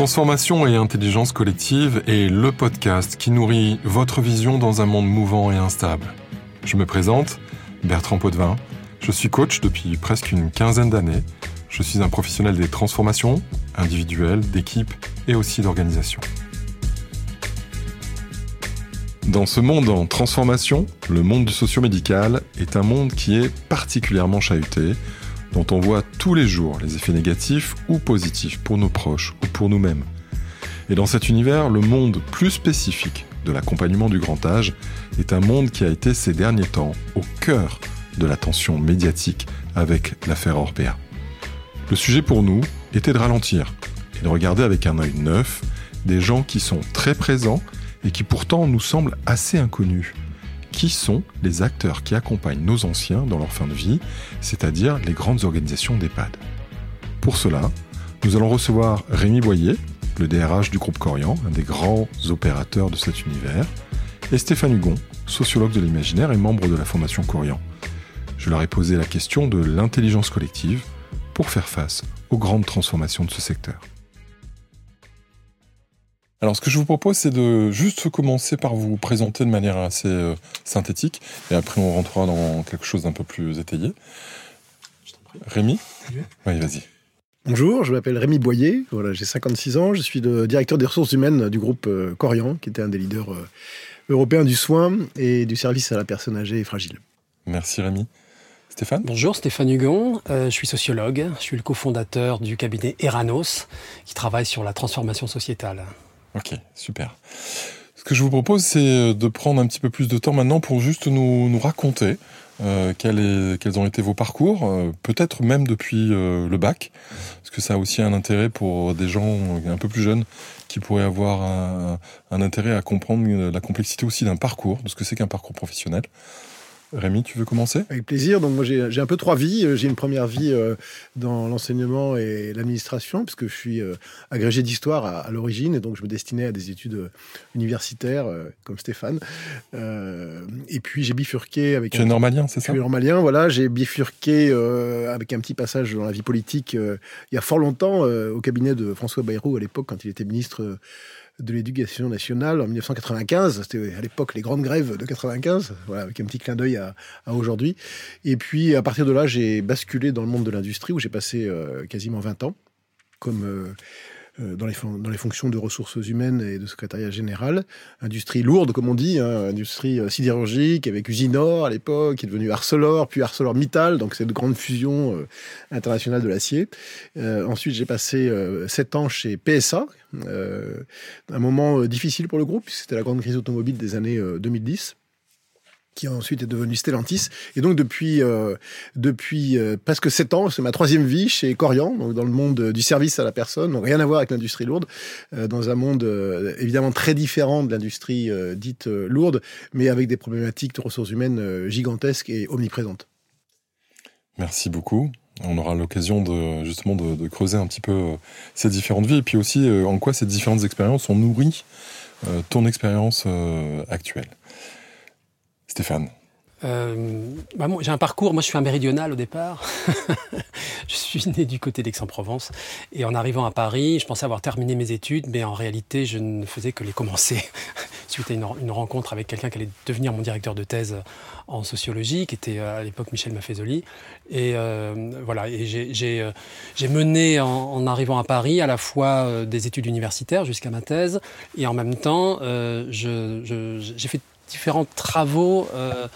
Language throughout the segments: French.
Transformation et intelligence collective est le podcast qui nourrit votre vision dans un monde mouvant et instable. Je me présente, Bertrand Potvin. Je suis coach depuis presque une quinzaine d'années. Je suis un professionnel des transformations individuelles, d'équipe et aussi d'organisation. Dans ce monde en transformation, le monde du socio-médical est un monde qui est particulièrement chahuté, dont on voit tous les jours les effets négatifs ou positifs pour nos proches ou pour nous-mêmes. Et dans cet univers, le monde plus spécifique de l'accompagnement du grand âge est un monde qui a été ces derniers temps au cœur de l'attention médiatique avec l'affaire Orpea. Le sujet pour nous était de ralentir et de regarder avec un œil neuf des gens qui sont très présents et qui pourtant nous semblent assez inconnus. Qui sont les acteurs qui accompagnent nos anciens dans leur fin de vie, c'est-à-dire les grandes organisations d'EHPAD Pour cela, nous allons recevoir Rémi Boyer, le DRH du groupe Corian, un des grands opérateurs de cet univers, et Stéphane Hugon, sociologue de l'imaginaire et membre de la Fondation Corian. Je leur ai posé la question de l'intelligence collective pour faire face aux grandes transformations de ce secteur. Alors, ce que je vous propose, c'est de juste commencer par vous présenter de manière assez euh, synthétique, et après on rentrera dans quelque chose d'un peu plus étayé. Rémi Oui, vas-y. Bonjour, je m'appelle Rémi Boyer, voilà, j'ai 56 ans, je suis le directeur des ressources humaines du groupe euh, Corian, qui était un des leaders euh, européens du soin et du service à la personne âgée et fragile. Merci Rémi. Stéphane Bonjour, Stéphane Hugon. je suis sociologue. Je suis le cofondateur du cabinet Eranos, qui travaille sur la transformation sociétale. Ok, super. Ce que je vous propose, c'est euh, de prendre un petit peu plus de temps maintenant pour juste nous, raconter euh, quels, ont été vos parcours, euh, peut-être même depuis le bac, parce que ça a aussi un intérêt pour des gens un peu plus jeunes qui pourraient avoir un intérêt à comprendre la complexité aussi d'un parcours, de ce que c'est qu'un parcours professionnel. Rémi, tu veux commencer? Avec plaisir. Donc moi j'ai un peu trois vies. J'ai une première vie euh, dans l'enseignement et l'administration, puisque je suis euh, agrégé d'histoire à, l'origine, et donc je me destinais à des études euh, universitaires, comme Stéphane. et puis j'ai bifurqué avec... Tu es normalien, c'est ça? Je suis normalien, voilà. J'ai bifurqué avec un petit passage dans la vie politique il y a fort longtemps, au cabinet de François Bayrou à l'époque, quand il était ministre de l'éducation nationale en 1995. C'était à l'époque les grandes grèves de 95, voilà, avec un petit clin d'œil à, aujourd'hui. Et puis à partir de là, j'ai basculé dans le monde de l'industrie où j'ai passé euh, quasiment 20 ans comme euh, dans les, dans les fonctions de ressources humaines et de secrétariat général. Industrie lourde, comme on dit, hein, industrie euh, sidérurgique, avec Usinor à l'époque, qui est devenu Arcelor, puis ArcelorMittal, donc c'est une grande fusion euh, internationale de l'acier. ensuite, j'ai passé sept ans chez PSA, un moment difficile pour le groupe, c'était la grande crise automobile des années 2010 qui ensuite est devenu Stellantis. Et donc depuis, euh, depuis euh, presque sept ans, c'est ma troisième vie chez Corian, donc dans le monde du service à la personne, donc rien à voir avec l'industrie lourde, euh, dans un monde évidemment très différent de l'industrie dite lourde, mais avec des problématiques de ressources humaines gigantesques et omniprésentes. Merci beaucoup. On aura l'occasion de justement de, de, creuser un petit peu ces différentes vies et puis aussi en quoi ces différentes expériences ont nourri ton expérience actuelle. Stéphane euh, bah j'ai un parcours, moi je suis un méridional au départ. je suis né du côté d'Aix-en-Provence. Et en arrivant à Paris, je pensais avoir terminé mes études, mais en réalité, je ne faisais que les commencer. Suite à une, rencontre avec quelqu'un qui allait devenir mon directeur de thèse en sociologie, qui était euh, à l'époque Michel Maffezoli. Et euh, voilà, et j'ai euh, mené en, arrivant à Paris à la fois des études universitaires jusqu'à ma thèse, et en même temps, j'ai fait différents travaux euh,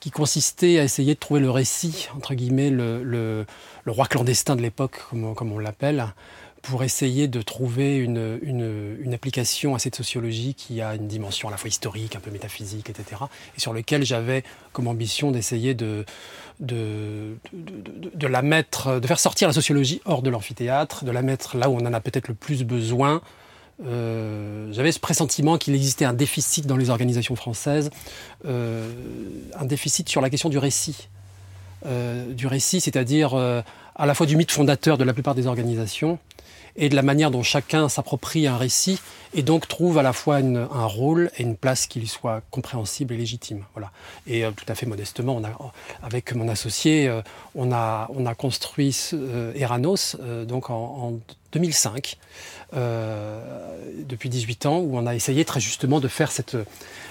qui consistaient à essayer de trouver le récit, entre guillemets, le, le, roi clandestin de l'époque, comme, comme, on l'appelle, pour essayer de trouver une, une, application à cette sociologie qui a une dimension à la fois historique, un peu métaphysique, etc., et sur lequel j'avais comme ambition d'essayer de, de, de, de, la mettre, de faire sortir la sociologie hors de l'amphithéâtre, de la mettre là où on en a peut-être le plus besoin, euh, j'avais ce pressentiment qu'il existait un déficit dans les organisations françaises, euh, un déficit sur la question du récit. Euh, du récit, c'est-à-dire à la fois du mythe fondateur de la plupart des organisations et de la manière dont chacun s'approprie un récit et donc trouve à la fois un rôle et une place qui lui soit compréhensible et légitime. Voilà. Et tout à fait modestement, avec mon associé, on, a, on a construit Eranos donc en, 2005, depuis 18 ans, où on a essayé très justement de faire cette,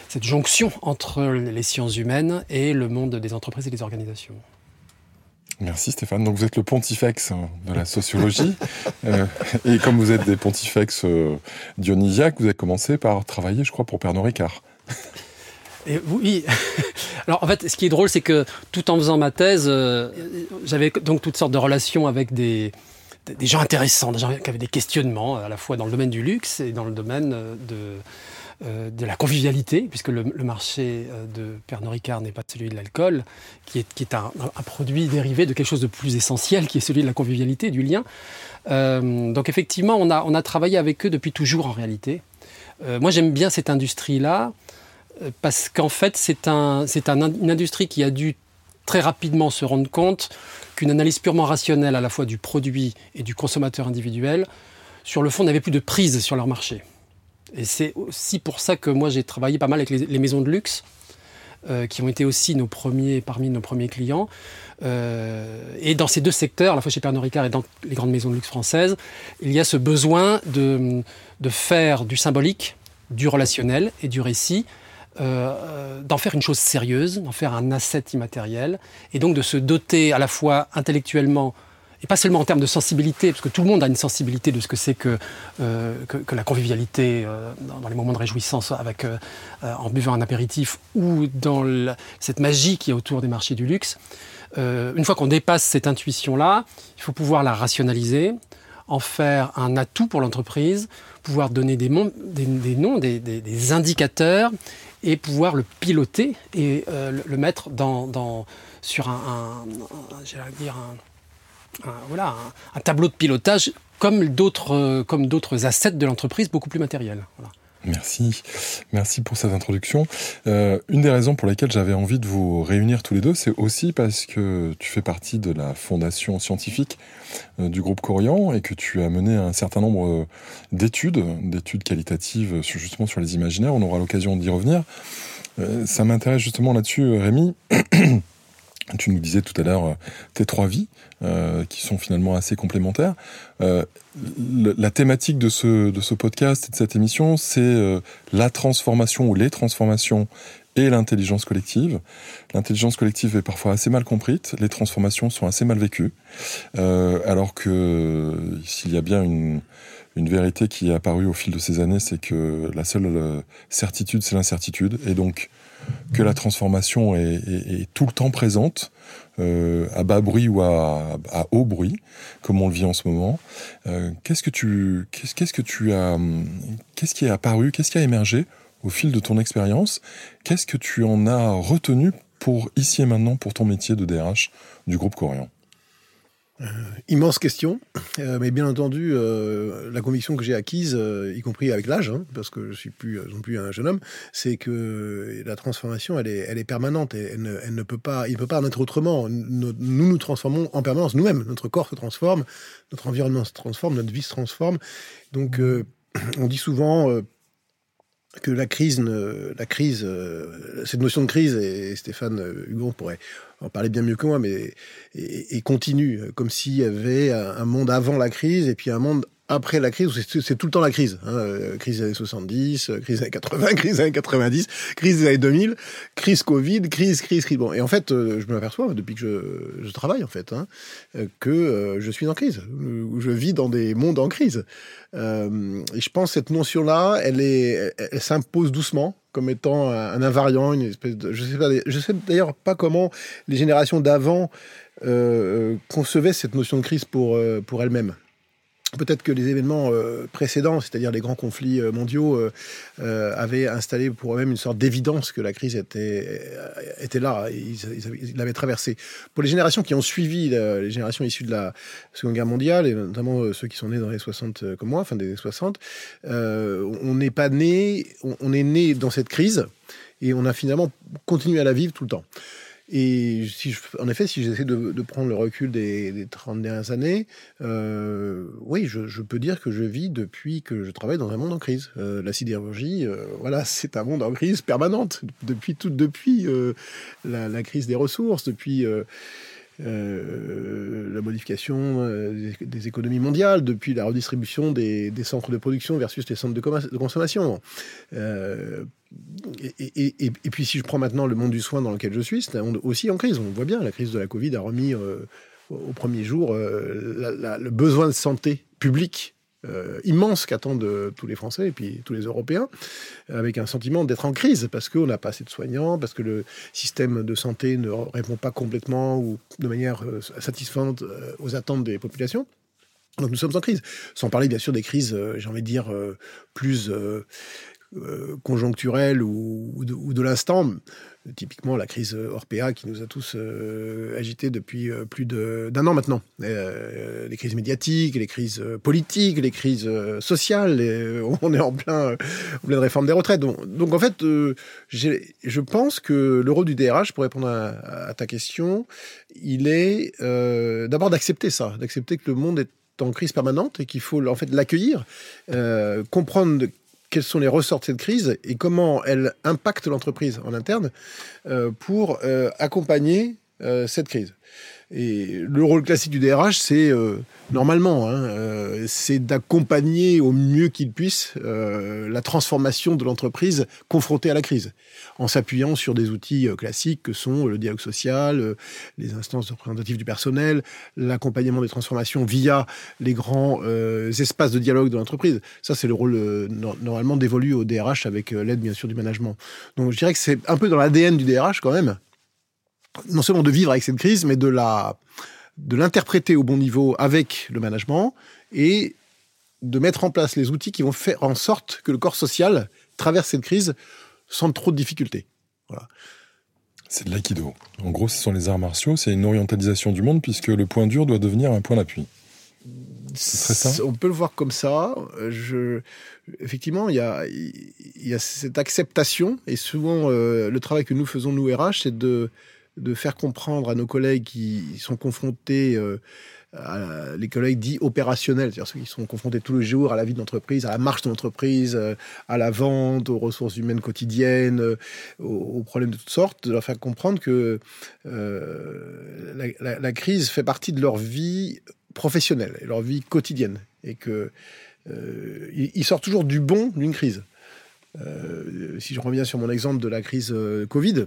cette jonction entre les sciences humaines et le monde des entreprises et des organisations. Merci Stéphane. Donc vous êtes le pontifex hein, de la sociologie. Euh, et comme vous êtes des pontifex euh, dionysiaques, vous avez commencé par travailler, je crois, pour Pernod Ricard. Et oui. Alors en fait, ce qui est drôle, c'est que tout en faisant ma thèse, euh, j'avais donc toutes sortes de relations avec des, des gens intéressants, des gens qui avaient des questionnements, à la fois dans le domaine du luxe et dans le domaine de, euh, de la convivialité, puisque le, marché euh, de Pernod Ricard n'est pas celui de l'alcool, qui est, un, produit dérivé de quelque chose de plus essentiel, qui est celui de la convivialité, du lien. Euh, donc effectivement, on a, travaillé avec eux depuis toujours en réalité. moi j'aime bien cette industrie-là, parce qu'en fait c'est un, un, une industrie qui a dû très rapidement se rendre compte qu'une analyse purement rationnelle à la fois du produit et du consommateur individuel, sur le fond, n'avait plus de prise sur leur marché. Et c'est aussi pour ça que moi j'ai travaillé pas mal avec les, maisons de luxe, euh, qui ont été aussi nos premiers, parmi nos premiers clients. Euh, et dans ces deux secteurs, à la fois chez Pernod Ricard et dans les grandes maisons de luxe françaises, il y a ce besoin de, de faire du symbolique, du relationnel et du récit, euh, d'en faire une chose sérieuse, d'en faire un asset immatériel, et donc de se doter à la fois intellectuellement et pas seulement en termes de sensibilité, parce que tout le monde a une sensibilité de ce que c'est que, euh, que, la convivialité euh, dans, les moments de réjouissance avec, en buvant un apéritif ou dans cette magie qui est autour des marchés du luxe. une fois qu'on dépasse cette intuition-là, il faut pouvoir la rationaliser, en faire un atout pour l'entreprise, pouvoir donner des, des, noms, des, indicateurs et pouvoir le piloter et le, mettre dans, dans, sur un, voilà, un, tableau de pilotage comme d'autres euh, comme d'autres assets de l'entreprise beaucoup plus matériels. Merci, merci pour cette introduction. Euh, une des raisons pour lesquelles j'avais envie de vous réunir tous les deux, c'est aussi parce que tu fais partie de la fondation scientifique euh, du groupe Corian et que tu as mené un certain nombre d'études, d'études qualitatives justement sur les imaginaires. On aura l'occasion d'y revenir. ça m'intéresse justement là-dessus, Rémi. Tu nous disais tout à l'heure euh, tes trois vies, euh, qui sont finalement assez complémentaires. Euh, la thématique de ce, de ce podcast et de cette émission, c'est la transformation ou les transformations et l'intelligence collective. L'intelligence collective est parfois assez mal comprise, les transformations sont assez mal vécues, alors que s'il y a bien une, une vérité qui est apparue au fil de ces années, c'est que la seule certitude, c'est l'incertitude, et donc que la transformation est, tout le temps présente, euh, à bas bruit ou à, haut bruit, comme on le vit en ce moment. Euh, qu'est-ce que tu, qu'est-ce que tu as, qu'est-ce qui est apparu, qu'est-ce qui a émergé au fil de ton expérience? Qu'est-ce que tu en as retenu pour ici et maintenant pour ton métier de DRH du groupe Corian? Euh, immense question, euh, mais bien entendu, euh, la conviction que j'ai acquise, y compris avec l'âge, hein, parce que je suis plus non plus un jeune homme, c'est que la transformation, elle est, elle est permanente et elle ne, peut pas, il ne peut pas en être autrement. Nous, nous transformons en permanence nous-mêmes. Notre corps se transforme, notre environnement se transforme, notre vie se transforme. Donc, on dit souvent que la crise, la crise, cette notion de crise, et Stéphane Hugon pourrait en parler bien mieux que moi, mais et, continue, comme s'il y avait un monde avant la crise et puis un monde après la crise, c'est tout le temps la crise. Hein, euh, crise des années 70, euh, crise des années 80, crise des années 90, crise des années 2000, crise Covid, crise, crise, crise. Bon, et en fait, euh, je m'aperçois depuis que je, travaille en fait hein, que je suis en crise, je vis dans des mondes en crise. Euh, et je pense que cette notion-là, elle est, elle, s'impose doucement comme étant un, invariant, une espèce de, je sais sais d'ailleurs pas comment les générations d'avant euh, concevaient cette notion de crise pour pour elles-mêmes. Peut-être que les événements euh, précédents, c'est-à-dire les grands conflits euh, mondiaux, euh, avaient installé pour eux-mêmes une sorte d'évidence que la crise était, était là, ils l'avaient traversée. Pour les générations qui ont suivi, les générations issues de la Seconde Guerre mondiale, et notamment ceux qui sont nés dans les 60 comme moi, fin des 60, on n'est pas né, on, est né dans cette crise, et on a finalement continué à la vivre tout le temps. Et si en effet, si j'essaie de, prendre le recul des, des 30 dernières années, euh, oui, je, peux dire que je vis depuis que je travaille dans un monde en crise. Euh, la sidérurgie, euh, voilà, c'est un monde en crise permanente depuis depuis la, crise des ressources, depuis la modification des économies mondiales, depuis la redistribution des, centres de production versus les centres de, consommation. Euh, et, puis si je prends maintenant le monde du soin dans lequel je suis, c'est un monde aussi en crise. On voit bien, la crise de la Covid a remis au premier jour le besoin de santé publique euh, immense qu'attendent euh, tous les Français et puis tous les Européens, avec un sentiment d'être en crise parce qu'on n'a pas assez de soignants, parce que le système de santé ne répond pas complètement ou de manière euh, satisfaisante aux attentes des populations. Donc nous sommes en crise. Sans parler bien sûr des crises, j'ai envie de dire, plus conjoncturelles ou, de l'instant typiquement la crise Orpea qui nous a tous euh, agités depuis euh, plus d'un an maintenant. Euh, les crises médiatiques, les crises politiques, les crises sociales, on est en plein, en pleine réforme des retraites. Donc, en fait, je pense que le rôle du DRH, pour répondre à, ta question, il est d'abord d'accepter ça, d'accepter que le monde est en crise permanente et qu'il faut en fait l'accueillir, comprendre quels sont les ressorts de cette crise et comment elle impacte l'entreprise en interne euh, pour euh, accompagner euh, cette crise. Et le rôle classique du DRH, c'est euh, normalement, hein, euh, c'est d'accompagner au mieux qu'il puisse euh, la transformation de l'entreprise confrontée à la crise, en s'appuyant sur des outils classiques que sont le dialogue social, les instances représentatives du personnel, l'accompagnement des transformations via les grands espaces de dialogue de l'entreprise. Ça, c'est le rôle normalement dévolu au DRH avec l'aide bien sûr du management. Donc, je dirais que c'est un peu dans l'ADN du DRH quand même non seulement de vivre avec cette crise, mais de la de l'interpréter au bon niveau avec le management et de mettre en place les outils qui vont faire en sorte que le corps social traverse cette crise sans trop de difficultés. Voilà. C'est de l'aïkido. En gros, ce sont les arts martiaux, c'est une orientalisation du monde puisque le point dur doit devenir un point d'appui. Ça? On peut le voir comme ça. Je, effectivement, il y a, il y a cette acceptation et souvent euh, le travail que nous faisons nous RH, c'est de de faire comprendre à nos collègues qui sont confrontés euh, les collègues dits opérationnels, c'est-à-dire ceux qui sont confrontés tous les jours à la vie de l'entreprise, à la marche de l'entreprise, euh, à la vente, aux ressources humaines quotidiennes, euh, aux, problèmes de toutes sortes, de leur faire comprendre que la, crise fait partie de leur vie professionnelle et leur vie quotidienne, et que ils sortent toujours du bon d'une crise. si je reviens sur mon exemple de la crise Covid,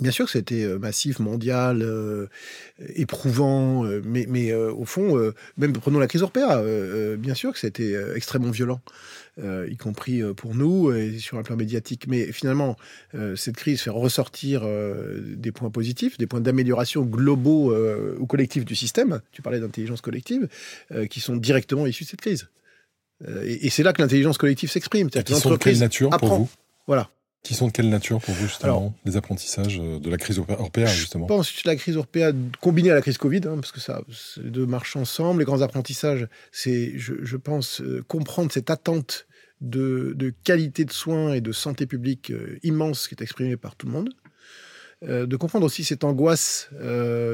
Bien sûr que c'était euh, massif, mondial, euh, éprouvant, euh, mais, mais au fond, même prenons la crise Orpea, bien sûr que c'était extrêmement violent, y compris pour nous et sur un plan médiatique. Mais finalement, cette crise fait ressortir des points positifs, des points d'amélioration globaux ou collectifs du système. Tu parlais d'intelligence collective, qui sont directement issus de cette crise. et, c'est là que l'intelligence collective s'exprime. Sont de quelle nature pour vous? Voilà. Qui sont de quelle nature pour vous, justement, les apprentissages euh, de la crise européenne, justement Je pense que la crise européenne combinée à la crise Covid, hein, parce que ça, les deux marchent ensemble. Les grands apprentissages, c'est, je, pense, euh, comprendre cette attente de, qualité de soins et de santé publique euh, immense qui est exprimée par tout le monde. de comprendre aussi cette angoisse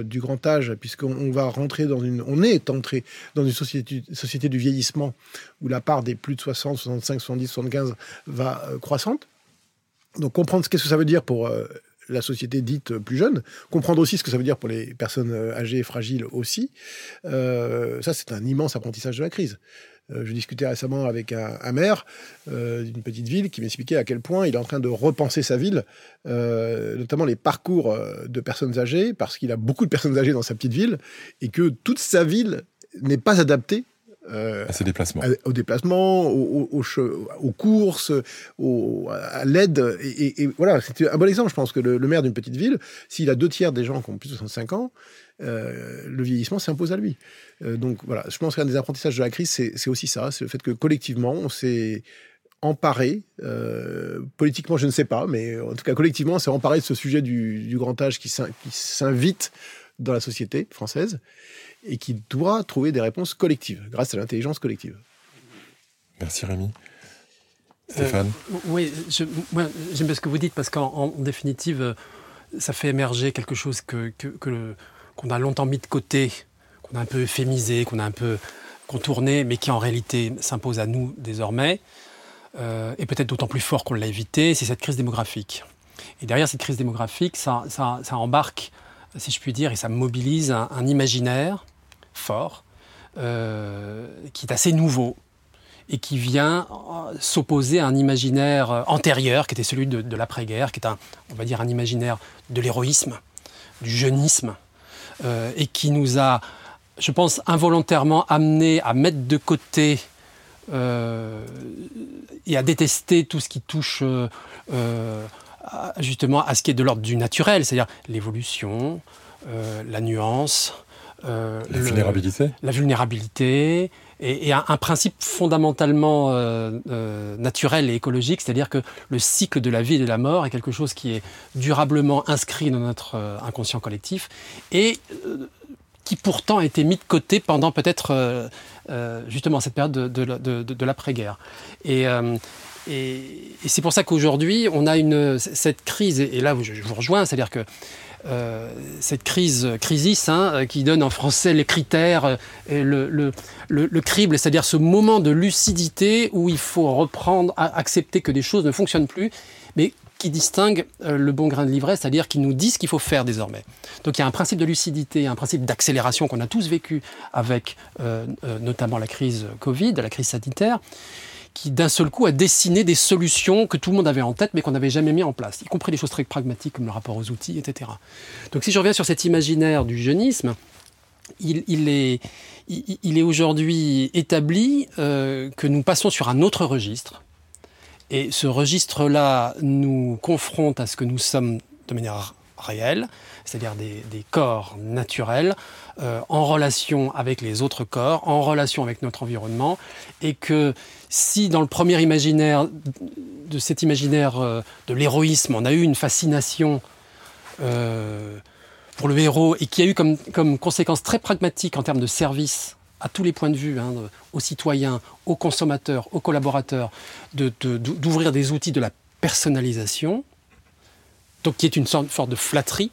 du grand âge, puisqu'on va rentrer dans une, on est entré dans une société, société du vieillissement où la part des plus de 60, 65, 70, 75 va croissante. Donc comprendre ce que ça veut dire pour euh, la société dite plus jeune, comprendre aussi ce que ça veut dire pour les personnes euh, âgées et fragiles aussi. Euh, ça, c'est un immense apprentissage de la crise. je discutais récemment avec un, maire d'une petite ville qui m'expliquait à quel point il est en train de repenser sa ville, notamment les parcours de personnes âgées, parce qu'il a beaucoup de personnes âgées dans sa petite ville, et que toute sa ville n'est pas adaptée euh, à ses déplacements. aux déplacements, aux, aux, courses, à l'aide. Et, voilà, c'est un bon exemple. Je pense que le, maire d'une petite ville, s'il a deux tiers des gens qui ont plus de 65 ans, euh, le vieillissement s'impose à lui. Euh, donc voilà, je pense qu'un des apprentissages de la crise, c'est aussi ça, c'est le fait que collectivement, on s'est emparé, politiquement je ne sais pas, mais en tout cas collectivement, on s'est emparé de ce sujet du, du grand âge qui s'invite dans la société française et qui doit trouver des réponses collectives grâce à l'intelligence collective. Merci Rémi. Stéphane euh, Oui, j'aime bien ce que vous dites parce qu'en définitive, ça fait émerger quelque chose que, qu'on a longtemps mis de côté, qu'on a un peu euphémisé, qu'on a un peu contourné, mais qui en réalité s'impose à nous désormais, euh, et peut-être d'autant plus fort qu'on l'a évité, c'est cette crise démographique. Et derrière cette crise démographique, ça, ça, embarque, si je puis dire, et ça mobilise un, imaginaire fort, euh, qui est assez nouveau, et qui vient euh, s'opposer à un imaginaire euh, antérieur, qui était celui de, l'après-guerre, qui est un, on va dire, un imaginaire de l'héroïsme, du jeunisme, et qui nous a, je pense, involontairement amené à mettre de côté et à détester tout ce qui touche justement à ce qui est de l'ordre du naturel, c'est-à-dire l'évolution, la nuance, la vulnérabilité. La vulnérabilité, et, un, principe fondamentalement euh, euh, naturel et écologique, c'est-à-dire que le cycle de la vie et de la mort est quelque chose qui est durablement inscrit dans notre euh, inconscient collectif et qui pourtant a été mis de côté pendant peut-être justement cette période de, l'après-guerre. Et, et, c'est pour ça qu'aujourd'hui, on a une, cette crise, et là je vous rejoins, c'est-à-dire que euh, cette crise, crisis, hein, euh, qui donne en français les critères, euh, et le, le, le, crible, c'est-à-dire ce moment de lucidité où il faut reprendre, accepter que des choses ne fonctionnent plus, mais qui distingue le bon grain de livret, c'est-à-dire qui nous dit ce qu'il faut faire désormais. Donc il y a un principe de lucidité, un principe d'accélération qu'on a tous vécu avec notamment la crise Covid, la crise sanitaire, qui d'un seul coup a dessiné des solutions que tout le monde avait en tête mais qu'on n'avait jamais mis en place, y compris des choses très pragmatiques comme le rapport aux outils, etc. Donc si je reviens sur cet imaginaire du jeunisme, il, est, aujourd'hui établi euh, que nous passons sur un autre registre. Et ce registre-là nous confronte à ce que nous sommes de manière réelle, c'est-à-dire des, corps naturels, euh, en relation avec les autres corps, en relation avec notre environnement, et que si dans le premier imaginaire, de cet imaginaire euh, de l'héroïsme, on a eu une fascination euh, pour le héros, et qui a eu comme, conséquence très pragmatique en termes de service à tous les points de vue, hein, aux citoyens, aux consommateurs, aux collaborateurs, d'ouvrir des outils de la personnalisation, donc qui est une sorte de flatterie,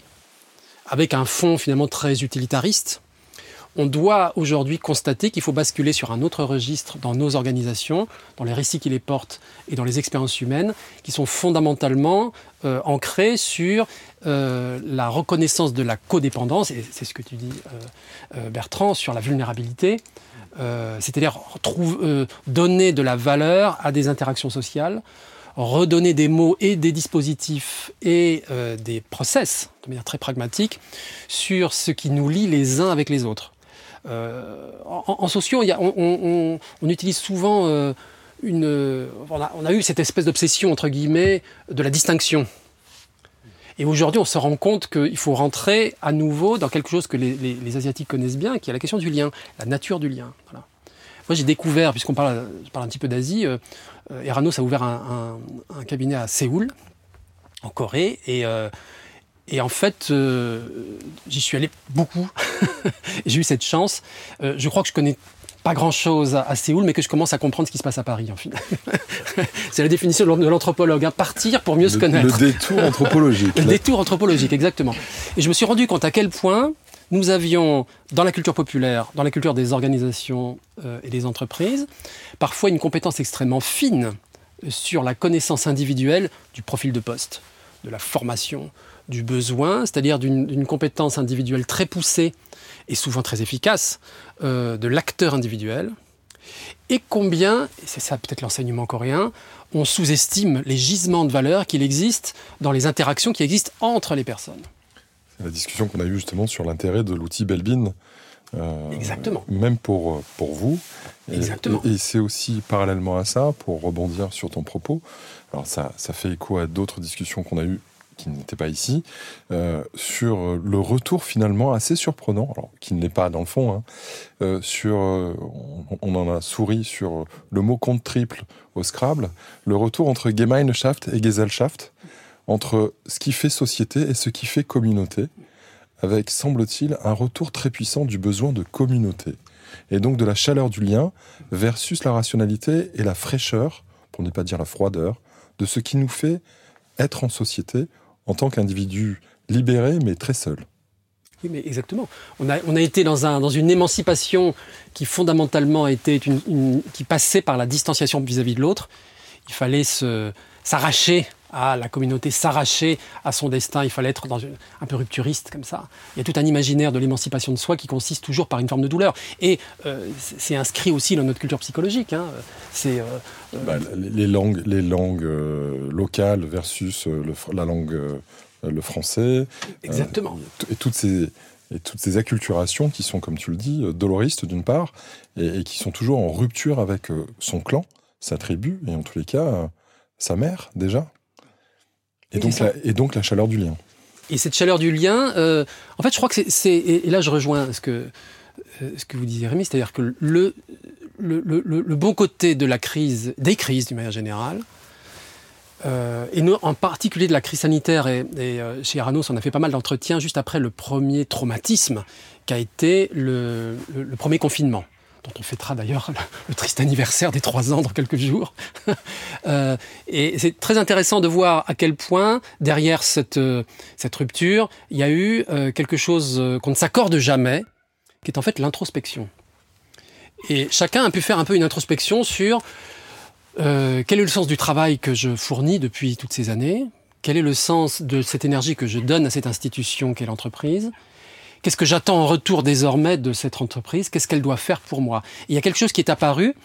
avec un fond finalement très utilitariste, on doit aujourd'hui constater qu'il faut basculer sur un autre registre dans nos organisations, dans les récits qui les portent et dans les expériences humaines, qui sont fondamentalement euh, ancrés sur euh, la reconnaissance de la codépendance, et c'est ce que tu dis euh, Bertrand, sur la vulnérabilité, c'est-à-dire donner de la valeur à des interactions sociales redonner des mots et des dispositifs et euh, des process, de manière très pragmatique, sur ce qui nous lie les uns avec les autres. Euh, en, sociaux, on, utilise souvent euh, une... On a, eu cette espèce d'obsession, entre guillemets, de la distinction. Et aujourd'hui, on se rend compte qu'il faut rentrer à nouveau dans quelque chose que les, Asiatiques connaissent bien, qui est la question du lien, la nature du lien. Moi, j'ai découvert, puisqu'on parle, parle, un petit peu d'Asie, euh, Eranos a ouvert un, cabinet à Séoul, en Corée, et, euh, en fait, euh, j'y suis allé beaucoup. J'ai eu cette chance. je crois que je connais pas grand-chose à, Séoul, mais que je commence à comprendre ce qui se passe à Paris, en fait. C'est la définition de l'anthropologue, hein. partir pour mieux se connaître. Le détour anthropologique. le détour anthropologique, exactement. Et je me suis rendu compte à quel point nous avions, dans la culture populaire, dans la culture des organisations euh, et des entreprises, parfois une compétence extrêmement fine sur la connaissance individuelle du profil de poste, de la formation, du besoin, c'est-à-dire d'une compétence individuelle très poussée et souvent très efficace euh, de l'acteur individuel. Et combien, et c'est ça peut-être l'enseignement coréen, on sous-estime les gisements de valeur qu'il existe dans les interactions qui existent entre les personnes la discussion qu'on a eue justement sur l'intérêt de l'outil Belbin. Euh, Exactement. Même pour, pour vous. Exactement. Et, c'est aussi parallèlement à ça, pour rebondir sur ton propos, alors ça, ça fait écho à d'autres discussions qu'on a eues qui n'étaient pas ici, euh, sur le retour finalement assez surprenant, alors qui ne l'est pas dans le fond, hein, euh, sur, on, on, en a souri sur le mot compte triple au Scrabble, le retour entre Gemeinschaft et Gesellschaft, entre ce qui fait société et ce qui fait communauté, avec, semble-t-il, un retour très puissant du besoin de communauté, et donc de la chaleur du lien versus la rationalité et la fraîcheur, pour ne pas dire la froideur, de ce qui nous fait être en société en tant qu'individu libéré mais très seul. Oui, mais exactement. On a, été dans, un, dans une émancipation qui fondamentalement était qui passait par la distanciation vis-à-vis de l'autre. Il fallait s'arracher à la communauté, s'arracher à son destin. Il fallait être dans une, un peu rupturiste comme ça. Il y a tout un imaginaire de l'émancipation de soi qui consiste toujours par une forme de douleur. Et euh, c'est inscrit aussi dans notre culture psychologique. Hein. C'est euh, euh, bah, les langues, les langues locales versus la langue le français. Exactement. et toutes ces et toutes ces acculturations qui sont, comme tu le dis, doloristes d'une part, et, qui sont toujours en rupture avec son clan, sa tribu, et en tous les cas, sa mère déjà. Et, donc, la, et donc la chaleur du lien. Et cette chaleur du lien, euh, en fait, je crois que c'est. Et, là, je rejoins ce que, euh, ce que vous disiez, Rémi, c'est-à-dire que le, le, le, le, bon côté de la crise, des crises d'une manière générale, euh, et en particulier de la crise sanitaire, et, et chez Aranos, on a fait pas mal d'entretiens juste après le premier traumatisme, qui a été le, le premier confinement dont on fêtera d'ailleurs le, triste anniversaire des trois ans dans quelques jours. Euh, et c'est très intéressant de voir à quel point, derrière cette, euh, rupture, il y a eu euh, quelque chose qu'on ne s'accorde jamais, qui est en fait l'introspection. Et chacun a pu faire un peu une introspection sur quel est le sens du travail que je fournis depuis toutes ces années, quel est le sens de cette énergie que je donne à cette institution qu'est l'entreprise, Qu'est-ce que j'attends en retour désormais de cette entreprise? Qu'est-ce qu'elle doit faire pour moi? Il y a quelque chose qui est apparu,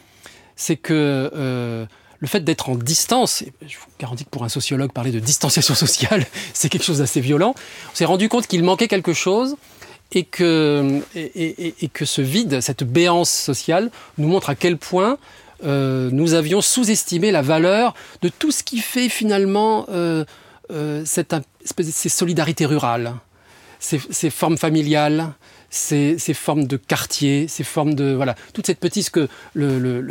c'est que euh, le fait d'être en distance, je vous garantis que pour un sociologue, parler de distanciation sociale, c'est quelque chose d'assez violent. On s'est rendu compte qu'il manquait quelque chose et que, et, que ce vide, cette béance sociale, nous montre à quel point euh, nous avions sous-estimé la valeur de tout ce qui fait finalement euh, cette ces solidarités rurales ces, formes familiales, ces, formes de quartier, ces formes de voilà toute cette petite ce que le, le,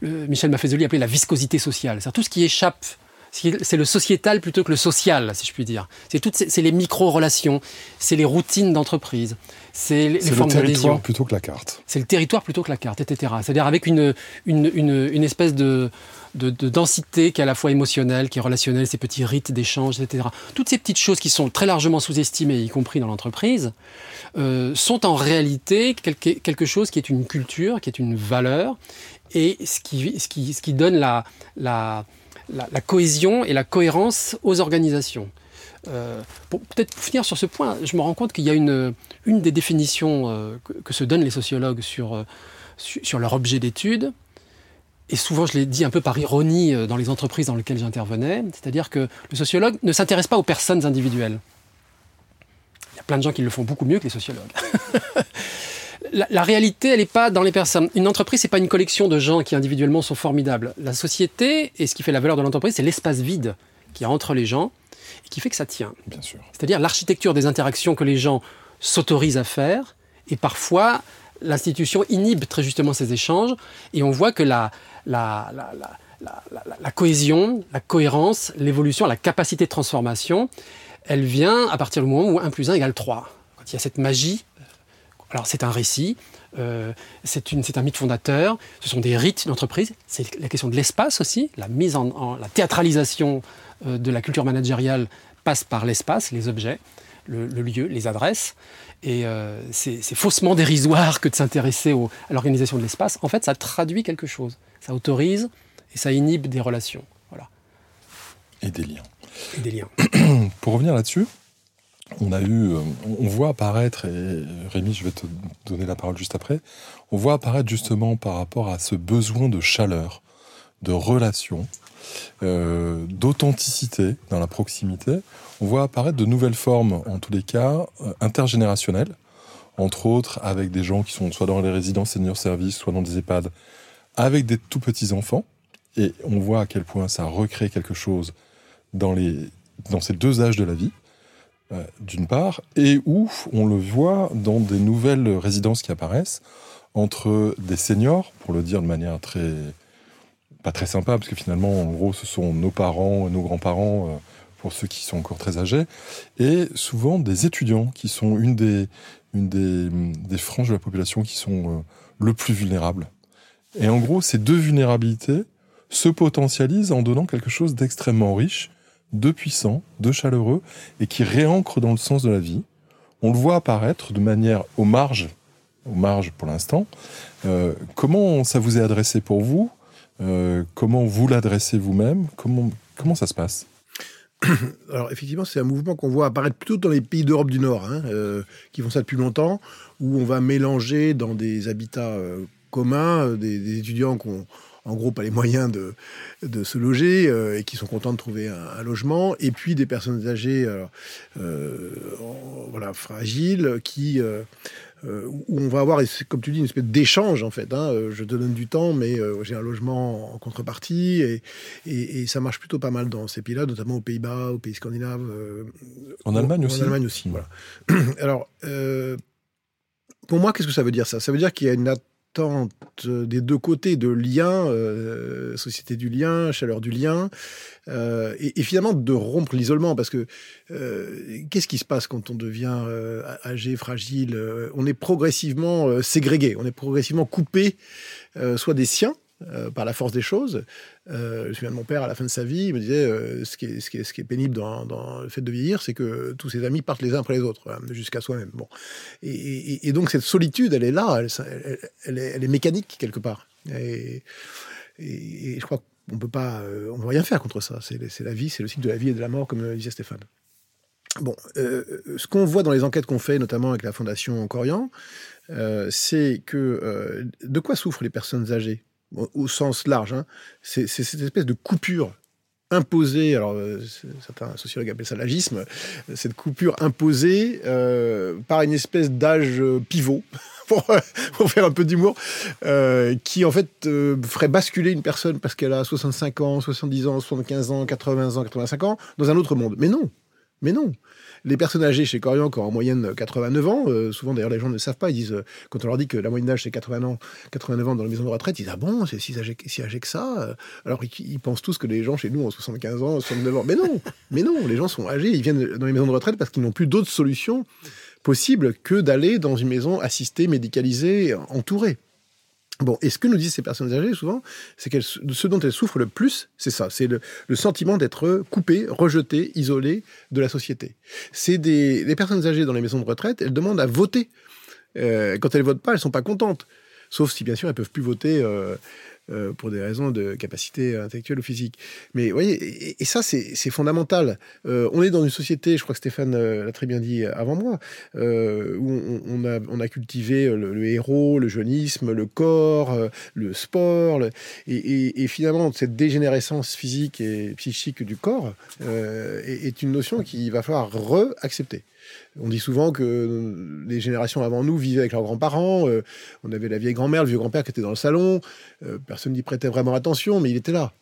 le, Michel Maffezoli appelait la viscosité sociale, c'est tout ce qui échappe. C'est le sociétal plutôt que le social, si je puis dire. C'est toutes, c'est les micro-relations, c'est les routines d'entreprise, c'est les, formes d'adhésion. C'est le territoire plutôt que la carte. C'est le territoire plutôt que la carte, etc. C'est-à-dire avec une, une, une, une espèce de, de, densité qui est à la fois émotionnelle, qui est relationnelle, ces petits rites d'échange, etc. Toutes ces petites choses qui sont très largement sous-estimées, y compris dans l'entreprise, euh, sont en réalité quelque, chose qui est une culture, qui est une valeur, et ce qui, donne la, cohésion et la cohérence aux organisations. Euh, pour peut-être finir sur ce point, je me rends compte qu'il y a une, des définitions euh, que, se donnent les sociologues sur leur objet d'étude, et souvent je l'ai dit un peu par ironie euh, dans les entreprises dans lesquelles j'intervenais, c'est-à-dire que le sociologue ne s'intéresse pas aux personnes individuelles. Il y a plein de gens qui le font beaucoup mieux que les sociologues. la, réalité, elle n'est pas dans les personnes. Une entreprise, c'est pas une collection de gens qui individuellement sont formidables. La société, et ce qui fait la valeur de l'entreprise, c'est l'espace vide qui a entre les gens et qui fait que ça tient. Bien sûr. C'est-à-dire l'architecture des interactions que les gens s'autorisent à faire, et parfois l'institution inhibe très justement ces échanges, et on voit que la, la, la, cohésion, la cohérence, l'évolution, la capacité de transformation, elle vient à partir du moment où 1 plus 1 égale 3. Quand il y a cette magie, euh, alors c'est un récit, euh, c'est un mythe fondateur, ce sont des rites d'entreprise, c'est la question de l'espace aussi, la mise en, la théâtralisation euh, de la culture managériale passe par l'espace, les objets, le, lieu, les adresses. Et c'est faussement dérisoire que de s'intéresser à l'organisation de l'espace. En fait, ça traduit quelque chose ça autorise et ça inhibe des relations. Voilà. Et des liens. Et des liens. Pour revenir là-dessus, on a eu, euh, on voit apparaître, et Rémi, je vais te donner la parole juste après, on voit apparaître justement par rapport à ce besoin de chaleur, de relation, euh, d'authenticité dans la proximité, on voit apparaître de nouvelles formes, en tous les cas, euh, intergénérationnelles, entre autres avec des gens qui sont soit dans les résidences senior service, soit dans des EHPAD, avec des tout petits enfants. Et on voit à quel point ça recrée quelque chose dans, les, dans ces deux âges de la vie, euh, d'une part, et où on le voit dans des nouvelles résidences qui apparaissent entre des seniors, pour le dire de manière très pas très sympa, parce que finalement, en gros, ce sont nos parents, nos grands-parents, euh, pour ceux qui sont encore très âgés, et souvent des étudiants qui sont une des, une des, des franges de la population qui sont euh, le plus vulnérables et en gros, ces deux vulnérabilités se potentialisent en donnant quelque chose d'extrêmement riche, de puissant, de chaleureux, et qui réancre dans le sens de la vie. On le voit apparaître de manière aux marges, aux marges pour l'instant. Euh, comment ça vous est adressé pour vous? Euh, Comment vous l'adressez vous-même? Comment, comment ça se passe? Alors effectivement, c'est un mouvement qu'on voit apparaître plutôt dans les pays d'Europe du Nord, hein, euh, qui font ça depuis longtemps, où on va mélanger dans des habitats communs des, des étudiants qui ont en gros pas les moyens de, de se loger euh, et qui sont contents de trouver un, logement, et puis des personnes âgées euh, euh, voilà, fragiles qui... où on va avoir, comme tu dis, une espèce d'échange en fait. Hein. Je te donne du temps, mais j'ai un logement en contrepartie et, et, ça marche plutôt pas mal dans ces pays-là, notamment aux Pays-Bas, aux pays scandinaves. en Allemagne aussi. En Allemagne aussi, voilà. Alors, pour moi, qu'est-ce que ça veut dire ça? Ça veut dire qu'il y a une, tente des deux côtés de lien, euh, société du lien, chaleur du lien, euh, et, finalement de rompre l'isolement, parce que euh, qu'est-ce qui se passe quand on devient âgé, fragile? On est progressivement ségrégué, on est progressivement coupé, soit des siens, euh, par la force des choses. Euh, je me souviens de mon père à la fin de sa vie, il me disait euh, ce, qui est, pénible dans, le fait de vieillir, c'est que tous ses amis partent les uns après les autres, jusqu'à soi-même. Bon. Et, donc cette solitude, elle est là, elle, est, mécanique quelque part. Et, je crois qu'on peut pas, on peut rien faire contre ça. C'est la vie, c'est le cycle de la vie et de la mort, comme disait Stéphane. Bon, ce qu'on voit dans les enquêtes qu'on fait, notamment avec la Fondation Corian, c'est que de quoi souffrent les personnes âgées? Au sens large. Hein. C'est cette espèce de coupure imposée, alors euh, certains sociologues appellent ça l'agisme, cette coupure imposée euh, par une espèce d'âge pivot, pour, faire un peu d'humour, euh, qui en fait ferait basculer une personne parce qu'elle a 65 ans, 70 ans, 75 ans, 80 ans, 85 ans, dans un autre monde. Mais non, mais non. Les personnes âgées chez Corian, qui ont en moyenne 89 ans, euh, souvent d'ailleurs les gens ne savent pas, ils disent, euh, quand on leur dit que la moyenne d'âge c'est 80 ans, 89 ans dans les maisons de retraite, ils disent Ah bon, c'est si âgé, que ça euh. Alors ils, pensent tous que les gens chez nous ont 75 ans, 69 ans. Mais non, mais non, les gens sont âgés, ils viennent dans les maisons de retraite parce qu'ils n'ont plus d'autres solutions possibles que d'aller dans une maison assistée, médicalisée, entourée. Bon, et ce que nous disent ces personnes âgées souvent, c'est que ce dont elles souffrent le plus, c'est ça, c'est le, sentiment d'être coupées, rejetées, isolées de la société. C'est des personnes âgées dans les maisons de retraite, elles demandent à voter. Euh, quand elles votent pas, elles sont pas contentes. Sauf si bien sûr elles peuvent plus voter euh, euh, pour des raisons de capacité intellectuelle ou physique. Mais vous voyez, et, ça, c'est fondamental. Euh, on est dans une société, je crois que Stéphane euh, l'a très bien dit avant moi, où on, a, cultivé le, héros, le jeunisme, le corps, le sport, et, finalement, cette dégénérescence physique et psychique du corps est, est, une notion qu'il va falloir re-accepter. On dit souvent que les générations avant nous vivaient avec leurs grands-parents. Euh, on avait la vieille grand-mère, le vieux grand-père qui était dans le salon. Euh, personne n'y prêtait vraiment attention, mais il était là.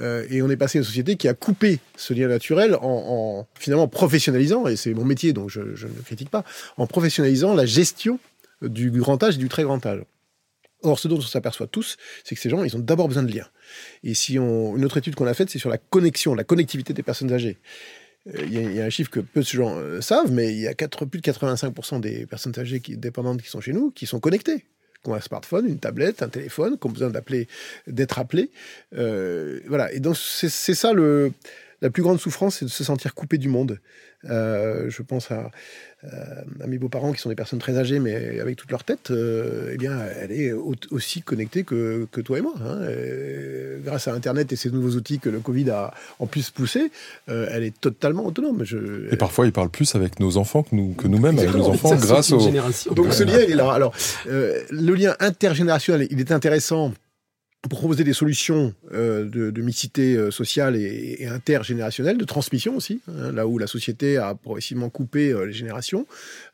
Euh, et on est passé à une société qui a coupé ce lien naturel en, finalement professionnalisant, et c'est mon métier donc je, ne critique pas, en professionnalisant la gestion du grand âge et du très grand âge. Or, ce dont on s'aperçoit tous, c'est que ces gens, ils ont d'abord besoin de liens. Et si une autre étude qu'on a faite, c'est sur la connexion, la connectivité des personnes âgées. Euh, il y, a un chiffre que peu de gens euh, savent, mais il y a plus de 85% des personnes âgées dépendantes qui sont chez nous qui sont connectées qui ont un smartphone, une tablette, un téléphone, qui ont besoin d'être appelés. Euh, voilà. Et donc c'est ça le, la plus grande souffrance, c'est de se sentir coupé du monde. je pense à, euh, à mes beaux-parents qui sont des personnes très âgées, mais avec toute leur tête, euh, eh bien, elle est aussi connectée que, que toi et moi. Hein. grâce à Internet et ces nouveaux outils que le Covid a en plus poussé, euh, elle est totalement autonome. Je, et parfois, il parle plus avec nos enfants que, nous, que nous-mêmes avec nos enfants grâce aux... Donc ce lien, il est là. Alors, le lien intergénérationnel, il est intéressant pour proposer des solutions euh, de, mixité euh, sociale et, intergénérationnelle, de transmission aussi, hein, là où la société a progressivement coupé euh, les générations.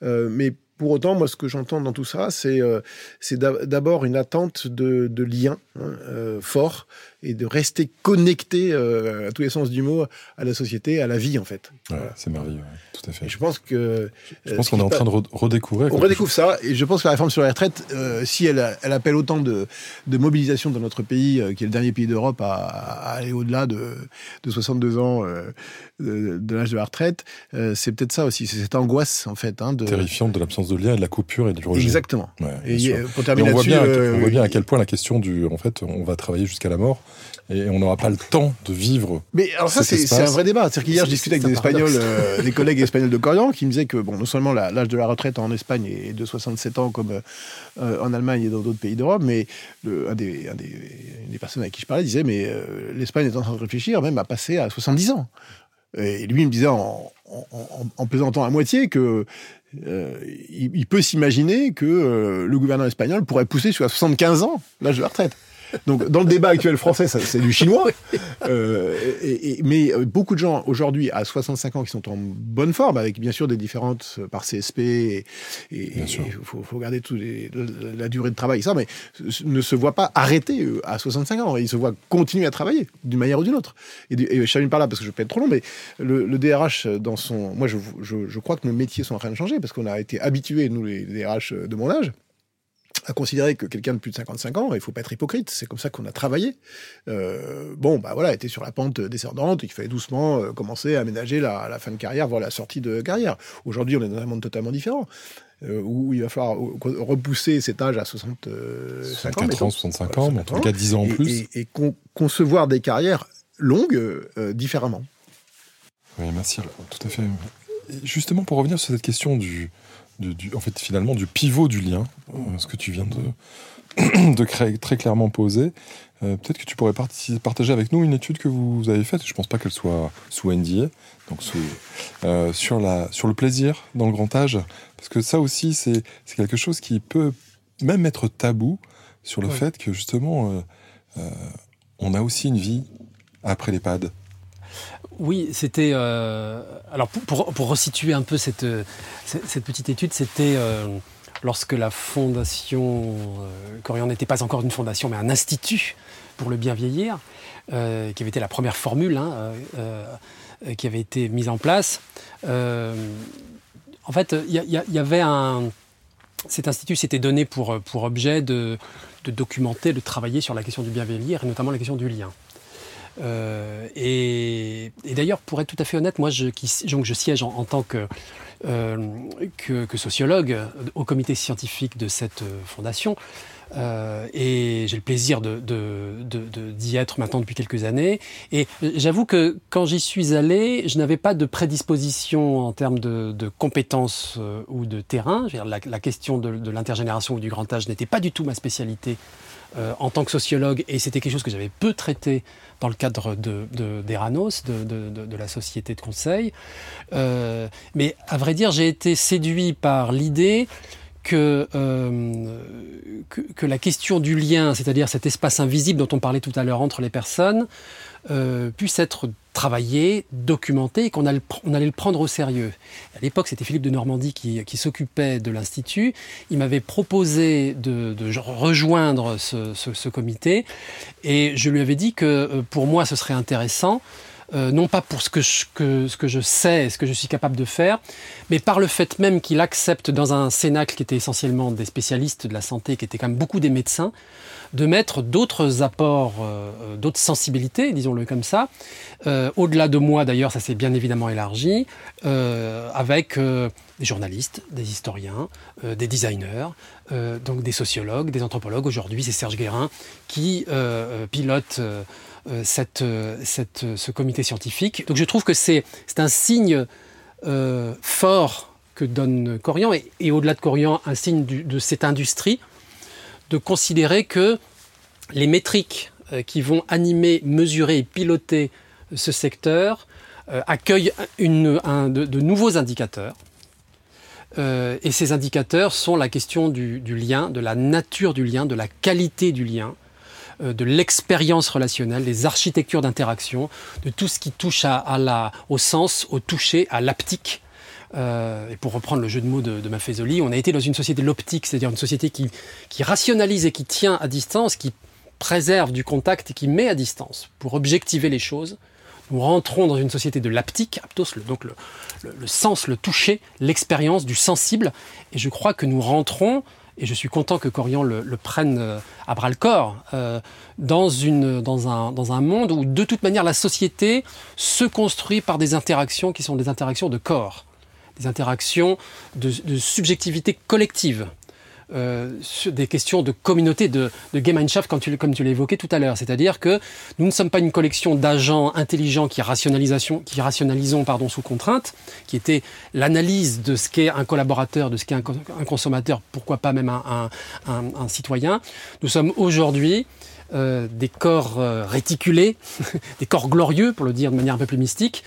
mais pour autant, moi, ce que j'entends dans tout ça, c'est d'abord une attente de, de liens hein, forts et de rester connecté à tous les sens du mot à la société, à la vie en fait. C'est merveilleux, tout à fait. je pense que je pense qu'on est en train de redécouvrir. On redécouvre ça et je pense que la réforme sur les retraites, euh, si elle, elle, appelle autant de, de, mobilisation dans notre pays, euh, qui est le dernier pays d'Europe à, aller au-delà de, de, 62 ans de, l'âge de la retraite, c'est peut-être ça aussi, c'est cette angoisse en fait. Hein, de... Terrifiante de l'absence de lien et de la coupure et du rejet. Exactement. et, pour terminer on, voit bien, on voit bien à quel point la question du, en fait, on va travailler jusqu'à la mort et on n'aura pas le temps de vivre. Mais alors ça, c'est un vrai débat. C'est qu'hier, je discutais avec des Espagnols, euh, des collègues espagnols de Corian, qui me disaient que bon, non seulement l'âge de la retraite en Espagne est de 67 ans comme euh, en Allemagne et dans d'autres pays d'Europe, mais un, des, un des, personnes avec qui je parlais disait mais euh, l'Espagne est en train de réfléchir même à passer à 70 ans. Et lui, il me disait en, en, plaisantant à moitié que il, peut s'imaginer que le gouvernement espagnol pourrait pousser jusqu'à 75 ans l'âge de la retraite. Donc, dans le débat actuel français, c'est du chinois. Euh, et, mais euh, beaucoup de gens aujourd'hui à 65 ans qui sont en bonne forme, avec bien sûr des différences par CSP, et il faut, faut, garder tout la durée de travail, ça, mais ne se voient pas arrêter à 65 ans. Ils se voient continuer à travailler d'une manière ou d'une autre. Et, je termine par là parce que je peux être trop long, mais le, DRH, dans son. Moi, je, je, je, crois que nos métiers sont en train de changer parce qu'on a été habitués, nous, les DRH de mon âge, à considérer que quelqu'un de plus de 55 ans, il faut pas être hypocrite, c'est comme ça qu'on a travaillé. Euh, bon, bah voilà, était sur la pente descendante, il fallait doucement euh, commencer à aménager la, fin de carrière, voire la sortie de carrière. Aujourd'hui, on est dans un monde totalement différent, euh, où il va falloir repousser cet âge à 65 ans. 65 ans, mais en tout cas 10 ans en plus. Et, concevoir des carrières longues différemment. Oui, merci, tout à fait. Justement, pour revenir sur cette question du, en fait, finalement, du pivot du lien, euh, ce que tu viens de, de créer, très clairement poser. Euh, peut-être que tu pourrais partager avec nous une étude que vous avez faite. Je ne pense pas qu'elle soit sous NDA, donc euh, sur, la, sur le plaisir dans le grand âge. Parce que ça aussi, c'est quelque chose qui peut même être tabou sur le fait que justement, on a aussi une vie après l'EHPAD. Oui, c'était. Euh, alors, pour, resituer un peu cette, cette, petite étude, c'était euh, lorsque la fondation euh, Corian n'était pas encore une fondation, mais un institut pour le bien vieillir, qui avait été la première formule hein, qui avait été mise en place. en fait, il y, avait un. Cet institut s'était donné pour, pour objet de, de documenter, de travailler sur la question du bien vieillir et notamment la question du lien. Euh, et, d'ailleurs, pour être tout à fait honnête, moi, je, je siège en, tant euh, que, sociologue au comité scientifique de cette fondation. Euh, et j'ai le plaisir d'y être maintenant depuis quelques années. Et j'avoue que quand j'y suis allé, je n'avais pas de prédisposition en termes de, compétences ou de terrain. la, question de, l'intergénération ou du grand âge n'était pas du tout ma spécialité en tant que sociologue, et c'était quelque chose que j'avais peu traité dans le cadre d'Eranos, de, de, de, la société de conseil. Euh, mais à vrai dire, j'ai été séduit par l'idée euh, que, que, la question du lien, c'est-à-dire cet espace invisible dont on parlait tout à l'heure entre les personnes, euh, puisse être travaillé, documenté et qu'on allait, le prendre au sérieux. À l'époque, c'était Philippe de Normandie qui, s'occupait de l'Institut. Il m'avait proposé de, rejoindre ce, comité et je lui avais dit que euh, pour moi, ce serait intéressant. Euh, non pas pour ce que, je, sais, ce que je suis capable de faire, mais par le fait même qu'il accepte dans un cénacle qui était essentiellement des spécialistes de la santé, qui étaient quand même beaucoup des médecins, de mettre d'autres apports, euh, euh, d'autres sensibilités, disons-le comme ça. Euh, au-delà de moi, d'ailleurs, ça s'est bien évidemment élargi, avec des journalistes, des historiens, des designers, donc des sociologues, des anthropologues. Aujourd'hui, c'est Serge Guérin qui pilote ce comité scientifique. Donc je trouve que c'est un signe fort que donne Corian, et, au-delà de Corian, un signe de cette industrie de considérer que les métriques euh, qui vont animer, mesurer et piloter ce secteur euh, accueillent de, nouveaux indicateurs. Euh, et ces indicateurs sont la question du, lien, de la nature du lien, de la qualité du lien, de l'expérience relationnelle, des architectures d'interaction, de tout ce qui touche au sens, au toucher, à l'aptique, euh, et pour reprendre le jeu de mots de, de on a été dans une société de l'optique, c'est-à-dire une société qui, rationalise et qui tient à distance, qui préserve du contact et qui met à distance pour objectiver les choses. Nous rentrons dans une société de l'aptique, aptos, donc le, le, sens, le toucher, l'expérience du sensible. Et je crois que nous rentrons, et je suis content que Corian le, le prenne euh, à bras le corps, euh, dans un monde où de toute manière la société se construit par des interactions qui sont des interactions de corps des interactions de, subjectivité collective. euh, des questions de communauté, de, de Gemeinschaft, comme tu, comme tu évoqué tout à l'heure. C'est-à-dire que nous ne sommes pas une collection d'agents intelligents qui, rationalisation, qui rationalisons pardon, sous contrainte, qui était l'analyse de ce qu'est un collaborateur, de ce qu'est un, consommateur, pourquoi pas même un citoyen. Nous sommes aujourd'hui euh, des corps euh, réticulés, des corps glorieux, pour le dire de manière un peu plus mystique,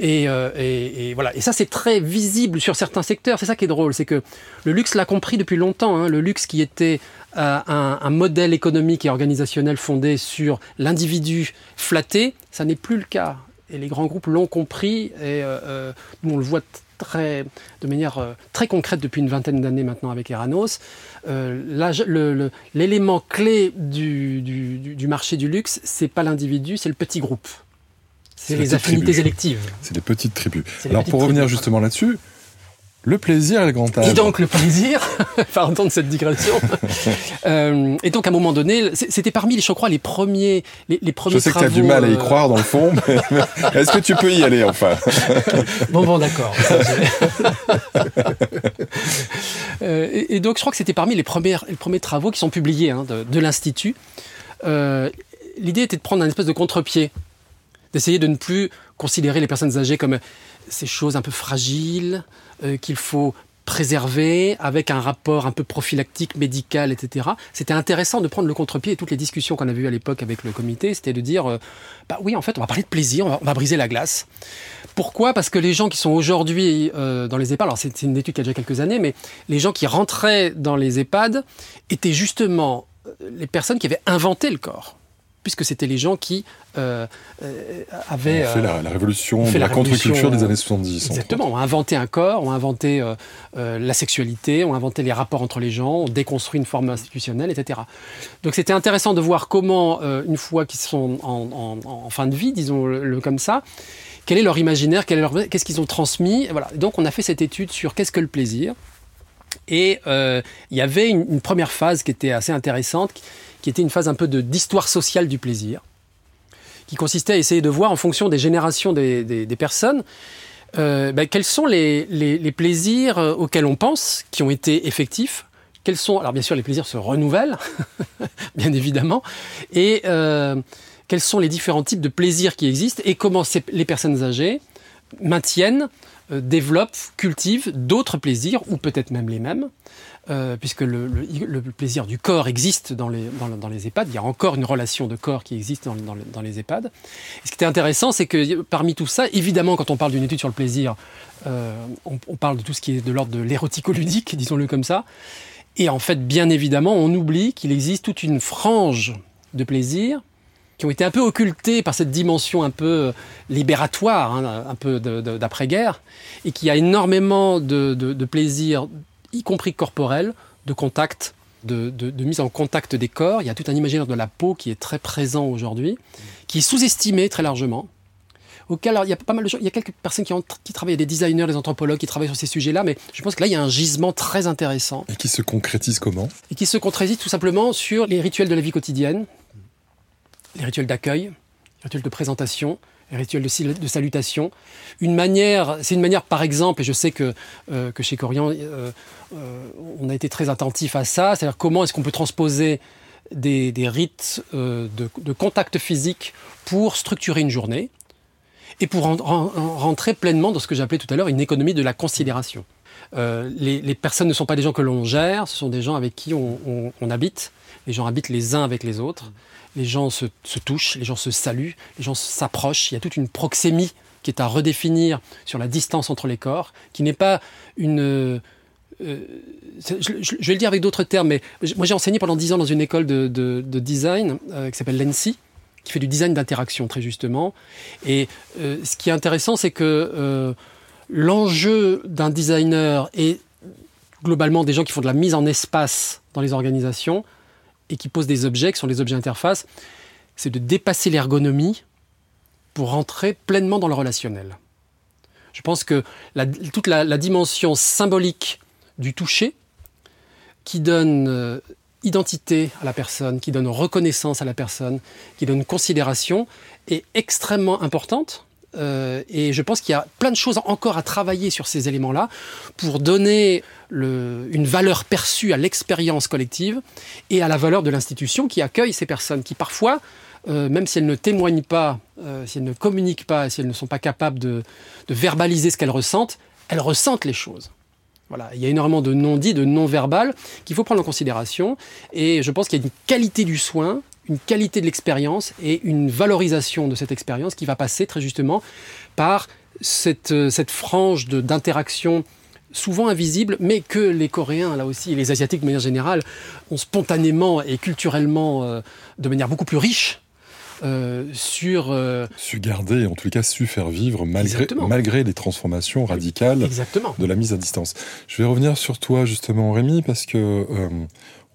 et, euh, et, voilà. Et ça, c'est très visible sur certains secteurs. C'est ça qui est drôle, c'est que le luxe l'a compris depuis longtemps. Hein. Le luxe qui était euh, un, modèle économique et organisationnel fondé sur l'individu flatté, ça n'est plus le cas. Et les grands groupes l'ont compris. Et euh, on le voit très, de manière très concrète depuis une vingtaine d'années maintenant avec Eranos. L'élément clé du, du, du marché du luxe, c'est pas l'individu, c'est le petit groupe. C'est les affinités tribus. électives. C'est des petites tribus. Alors pour revenir tribus, justement là-dessus, le plaisir et le grand âge. Et donc le plaisir, pardon de cette digression. euh, et donc à un moment donné, c'était parmi, je crois, les premiers, les, les premiers Je sais travaux, que tu as du mal à y euh, croire dans le fond, mais, mais est-ce que tu peux y aller enfin Bon, bon, d'accord. euh, et, et, donc je crois que c'était parmi les, premières, les premiers travaux qui sont publiés hein, de, de l'Institut. Euh, L'idée était de prendre un espèce de contre-pied d'essayer de ne plus considérer les personnes âgées comme ces choses un peu fragiles euh, qu'il faut préserver avec un rapport un peu prophylactique, médical, etc. C'était intéressant de prendre le contre-pied et toutes les discussions qu'on avait eues à l'époque avec le comité, c'était de dire, euh, bah oui, en fait, on va parler de plaisir, on va, on va briser la glace. Pourquoi? Parce que les gens qui sont aujourd'hui euh, dans les EHPAD, alors c'est une étude qui a déjà quelques années, mais les gens qui rentraient dans les EHPAD étaient justement les personnes qui avaient inventé le corps puisque c'était les gens qui euh, euh, avaient fait la, la révolution fait de la, la contre-culture des années 70. Exactement, ont inventé un corps, ont inventé euh, euh, la sexualité, ont inventé les rapports entre les gens, ont déconstruit une forme institutionnelle, etc. Donc c'était intéressant de voir comment, euh, une fois qu'ils sont en, en, en, fin de vie, disons-le le comme ça, quel est leur imaginaire, qu'est-ce qu'ils ont transmis. Voilà. Donc on a fait cette étude sur qu'est-ce que le plaisir. Et euh, il y avait une, une, première phase qui était assez intéressante, qui, était une phase un peu d'histoire sociale du plaisir, qui consistait à essayer de voir en fonction des générations des, personnes, euh, ben, quels sont les, plaisirs auxquels on pense, qui ont été effectifs, quels sont, alors bien sûr les plaisirs se renouvellent, bien évidemment, et euh, quels sont les différents types de plaisirs qui existent, et comment les personnes âgées maintiennent, euh, développent, cultivent d'autres plaisirs, ou peut-être même les mêmes, euh, puisque le, plaisir du corps existe dans les, dans, les EHPAD. Il y a encore une relation de corps qui existe dans, dans, dans les EHPAD. Et ce qui était intéressant, c'est que parmi tout ça, évidemment, quand on parle d'une étude sur le plaisir, euh, on, on, parle de tout ce qui est de l'ordre de l'érotico-ludique, disons-le comme ça. Et en fait, bien évidemment, on oublie qu'il existe toute une frange de plaisir qui ont été un peu occultés par cette dimension un peu libératoire, hein, un peu d'après-guerre, et qui a énormément de, de, de plaisir y compris corporel, de contact, de, mise en contact des corps. Il y a tout un imaginaire de la peau qui est très présent aujourd'hui, qui est sous-estimé très largement. Auquel, alors, il y a pas mal de gens, il y a quelques personnes qui, ont, qui travaillent, des designers, des anthropologues qui travaillent sur ces sujets-là, mais je pense que là, il y a un gisement très intéressant. Et qui se concrétise comment? Et qui se concrétise tout simplement sur les rituels de la vie quotidienne, les rituels d'accueil, les rituels de présentation, les rituels de, salutation. Une manière, c'est une manière, par exemple, et je sais que, euh, que chez Corian, euh, euh, on a été très attentif à ça, c'est-à-dire comment est-ce qu'on peut transposer des, des rites de, contact physique pour structurer une journée et pour en, en, rentrer pleinement dans ce que j'appelais tout à l'heure une économie de la considération. Les, les, personnes ne sont pas des gens que l'on gère, ce sont des gens avec qui on habite. Les gens habitent les uns avec les autres les gens se, touchent, les gens se saluent, les gens s'approchent. Il y a toute une proxémie qui est à redéfinir sur la distance entre les corps, qui n'est pas une... Euh, je, vais le dire avec d'autres termes, mais moi j'ai enseigné pendant dix ans dans une école de design euh, qui s'appelle l'ENSI, qui fait du design d'interaction très justement. Et euh, ce qui est intéressant, c'est que l'enjeu d'un designer et globalement des gens qui font de la mise en espace dans les organisations, et qui posent des objets, qui sont les objets interfaces, c'est de dépasser l'ergonomie pour rentrer pleinement dans le relationnel. Je pense que toute la, la, dimension symbolique du toucher, qui donne euh, identité à la personne, qui donne reconnaissance à la personne, qui donne considération, est extrêmement importante euh, et je pense qu'il y a plein de choses encore à travailler sur ces éléments-là pour donner une valeur perçue à l'expérience collective et à la valeur de l'institution qui accueille ces personnes qui parfois, euh, même si elles ne témoignent pas, euh, si elles ne communiquent pas, si elles ne sont pas capables de, de verbaliser ce qu'elles ressentent, elles ressentent les choses. Voilà, il y a énormément de non-dits, de non-verbal qu'il faut prendre en considération. Et je pense qu'il y a une qualité du soin, une qualité de l'expérience et une valorisation de cette expérience qui va passer très justement par cette, euh, cette frange d'interaction souvent invisible, mais que les Coréens, là aussi, et les Asiatiques de manière générale, ont spontanément et culturellement, euh, de manière beaucoup plus riche, euh, sur... Euh... Su garder, en les cas, su faire vivre malgré, malgré les transformations radicales Exactement. de la mise à distance. Je vais revenir sur toi, justement, Rémi, parce que...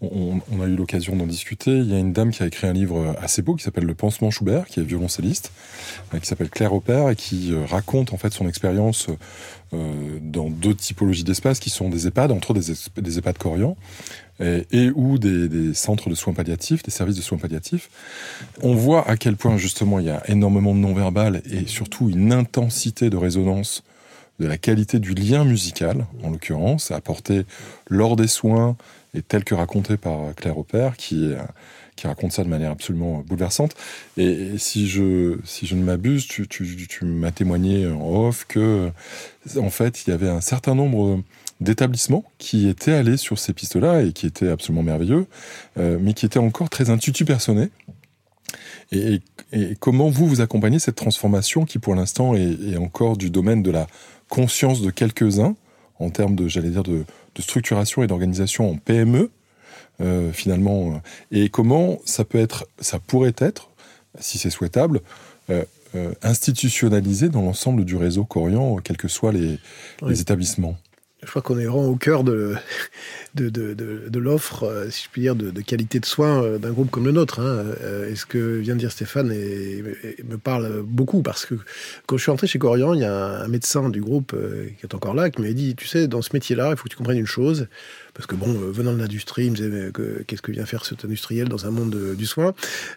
On, a eu l'occasion d'en discuter. Il y a une dame qui a écrit un livre assez beau qui s'appelle Le Pansement Schubert, qui est violoncelliste, euh, qui s'appelle Claire Opère et qui euh, raconte en fait son expérience euh, dans deux typologies d'espaces qui sont des EHPAD, entre des, des EHPAD corians, et, et ou des, des, centres de soins palliatifs, des services de soins palliatifs. On voit à quel point justement il y a énormément de non-verbal et surtout une intensité de résonance de la qualité du lien musical, en l'occurrence, apporté lors des soins, et tel que raconté par Claire Opère, qui, qui raconte ça de manière absolument bouleversante. Et, si, je, ne m'abuse, tu, m'as témoigné en off que, en fait, il y avait un certain nombre d'établissements qui étaient allés sur ces pistes-là et qui étaient absolument merveilleux, euh, mais qui étaient encore très intuitu personnés. Et, et, comment vous vous accompagnez cette transformation qui pour l'instant est, est, encore du domaine de la conscience de quelques-uns en termes de j'allais dire de, de structuration et d'organisation en PME euh, finalement et comment ça peut être ça pourrait être si c'est souhaitable euh, euh, institutionnalisé dans l'ensemble du réseau Corian quels que soient les, oui. les établissements je crois qu'on est vraiment au cœur de, de, de, l'offre, euh, si je puis dire, de, qualité de soins euh, d'un groupe comme le nôtre. Hein. Euh, et ce que vient de dire Stéphane me parle beaucoup, parce que quand je suis entré chez Corian, il y a un médecin du groupe qui est encore là, qui m'a dit, tu sais, dans ce métier-là, il faut que tu comprennes une chose, parce que bon, venant de l'industrie, il me disait qu'est-ce que vient faire cet industriel dans un monde de, du soin?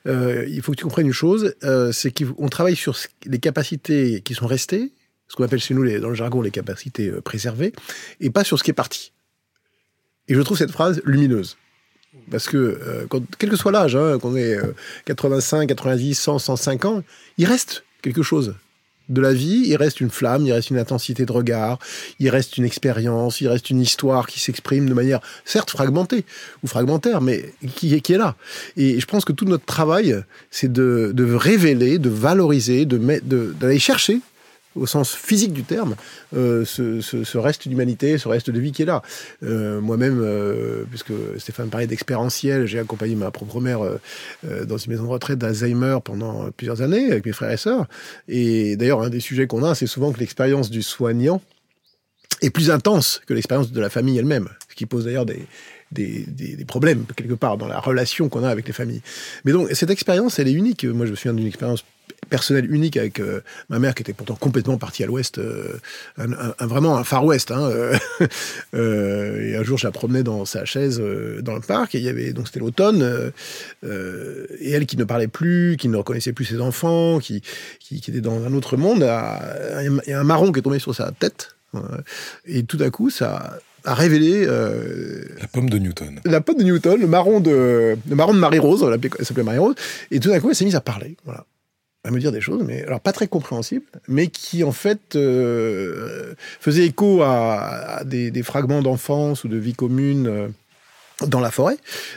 Il faut que tu comprennes une chose, c'est qu'on travaille sur les capacités qui sont restées ce qu'on appelle chez nous les, dans le jargon les capacités euh, préservées, et pas sur ce qui est parti. Et je trouve cette phrase lumineuse. Parce que, euh, quel que soit l'âge, hein, qu'on ait euh, 85, 90, 100, 105 ans, il reste quelque chose de la vie, il reste une flamme, il reste une intensité de regard, il reste une expérience, il reste une histoire qui s'exprime de manière certes fragmentée ou fragmentaire, mais qui, qui est là. Et je pense que tout notre travail, c'est de, de révéler, de valoriser, de d'aller de, chercher au sens physique du terme, euh, ce, reste d'humanité, ce reste de vie qui est là. Euh, Moi-même, euh, puisque Stéphane parlait d'expérientiel, j'ai accompagné ma propre mère dans une maison de retraite d'Alzheimer pendant plusieurs années avec mes frères et sœurs. Et d'ailleurs, un des sujets qu'on a, c'est souvent que l'expérience du soignant est plus intense que l'expérience de la famille elle-même, ce qui pose d'ailleurs des, des, des, problèmes quelque part dans la relation qu'on a avec les familles. Mais donc cette expérience, elle est unique. Moi, je me souviens d'une expérience personnelle unique avec euh, ma mère qui était pourtant complètement partie à l'ouest, euh, un, un, un, vraiment un far west. Hein, euh, et un jour, je la promenais dans sa chaise dans le parc et il y avait donc c'était l'automne et elle qui ne parlait plus, qui ne reconnaissait plus ses enfants, qui qui, qui était dans un autre monde. Il y a un marron qui est tombé sur sa tête et tout à coup, ça a révélé euh, la pomme de Newton. La pomme de Newton, le marron de le marron de Marie Rose, elle s'appelait Marie Rose, et tout d'un coup, elle s'est mise à parler. Voilà à me dire des choses, mais alors pas très compréhensibles, mais qui en fait euh, faisaient écho à, à des, des, fragments d'enfance ou de vie commune euh, dans la forêt.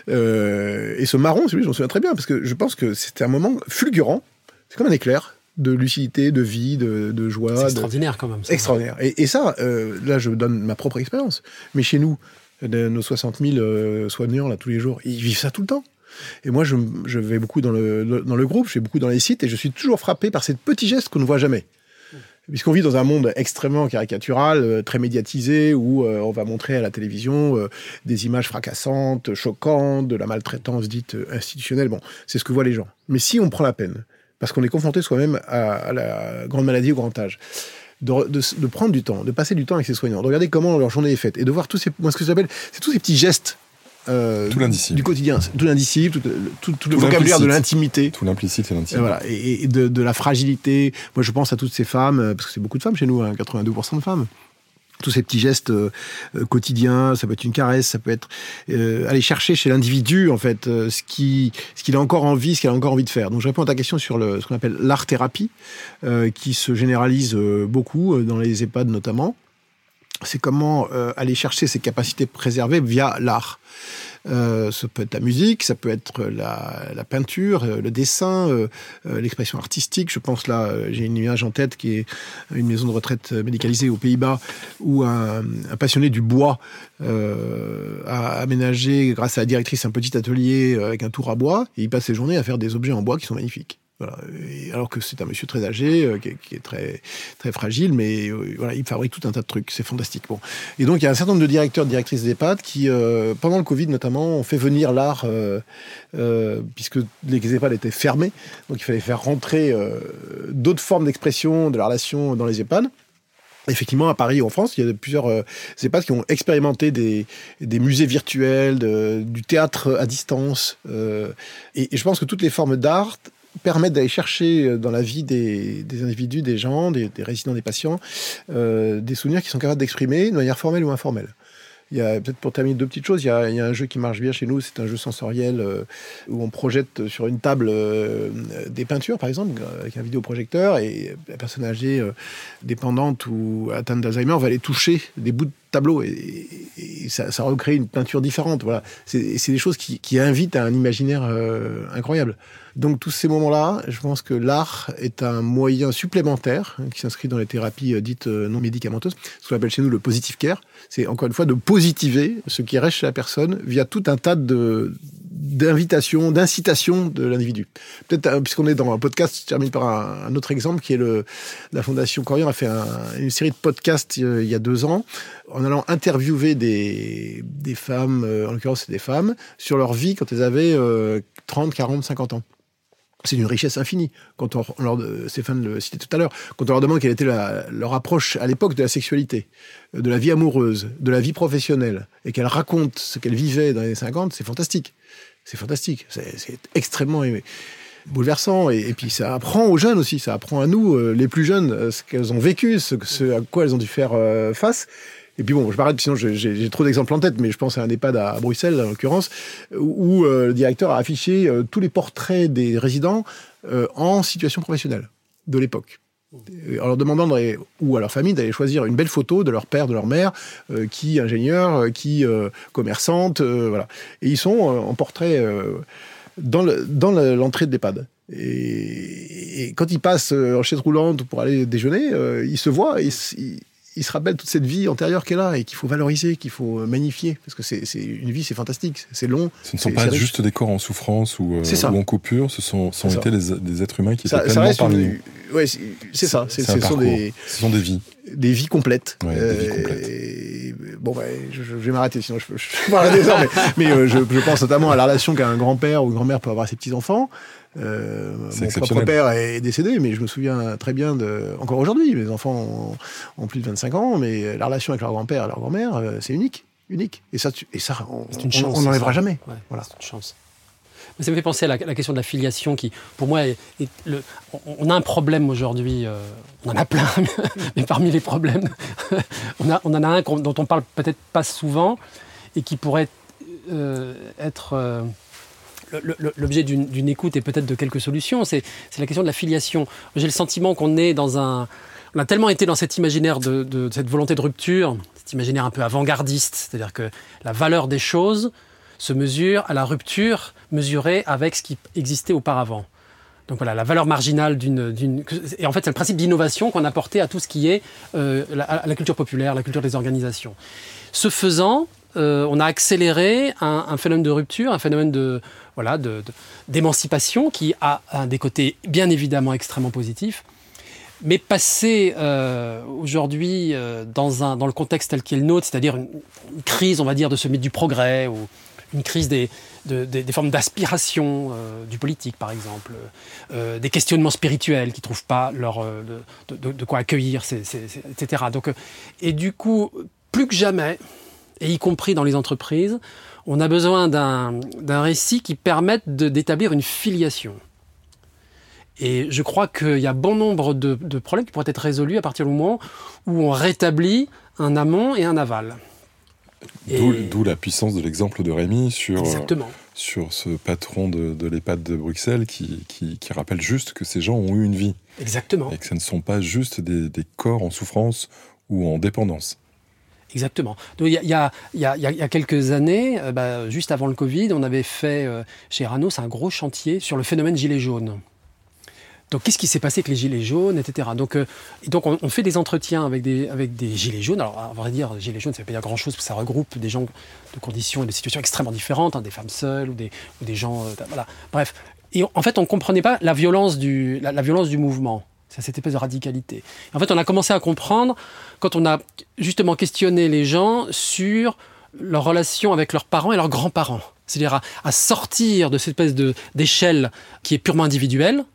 Euh, et ce marron, celui, je m'en souviens très bien, parce que je pense que c'était un moment fulgurant. C'est comme un éclair de lucidité, de vie, de, de joie. C'est extraordinaire de... quand même. Ça. Extraordinaire. Et, et ça, euh, là, je donne ma propre expérience. Mais chez nous, de nos 60 000 euh, soignants là tous les jours, ils vivent ça tout le temps. Et moi, je, vais beaucoup dans le, dans le groupe, je vais beaucoup dans les sites, et je suis toujours frappé par ces petits gestes qu'on ne voit jamais. Puisqu'on vit dans un monde extrêmement caricatural, euh, très médiatisé, où euh, on va montrer à la télévision euh, des images fracassantes, choquantes, de la maltraitance dite institutionnelle. Bon, c'est ce que voient les gens. Mais si on prend la peine, parce qu'on est confronté soi-même à, la grande maladie au grand âge, de, de, de, prendre du temps, de passer du temps avec ses soignants, de regarder comment leur journée est faite, et de voir tous ces, moi ce que j'appelle, c'est tous ces petits gestes tout l'indicible. du quotidien, tout l'indicible, tout, le vocabulaire de l'intimité. Tout l'implicite et l'intime. Voilà, et, de, la fragilité. Moi, je pense à toutes ces femmes, parce que c'est beaucoup de femmes chez nous, 82% hein, de femmes tous ces petits gestes euh, euh, quotidiens, ça peut être une caresse, ça peut être euh, aller chercher chez l'individu en fait ce qui ce qu'il a encore envie, ce qu'il a encore envie de faire. Donc je réponds à ta question sur le, ce qu'on appelle l'art thérapie, qui se généralise beaucoup dans les EHPAD notamment. C'est comment aller chercher ses capacités préservées via l'art. Euh, ça peut être la musique, ça peut être la, la peinture, euh, le dessin, euh, l'expression artistique. Je pense là, j'ai une image en tête qui est une maison de retraite médicalisée aux Pays-Bas où un, un, passionné du bois a aménagé, grâce à la directrice, un petit atelier avec un tour à bois et il passe ses journées à faire des objets en bois qui sont magnifiques alors que c'est un monsieur très âgé, euh, qui, est, très, très fragile, mais euh, voilà, il fabrique tout un tas de trucs. C'est fantastique. Bon. Et donc, il y a un certain nombre de directeurs, directrices d'EHPAD qui, euh, pendant le Covid notamment, ont fait venir l'art, puisque les EHPAD étaient fermés. Donc, il fallait faire rentrer d'autres formes d'expression de la relation dans les EHPAD. Effectivement, à Paris ou en France, il y a plusieurs EHPAD qui ont expérimenté des musées virtuels, du théâtre à distance. et, je pense que toutes les formes d'art permettent d'aller chercher euh, dans la vie des, individus, des gens, des, résidents, des patients, euh, des souvenirs qui sont capables d'exprimer de manière formelle ou informelle. Il y a peut-être pour terminer deux petites choses. Il y, a, un jeu qui marche bien chez nous, c'est un jeu sensoriel euh, où on projette sur une table des peintures, par exemple, avec un vidéoprojecteur, et la personne âgée, dépendante ou atteinte d'Alzheimer, va aller toucher des bouts de tableau et, ça, recrée une peinture différente. Voilà, c'est des choses qui, qui, invitent à un imaginaire incroyable. Donc tous ces moments-là, je pense que l'art est un moyen supplémentaire hein, qui s'inscrit dans les thérapies euh, dites euh, non médicamenteuses, ce qu'on appelle chez nous le positive care. C'est encore une fois de positiver ce qui reste chez la personne via tout un tas de d'invitation, d'incitation de l'individu. Peut-être, euh, puisqu'on est dans un podcast, je termine par un, autre exemple qui est le, la Fondation Corian a fait une série de podcasts il y a deux ans en allant interviewer des, des femmes, en l'occurrence c'est des femmes, sur leur vie quand elles avaient 30, 40, 50 ans c'est une richesse infinie. Quand on, leur, Stéphane le citait tout à l'heure, quand on leur demande quelle était leur approche à l'époque de la sexualité, de la vie amoureuse, de la vie professionnelle, et qu'elles racontent ce qu'elles vivaient dans les années 50, c'est fantastique. C'est fantastique. C'est extrêmement bouleversant. Et, puis ça apprend aux jeunes aussi, ça apprend à nous, euh, les plus jeunes, euh, ce qu'elles ont vécu, ce, à quoi elles ont dû faire euh, face. Et puis bon, je m'arrête, sinon j'ai trop d'exemples en tête, mais je pense à un EHPAD à, Bruxelles, en l'occurrence, où euh, le directeur a affiché euh, tous les portraits des résidents euh, en situation professionnelle de l'époque. En leur demandant, ou à leur famille, d'aller choisir une belle photo de leur père, de leur mère, qui ingénieur, qui commerçante, voilà. Et ils sont en portrait dans l'entrée de l'EHPAD. Et, quand ils passent en chaise roulante pour aller déjeuner, ils se voient, il se rappelle toute cette vie antérieure qu'elle a et qu'il faut valoriser, qu'il faut magnifier, parce que c'est une vie, c'est fantastique, c'est long. Ce ne sont pas juste des corps en souffrance ou, euh, en coupure, ce sont, sont été des, êtres humains qui étaient pleinement parmi nous. Ouais, c'est ça, ce sont, des, ce sont des vies. Des vies complètes. Ouais, des vies complètes. Euh, bon, bah, je, vais m'arrêter, sinon je, peux heures, mais, mais euh, je, je, pense notamment à la relation qu'un grand-père ou une grand-mère peut avoir à ses petits-enfants. Euh, mon propre père est décédé, mais je me souviens très bien de. Encore aujourd'hui, mes enfants ont, plus de 25 ans, mais la relation avec leur grand-père et leur grand-mère, euh, c'est unique. Unique. Et ça, et ça on n'enlèvera jamais. voilà. C'est une chance. Ça me fait penser à la, question de la filiation qui, pour moi, est, le, on, a un problème aujourd'hui, euh, on en a plein, mais parmi les problèmes, on, a, on en a un dont on parle peut-être pas souvent et qui pourrait être l'objet d'une écoute et peut-être de quelques solutions, c'est la question de la filiation. J'ai le sentiment qu'on est dans un... On a tellement été dans cet imaginaire de, cette volonté de rupture, cet imaginaire un peu avant-gardiste, c'est-à-dire que la valeur des choses se mesure à la rupture mesurée avec ce qui existait auparavant. Donc voilà, la valeur marginale d'une... Et en fait, c'est le principe d'innovation qu'on a apporté à tout ce qui est euh, la, culture populaire, la culture des organisations. Ce faisant, euh, on a accéléré un, phénomène de rupture, un phénomène de, voilà, d'émancipation qui a des côtés bien évidemment extrêmement positifs. Mais passer euh, aujourd'hui euh, dans, un, dans le contexte tel qu'il est le nôtre, c'est-à-dire une, crise, on va dire, de ce mythe du progrès, ou une crise des, des formes d'aspiration du politique, par exemple, des questionnements spirituels qui ne trouvent pas leur, de, de, quoi accueillir, etc. Donc, et du coup, plus que jamais, et y compris dans les entreprises, on a besoin d'un récit qui permette d'établir une filiation. Et je crois qu'il y a bon nombre de, problèmes qui pourraient être résolus à partir du moment où on rétablit un amont et un aval. D'où la puissance de l'exemple de Rémi sur, sur ce patron de, de l'EHPAD de Bruxelles qui, qui, rappelle juste que ces gens ont eu une vie. Exactement. Et que ce ne sont pas juste des, des corps en souffrance ou en dépendance. Exactement. il y a, y, a, y a, quelques années, euh, bah, juste avant le Covid, on avait fait euh, chez Ranos un gros chantier sur le phénomène gilet jaune. Donc, qu'est-ce qui s'est passé avec les gilets jaunes, etc. Donc, euh, donc on, fait des entretiens avec des, avec des gilets jaunes. Alors, on va dire, gilets jaunes, ça ne veut pas dire grand-chose, parce que ça regroupe des gens de conditions et de situations extrêmement différentes, hein, des femmes seules ou des, des gens... voilà. Bref. Et en fait, on ne comprenait pas la violence du, la violence du mouvement. C'est cette espèce de radicalité. En fait, on a commencé à comprendre quand on a justement questionné les gens sur leur relation avec leurs parents et leurs grands-parents. C'est-à-dire à, sortir de cette espèce d'échelle qui est purement individuelle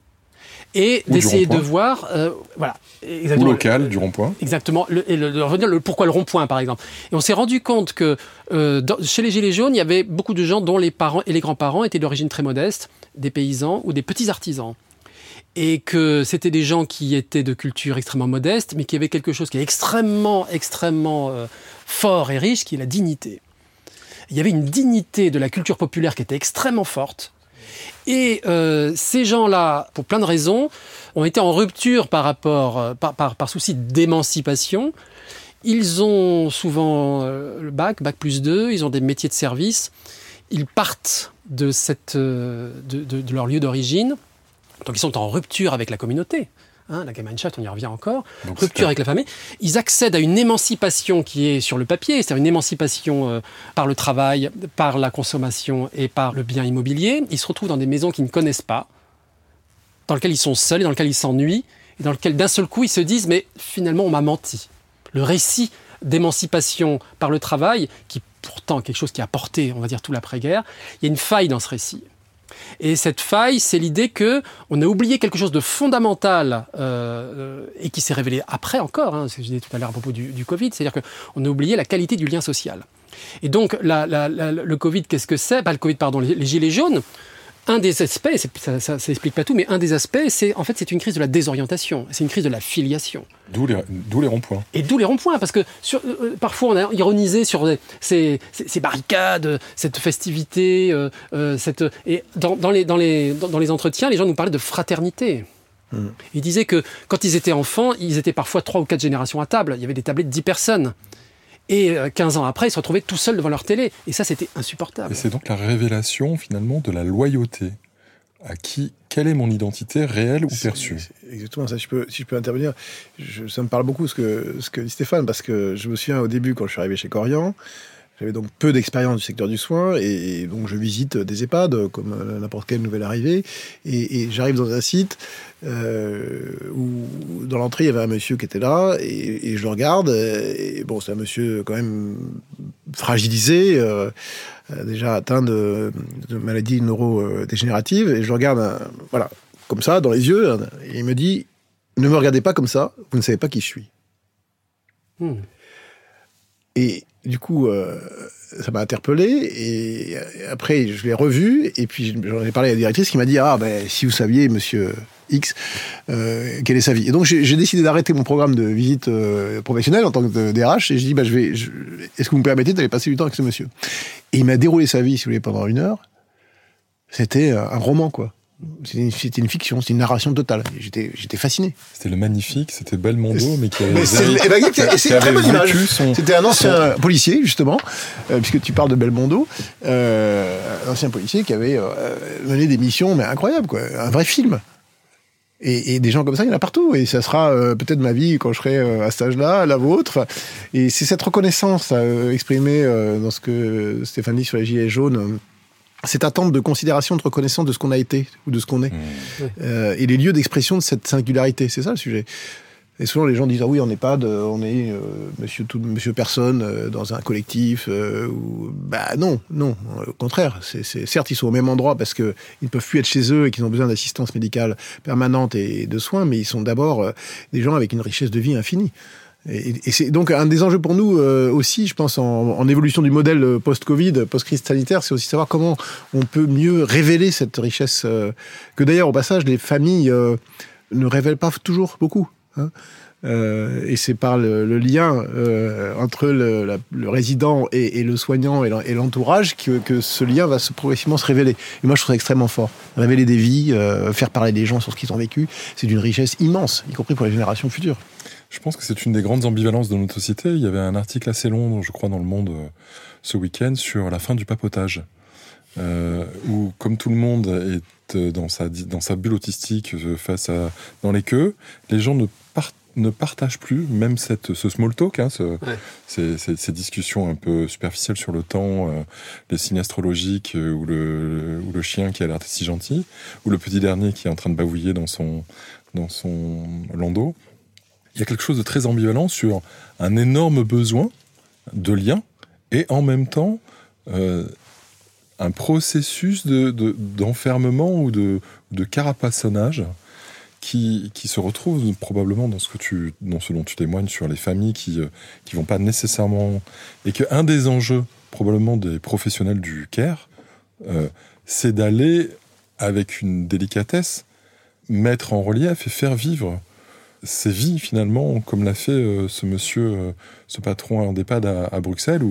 et d'essayer de voir, euh, voilà, exactement, Ou local, du rond-point. Exactement, le, et le, pourquoi le rond-point, par exemple. Et on s'est rendu compte que euh, chez les Gilets jaunes, il y avait beaucoup de gens dont les parents et les grands-parents étaient d'origine très modeste, des paysans ou des petits artisans et que c'était des gens qui étaient de culture extrêmement modeste, mais qui avaient quelque chose qui est extrêmement, extrêmement euh, fort et riche, qui est la dignité. Il y avait une dignité de la culture populaire qui était extrêmement forte. Et euh, ces gens-là, pour plein de raisons, ont été en rupture par rapport, euh, par, par, souci d'émancipation. Ils ont souvent le bac, bac plus 2, ils ont des métiers de service, ils partent de, cette, de, de leur lieu d'origine, donc ils sont en rupture avec la communauté. Hein, la Gemeinschaft, on y revient encore, rupture avec la famille. Ils accèdent à une émancipation qui est sur le papier, c'est-à-dire une émancipation euh, par le travail, par la consommation et par le bien immobilier. Ils se retrouvent dans des maisons qu'ils ne connaissent pas, dans lesquelles ils sont seuls et dans lesquelles ils s'ennuient, et dans lesquelles d'un seul coup ils se disent mais finalement on m'a menti. Le récit d'émancipation par le travail, qui pourtant quelque chose qui a porté, on va dire, tout l'après-guerre, il y a une faille dans ce récit. Et cette faille, c'est l'idée que on a oublié quelque chose de fondamental euh, et qui s'est révélé après encore, hein, ce que je disais tout à l'heure à propos du, Covid, c'est-à-dire qu'on a oublié la qualité du lien social. Et donc, le Covid, qu'est-ce que c'est? Pas le Covid, pardon, les gilets jaunes un des aspects, ça, ça, ça, pas tout, mais un des aspects, c'est en fait c'est une crise de la désorientation, c'est une crise de la filiation. D'où les, les ronds-points. Et d'où les ronds-points, parce que sur, euh, euh, parfois on a ironisé sur ces, ces, barricades, cette festivité, euh, cette, et dans, dans, les, dans, les, dans, les entretiens, les gens nous parlaient de fraternité. Mmh. Ils disaient que quand ils étaient enfants, ils étaient parfois trois ou quatre générations à table. Il y avait des tablés de dix personnes. Et 15 euh, ans après, ils se retrouvaient tout seuls devant leur télé. Et ça, c'était insupportable. Et c'est donc la révélation, finalement, de la loyauté. À qui, quelle est mon identité réelle ou perçue? Exactement, ça, je peux, si je peux intervenir, ça me parle beaucoup ce que, ce que dit Stéphane, parce que je me souviens au début, quand je suis arrivé chez Corian, j'avais donc peu d'expérience du secteur du soin et, donc je visite des EHPAD comme euh, n'importe quelle nouvelle arrivée et, j'arrive dans un site euh, où dans l'entrée il y avait un monsieur qui était là et, je le regarde et bon c'est un monsieur quand même fragilisé euh, déjà atteint de, de maladies neurodégénératives et je le regarde voilà comme ça dans les yeux et il me dit ne me regardez pas comme ça vous ne savez pas qui je suis hmm. et du coup, euh, ça m'a interpellé. Et après, je l'ai revu. Et puis, j'en ai parlé à la directrice qui m'a dit Ah, ben, si vous saviez, monsieur X, euh, quelle est sa vie. Et donc, j'ai décidé d'arrêter mon programme de visite euh, professionnelle en tant que DRH. Et je dis bah, je vais, Est-ce que vous me permettez d'aller passer du temps avec ce monsieur? Et il m'a déroulé sa vie, si vous voulez, pendant une heure. C'était un roman, quoi. C'était une, fiction, c'était une narration totale. J'étais, j'étais fasciné. C'était le magnifique, c'était Belmondo, mais qui avait. c'est, ben, une très bonne image. C'était un ancien policier, justement, euh, puisque tu parles de Belmondo, euh, un ancien policier qui avait euh, mené des missions, mais incroyables, quoi. Un vrai film. Et, des gens comme ça, il y en a partout. Et ça sera peut-être ma vie quand je serai à cet âge-là, la vôtre. Et c'est cette reconnaissance exprimée dans ce que Stéphanie sur les Gilets jaunes cette attente de considération, de reconnaissance de ce qu'on a été ou de ce qu'on est. Mmh. Euh, et les lieux d'expression de cette singularité, c'est ça le sujet. Et souvent les gens disent ah oui on n'est pas de, on est euh, monsieur tout monsieur personne euh, dans un collectif ou bah non non au contraire c'est certes ils sont au même endroit parce que ils ne peuvent plus être chez eux et qu'ils ont besoin d'assistance médicale permanente et de soins mais ils sont d'abord des gens avec une richesse de vie infinie Et, c'est donc un des enjeux pour nous euh, aussi, je pense, en, évolution du modèle euh, post-Covid, post-crise sanitaire, c'est aussi savoir comment on peut mieux révéler cette richesse euh, que d'ailleurs, au passage, les familles ne révèlent pas toujours beaucoup. Hein. et c'est par le, lien entre le, résident et, le soignant et l'entourage que, ce lien va progressivement se révéler. Et moi, je trouve ça extrêmement fort. Révéler des vies, faire parler des gens sur ce qu'ils ont vécu, c'est d'une richesse immense, y compris pour les générations futures. Je pense que c'est une des grandes ambivalences de notre société. Il y avait un article assez long, je crois, dans le Monde euh, ce week-end sur la fin du papotage, euh, où, comme tout le monde euh, dans sa, dans sa bulle autistique face à dans les queues, les gens ne, ne partagent plus, même cette, ce small talk, hein, ces, discussions un peu superficielles sur le temps, les signes astrologiques, ou, le, ou le chien qui a l'air si gentil, ou le petit dernier qui est en train de bavouiller dans son, dans son landau. Il y a quelque chose de très ambivalent sur un énorme besoin de lien et en même temps euh, un processus d'enfermement de, ou de, de carapassonnage qui, se retrouve probablement dans ce, que tu, dans dont tu témoignes sur les familles qui ne euh, vont pas nécessairement... Et qu'un des enjeux probablement des professionnels du care, euh, c'est d'aller avec une délicatesse mettre en relief et faire vivre ces vies finalement, comme l'a fait euh, ce monsieur, ce patron en EHPAD à, Bruxelles,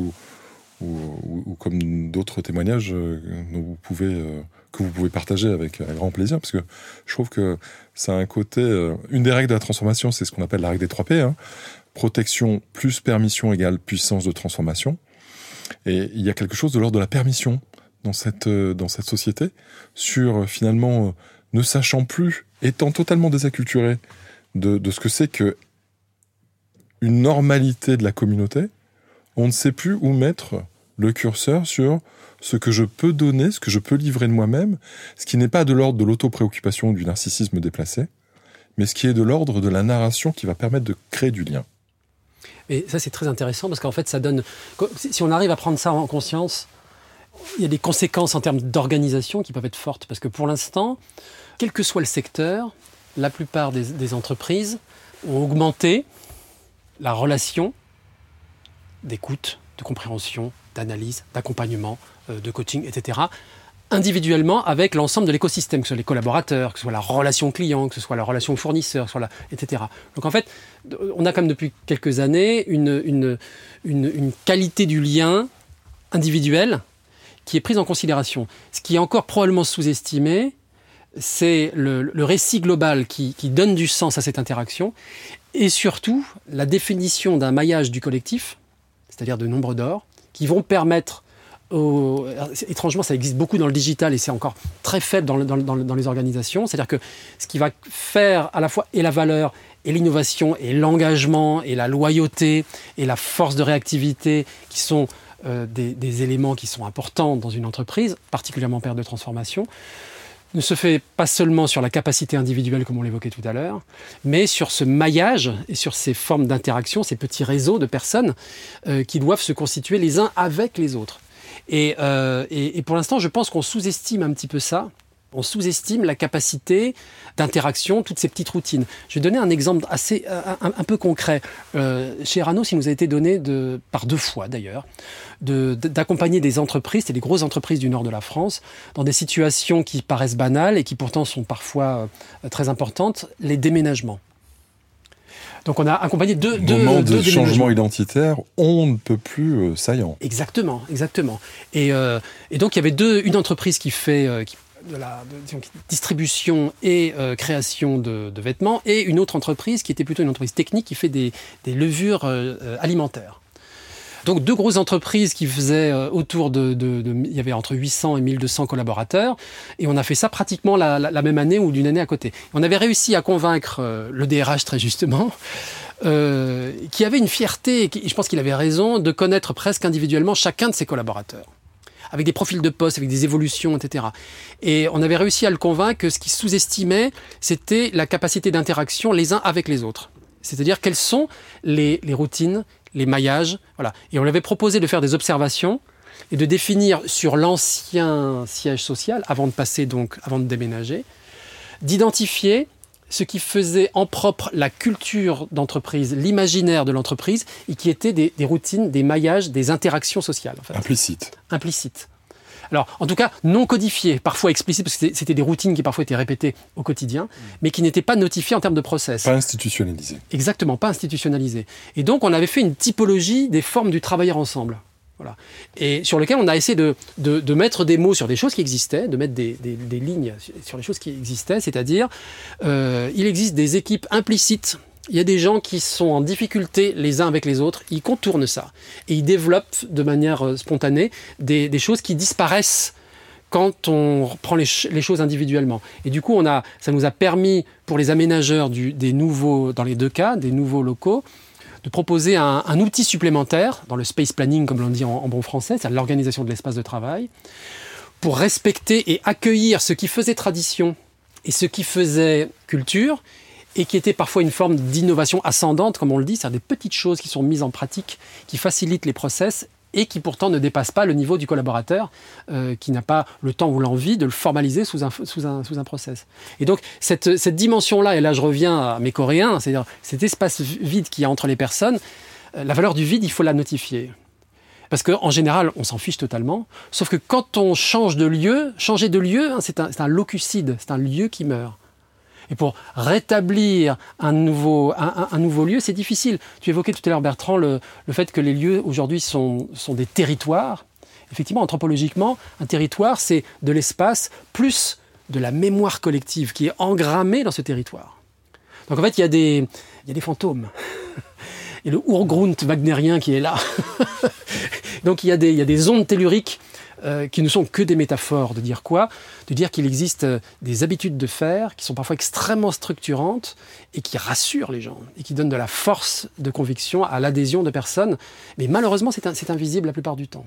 ou, ou, comme d'autres témoignages euh, vous pouvez, que vous pouvez partager avec un grand plaisir, parce que je trouve que ça a un côté... une des règles de la transformation, c'est ce qu'on appelle la règle des 3 P. Hein. protection plus permission égale puissance de transformation. Et il y a quelque chose de l'ordre de la permission dans cette, dans cette société, sur finalement ne sachant plus, étant totalement désacculturé, de, ce que c'est que une normalité de la communauté, on ne sait plus où mettre le curseur sur ce que je peux donner, ce que je peux livrer de moi-même, ce qui n'est pas de l'ordre de l'auto-préoccupation ou du narcissisme déplacé, mais ce qui est de l'ordre de la narration qui va permettre de créer du lien. Et ça, c'est très intéressant parce qu'en fait, ça donne. Si on arrive à prendre ça en conscience, il y a des conséquences en termes d'organisation qui peuvent être fortes. Parce que pour l'instant, quel que soit le secteur, la plupart des, entreprises ont augmenté la relation d'écoute, de compréhension, d'analyse, d'accompagnement, euh, de coaching, etc., individuellement avec l'ensemble de l'écosystème, que ce soit les collaborateurs, que ce soit la relation client, que ce soit la relation fournisseur, etc. Donc en fait, on a comme depuis quelques années une, une qualité du lien individuel qui est prise en considération. Ce qui est encore probablement sous-estimé, c'est le, récit global qui, donne du sens à cette interaction, et surtout la définition d'un maillage du collectif, c'est-à-dire de nombre d'or, qui vont permettre étrangement, ça existe beaucoup dans le digital et c'est encore très faible dans, dans les organisations. C'est-à-dire que ce qui va faire à la fois et la valeur et l'innovation et l'engagement et la loyauté et la force de réactivité qui sont euh, des, des, éléments qui sont importants dans une entreprise, particulièrement en période de transformation, ne se fait pas seulement sur la capacité individuelle, comme on l'évoquait tout à l'heure, mais sur ce maillage et sur ces formes d'interaction, ces petits réseaux de personnes euh, qui doivent se constituer les uns avec les autres. Euh, et, pour l'instant, je pense qu'on sous-estime un petit peu ça. On sous-estime la capacité d'interaction, toutes ces petites routines. Je vais donner un exemple assez un, peu concret. Euh, chez Eranos, il nous a été donné de, par deux fois d'ailleurs d'accompagner des entreprises, et des grosses entreprises du nord de la France, dans des situations qui paraissent banales et qui pourtant sont parfois euh, très importantes, les déménagements. Donc on a accompagné deux, deux, moment de changement identitaire, on ne peut plus euh, saillant. Exactement, exactement. Et, euh, et, donc il y avait deux, une entreprise qui fait qui, de la distribution et création de, vêtements, et une autre entreprise qui était plutôt une entreprise technique qui fait des, levures alimentaires. Donc deux grosses entreprises qui faisaient euh, autour de, Il y avait entre 800 et 1200 collaborateurs. Et on a fait ça pratiquement la, même année ou d'une année à côté. On avait réussi à convaincre euh, le DRH très justement. Euh, qui avait une fierté, et je pense qu'il avait raison, de connaître presque individuellement chacun de ses collaborateurs avec des profils de poste, avec des évolutions, etc. Et on avait réussi à le convaincre que ce qui sous-estimait, c'était la capacité d'interaction les uns avec les autres. C'est-à-dire quelles sont les, les routines, les maillages. Voilà. Et on lui avait proposé de faire des observations et de définir sur l'ancien siège social, avant de passer donc, avant de déménager, d'identifier ce qui faisait en propre la culture d'entreprise, l'imaginaire de l'entreprise, et qui étaient des, routines, des maillages, des interactions sociales. En Implicites. Implicites. Alors, en tout cas, non codifiées, parfois explicites, parce que c'était des routines qui parfois étaient répétées au quotidien, mais qui n'étaient pas notifiées en termes de process. Pas institutionnalisées. Exactement, pas institutionnalisées. Et donc, on avait fait une typologie des formes du travailleur ensemble. Voilà. Et sur lequel on a essayé de, mettre des mots sur des choses qui existaient, de mettre des, des, lignes sur les choses qui existaient, c'est-à-dire euh, il existe des équipes implicites il y a des gens qui sont en difficulté les uns avec les autres, ils contournent ça et ils développent de manière euh, spontanée des, choses qui disparaissent quand on prend les, choses individuellement. Et du coup, on a, ça nous a permis pour les aménageurs des nouveaux, dans les deux cas, des nouveaux locaux, de proposer un, outil supplémentaire dans le space planning, comme l'on dit en, bon français, c'est l'organisation de l'espace de travail, pour respecter et accueillir ce qui faisait tradition et ce qui faisait culture et qui était parfois une forme d'innovation ascendante, comme on le dit, c'est-à-dire des petites choses qui sont mises en pratique, qui facilitent les process et qui pourtant ne dépassent pas le niveau du collaborateur, euh, qui n'a pas le temps ou l'envie de le formaliser sous un, sous un, sous un process. Et donc cette, cette dimension-là, et là je reviens à mes Coréens, c'est-à-dire cet espace vide qu'il y a entre les personnes, euh, la valeur du vide, il faut la notifier. Parce qu'en général, on s'en fiche totalement. Sauf que quand on change de lieu, changer de lieu, hein, c'est un, un locucide, c'est un lieu qui meurt. Et pour rétablir un nouveau, un, nouveau lieu, c'est difficile. Tu évoquais tout à l'heure, Bertrand, le, fait que les lieux aujourd'hui sont, sont des territoires. Effectivement, anthropologiquement, un territoire, c'est de l'espace plus de la mémoire collective qui est engrammée dans ce territoire. Donc en fait, il y a des, il y a des fantômes. Et le Urgrund wagnérien qui est là. Donc il y, a des, il y a des ondes telluriques euh, qui ne sont que des métaphores. De dire quoi? De dire qu'il existe euh, des habitudes de faire qui sont parfois extrêmement structurantes et qui rassurent les gens et qui donnent de la force de conviction à l'adhésion de personnes. Mais malheureusement, c'est invisible la plupart du temps.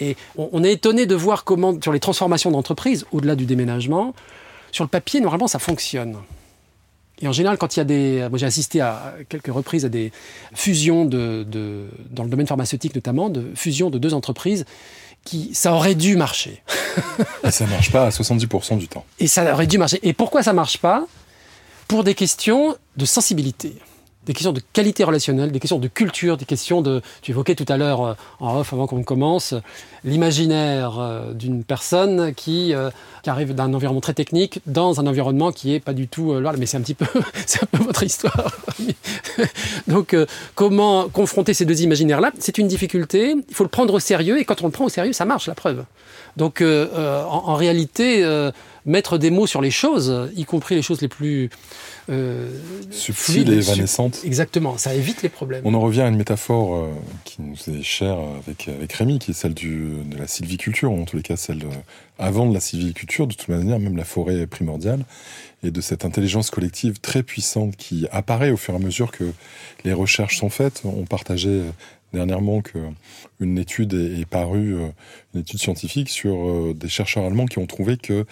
Et on, est étonné de voir comment, sur les transformations d'entreprise, au-delà du déménagement, sur le papier, normalement, ça fonctionne. Et en général, quand il y a des... Moi, j'ai assisté à quelques reprises à des fusions de, dans le domaine pharmaceutique notamment, de fusions de deux entreprises qui, ça aurait dû marcher. et ça marche pas à 70% du temps. Et ça aurait dû marcher. Et pourquoi ça marche pas? Pour des questions de sensibilité des questions de qualité relationnelle, des questions de culture, des questions de... Tu évoquais tout à l'heure euh, en off, avant qu'on commence, l'imaginaire euh, d'une personne qui, euh, qui arrive d'un environnement très technique dans un environnement qui est pas du tout... là, mais c'est un petit peu, c'est un peu votre histoire. Donc, comment confronter ces deux imaginaires-là? C'est une difficulté. Il faut le prendre au sérieux, et quand on le prend au sérieux, ça marche, la preuve. Donc, en, réalité, mettre des mots sur les choses, y compris les choses les plus euh, et évanescente. Exactement, ça évite les problèmes. On en revient à une métaphore euh, qui nous est chère avec, avec Rémi, qui est celle du, de la sylviculture, ou en tous les cas celle avant de la sylviculture, de toute manière, même la forêt est primordiale, et de cette intelligence collective très puissante qui apparaît au fur et à mesure que les recherches sont faites. On partageait dernièrement qu'une étude est, parue, euh, une étude scientifique sur euh, des chercheurs allemands qui ont trouvé que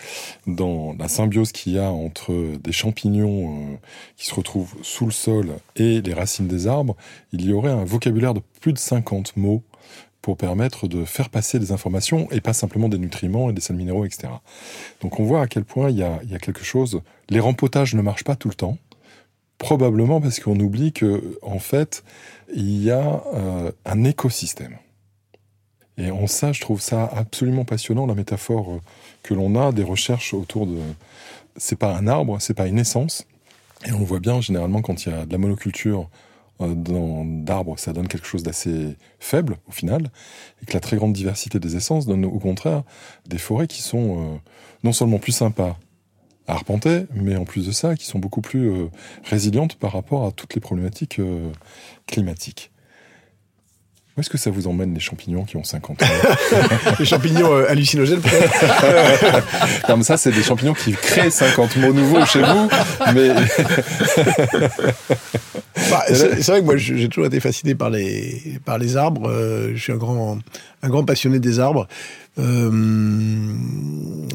dans la symbiose qu'il y a entre des champignons euh, qui se retrouvent sous le sol et les racines des arbres, il y aurait un vocabulaire de plus de 50 mots pour permettre de faire passer des informations et pas simplement des nutriments et des sels minéraux, etc. Donc on voit à quel point il y a, il y a quelque chose. Les rempotages ne marchent pas tout le temps, probablement parce qu'on oublie que, en fait, il y a euh, un écosystème. Et en ça, je trouve ça absolument passionnant, la métaphore euh, que l'on a des recherches autour de... C'est pas un arbre, c'est pas une essence. Et on voit bien, généralement, quand il y a de la monoculture euh, d'arbres, ça donne quelque chose d'assez faible, au final. Et que la très grande diversité des essences donne, au contraire, des forêts qui sont non seulement plus sympas arpenter, mais en plus de ça, qui sont beaucoup plus euh, résilientes par rapport à toutes les problématiques euh, climatiques. Où est-ce que ça vous emmène les champignons qui ont 50 ans Les champignons euh, hallucinogènes peut-être Comme ça, c'est des champignons qui créent 50 mots nouveaux chez vous, mais... Bah, c'est vrai que moi, j'ai toujours été fasciné par les, par les arbres. je suis un grand, un grand passionné des arbres. Euh,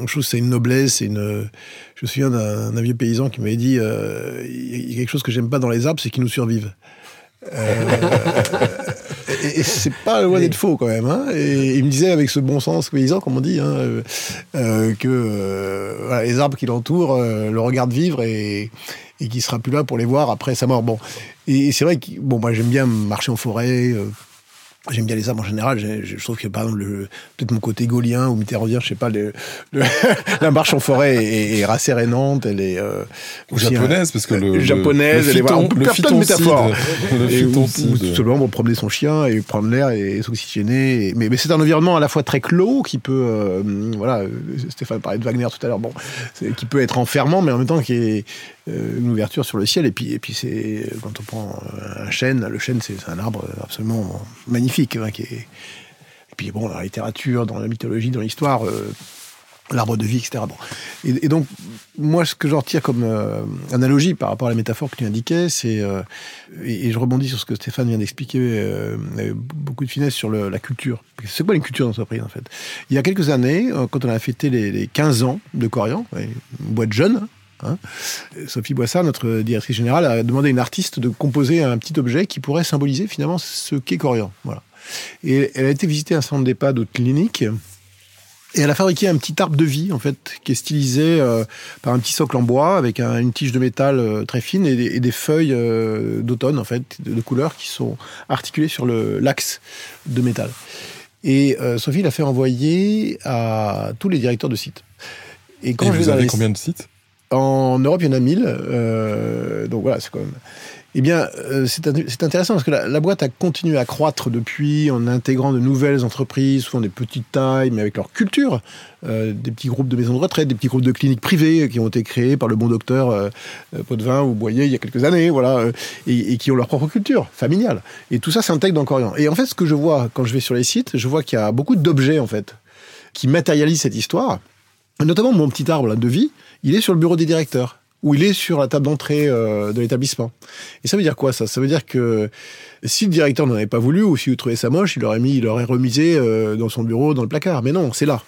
je trouve que c'est une noblesse, une. Je me souviens d'un vieux paysan qui m'avait dit euh, il y a quelque chose que j'aime pas dans les arbres, c'est qu'ils nous survivent. Euh, et, c'est pas loin d'être faux quand même. Hein. Et il me disait avec ce bon sens paysan, comme on dit, hein, que les arbres qui l'entourent le regardent vivre et, et qui sera plus là pour les voir après sa mort. Bon, et, c'est vrai que bon, moi j'aime bien marcher en forêt. Euh, J'aime bien les arbres en général. Je, trouve que par exemple, peut-être mon côté gaulien ou mitterrandien, je sais pas, le, la marche en forêt est, est rassérénante. Elle est euh, japonaise parce que le, japonaise, elle est on peut faire plein de métaphores. Le ou, tout simplement pour promener son chien et prendre l'air et, s'oxygéner. Mais, mais c'est un environnement à la fois très clos qui peut, euh, voilà, Stéphane parlait de Wagner tout à l'heure, bon, qui peut être enfermant, mais en même temps qui est euh, une ouverture sur le ciel. Et puis, et puis c'est quand on prend un chêne, le chêne c'est un arbre absolument magnifique. Hein, qui est... Et puis bon, dans la littérature, dans la mythologie, dans l'histoire, euh, l'arbre de vie, etc. Bon. Et, donc, moi, ce que j'en retire comme euh, analogie par rapport à la métaphore que tu indiquais, c'est, et, je rebondis sur ce que Stéphane vient d'expliquer, avec beaucoup de finesse sur la culture. C'est quoi une culture d'entreprise, en fait? Il y a quelques années, quand on a fêté les, 15 ans de Corian, une boîte jeune, Hein. Sophie Boissard, notre directrice générale, a demandé à une artiste de composer un petit objet qui pourrait symboliser finalement ce qu'est Corian. Voilà. Et elle a été visiter un centre d'EHPAD clinique. Et elle a fabriqué un petit arbre de vie, en fait, qui est stylisé euh, par un petit socle en bois avec une tige de métal euh, très fine et des, feuilles euh, d'automne, en fait, de, de, couleurs qui sont articulées sur l'axe de métal. Et Sophie l'a fait envoyer à tous les directeurs de sites. Et quand vous avez combien de sites? En Europe, il y en a 1000. Euh, donc voilà, c'est quand même. Eh bien, euh, c'est intéressant parce que la, boîte a continué à croître depuis en intégrant de nouvelles entreprises, souvent des petites tailles, mais avec leur culture. Euh, des petits groupes de maisons de retraite, des petits groupes de cliniques privées qui ont été créés par le bon docteur Potvin ou Boyer il y a quelques années, voilà, et, qui ont leur propre culture familiale. Et tout ça s'intègre dans Corian. Et en fait, ce que je vois quand je vais sur les sites, je vois qu'il y a beaucoup d'objets, en fait, qui matérialisent cette histoire. Notamment mon petit arbre de vie, il est sur le bureau des directeurs ou il est sur la table d'entrée euh, de l'établissement. Et ça veut dire quoi ça? Ça veut dire que si le directeur n'en avait pas voulu ou s'il trouvait ça moche, il aurait mis, il aurait remisé euh, dans son bureau, dans le placard. Mais non, c'est là.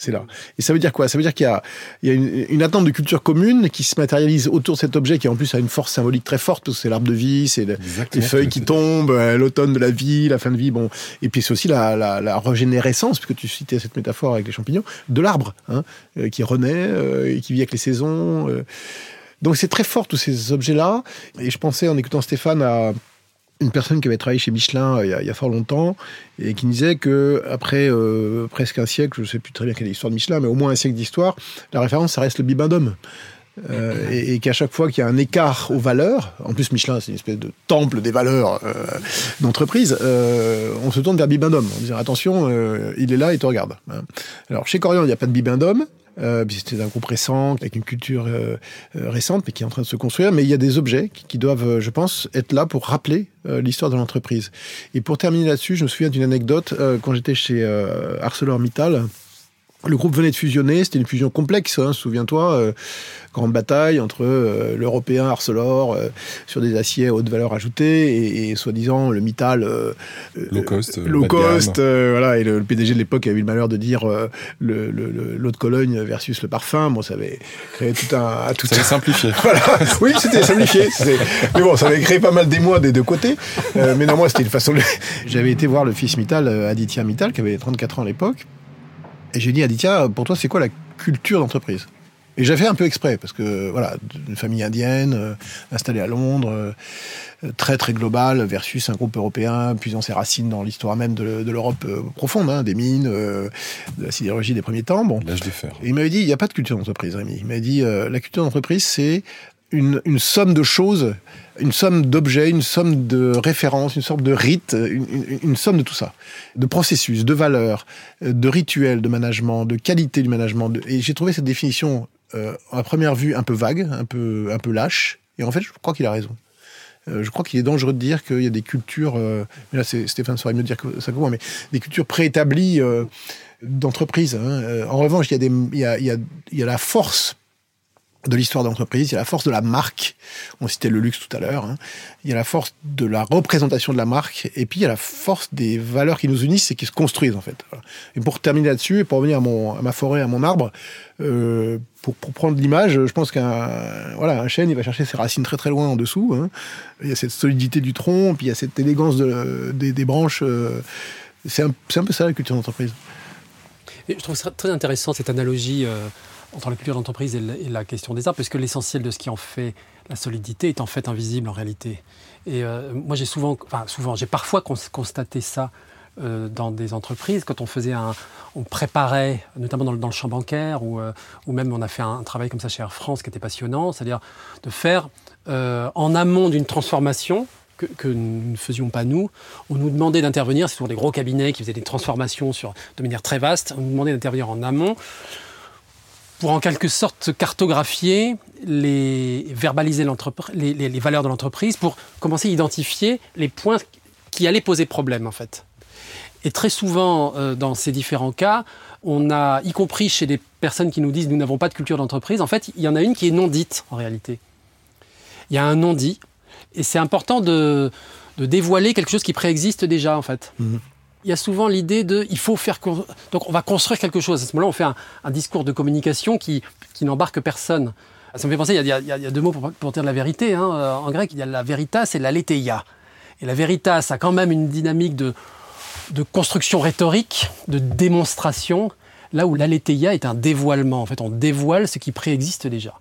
C'est là. Et ça veut dire quoi? Ça veut dire qu'il y a, il y a une, attente de culture commune qui se matérialise autour de cet objet qui en plus a une force symbolique très forte parce que c'est l'arbre de vie, c'est les feuilles qui tombent, euh, l'automne de la vie, la fin de vie. Bon, et puis c'est aussi la, la, la, régénérescence, puisque tu citais cette métaphore avec les champignons, de l'arbre hein, euh, qui renaît euh, et qui vit avec les saisons. Donc c'est très fort tous ces objets-là. Et je pensais en écoutant Stéphane à une personne qui avait travaillé chez Michelin euh, il, y a, fort longtemps et qui disait que après euh, presque un siècle, je ne sais plus très bien quelle est l'histoire de Michelin, mais au moins un siècle d'histoire, la référence, ça reste le bibendum. Euh, et, qu'à chaque fois qu'il y a un écart aux valeurs, en plus Michelin c'est une espèce de temple des valeurs d'entreprise, on se tourne vers Bibendum en disant attention, il est là et te regarde. Hein. Alors chez Corian il n'y a pas de Bibendum, euh, c'était un groupe récent, avec une culture euh, euh, récente, mais qui est en train de se construire. Mais il y a des objets qui, doivent, je pense, être là pour rappeler l'histoire de l'entreprise. Et pour terminer là-dessus, je me souviens d'une anecdote. quand j'étais chez ArcelorMittal, le groupe venait de fusionner, c'était une fusion complexe, hein, souviens-toi, euh, grande bataille entre euh, l'européen Arcelor euh, sur des aciers à haute valeur ajoutée et, soi-disant le Mittal low cost, low cost voilà, et le, PDG de l'époque a eu le malheur de dire le, l'eau de Cologne versus le parfum, bon ça avait créé tout un... Tout ça avait simplifié. voilà. Oui, c'était simplifié, mais bon, ça avait créé pas mal d'émoi des deux côtés, mais non, moi c'était une façon. J'avais été voir le fils Mittal, Aditya Mittal, qui avait 34 ans à l'époque, et j'ai dit, Aditya, pour toi, c'est quoi la culture d'entreprise? Et j'ai fait un peu exprès, parce que, voilà, une famille indienne, euh, installée à Londres, euh, très, très globale, versus un groupe européen, puisant ses racines dans l'histoire même de, l'Europe euh, profonde, hein, des mines, de la sidérurgie des premiers temps. Bon. L'âge. Et il m'avait dit, il n'y a pas de culture d'entreprise, Rémi. Il m'a dit, la culture d'entreprise, c'est une, somme de choses, une somme d'objets, une somme de références, une sorte de rite, une, somme de tout ça, de processus, de valeurs, de rituels de management, de qualité du management. Et j'ai trouvé cette définition euh, à première vue un peu vague, un peu, un peu lâche. Et en fait, je crois qu'il a raison. Euh, je crois qu'il est dangereux de dire qu'il y a des cultures, euh, mais là c'est Stéphane saurait mieux dire que ça comment, mais des cultures préétablies d'entreprise. Hein. En revanche, il y a la force de l'histoire d'entreprise, il y a la force de la marque, on citait le luxe tout à l'heure, hein. il y a la force de la représentation de la marque, et puis il y a la force des valeurs qui nous unissent et qui se construisent en fait. Et pour terminer là-dessus, et pour revenir à, ma forêt, à mon arbre, euh, pour, prendre l'image, je pense qu'un voilà, un chêne, il va chercher ses racines très très loin en dessous. Hein. Il y a cette solidité du tronc, puis il y a cette élégance de, des, branches. Euh, c'est un, peu ça la culture d'entreprise. Je trouve ça très intéressant cette analogie euh, entre la culture d'entreprise et, la question des arts, puisque l'essentiel de ce qui en fait la solidité est en fait invisible en réalité. Et euh, moi j'ai souvent, enfin souvent, j'ai parfois constaté ça euh, dans des entreprises, quand on faisait un, on préparait, notamment dans le, champ bancaire, ou, ou, même on a fait un, travail comme ça chez Air France qui était passionnant, c'est-à-dire de faire en amont d'une transformation, que, nous ne faisions pas nous. On nous demandait d'intervenir, c'est toujours des gros cabinets qui faisaient des transformations sur, de manière très vaste, on nous demandait d'intervenir en amont pour en quelque sorte cartographier, les, verbaliser les, valeurs de l'entreprise, pour commencer à identifier les points qui allaient poser problème en fait. Et très souvent, euh, dans ces différents cas, on a, y compris chez des personnes qui nous disent nous n'avons pas de culture d'entreprise, en fait, il y en a une qui est non dite en réalité. Il y a un non dit, et c'est important de, dévoiler quelque chose qui préexiste déjà, en fait. Mhm. Il y a souvent l'idée de, il faut faire, donc on va construire quelque chose. À ce moment-là, on fait un, discours de communication qui, qui n'embarque personne. Ça me fait penser, il y a, deux mots pour, dire la vérité. Hein. En grec, il y a la veritas et la letheia. Et la veritas a quand même une dynamique de, de construction rhétorique, de démonstration, là où la letheia est un dévoilement. En fait, on dévoile ce qui préexiste déjà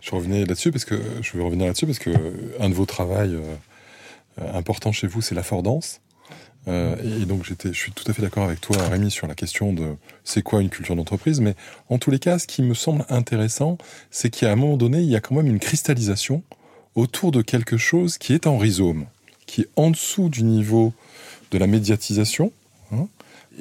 je revenais là-dessus parce que je vais revenir là-dessus parce que un de vos travaux euh, importants chez vous, c'est l'affordance. Euh, et donc je suis tout à fait d'accord avec toi, Rémi, sur la question de c'est quoi une culture d'entreprise. Mais en tous les cas, ce qui me semble intéressant, c'est qu'à un moment donné, il y a quand même une cristallisation autour de quelque chose qui est en rhizome, qui est en dessous du niveau de la médiatisation. Hein,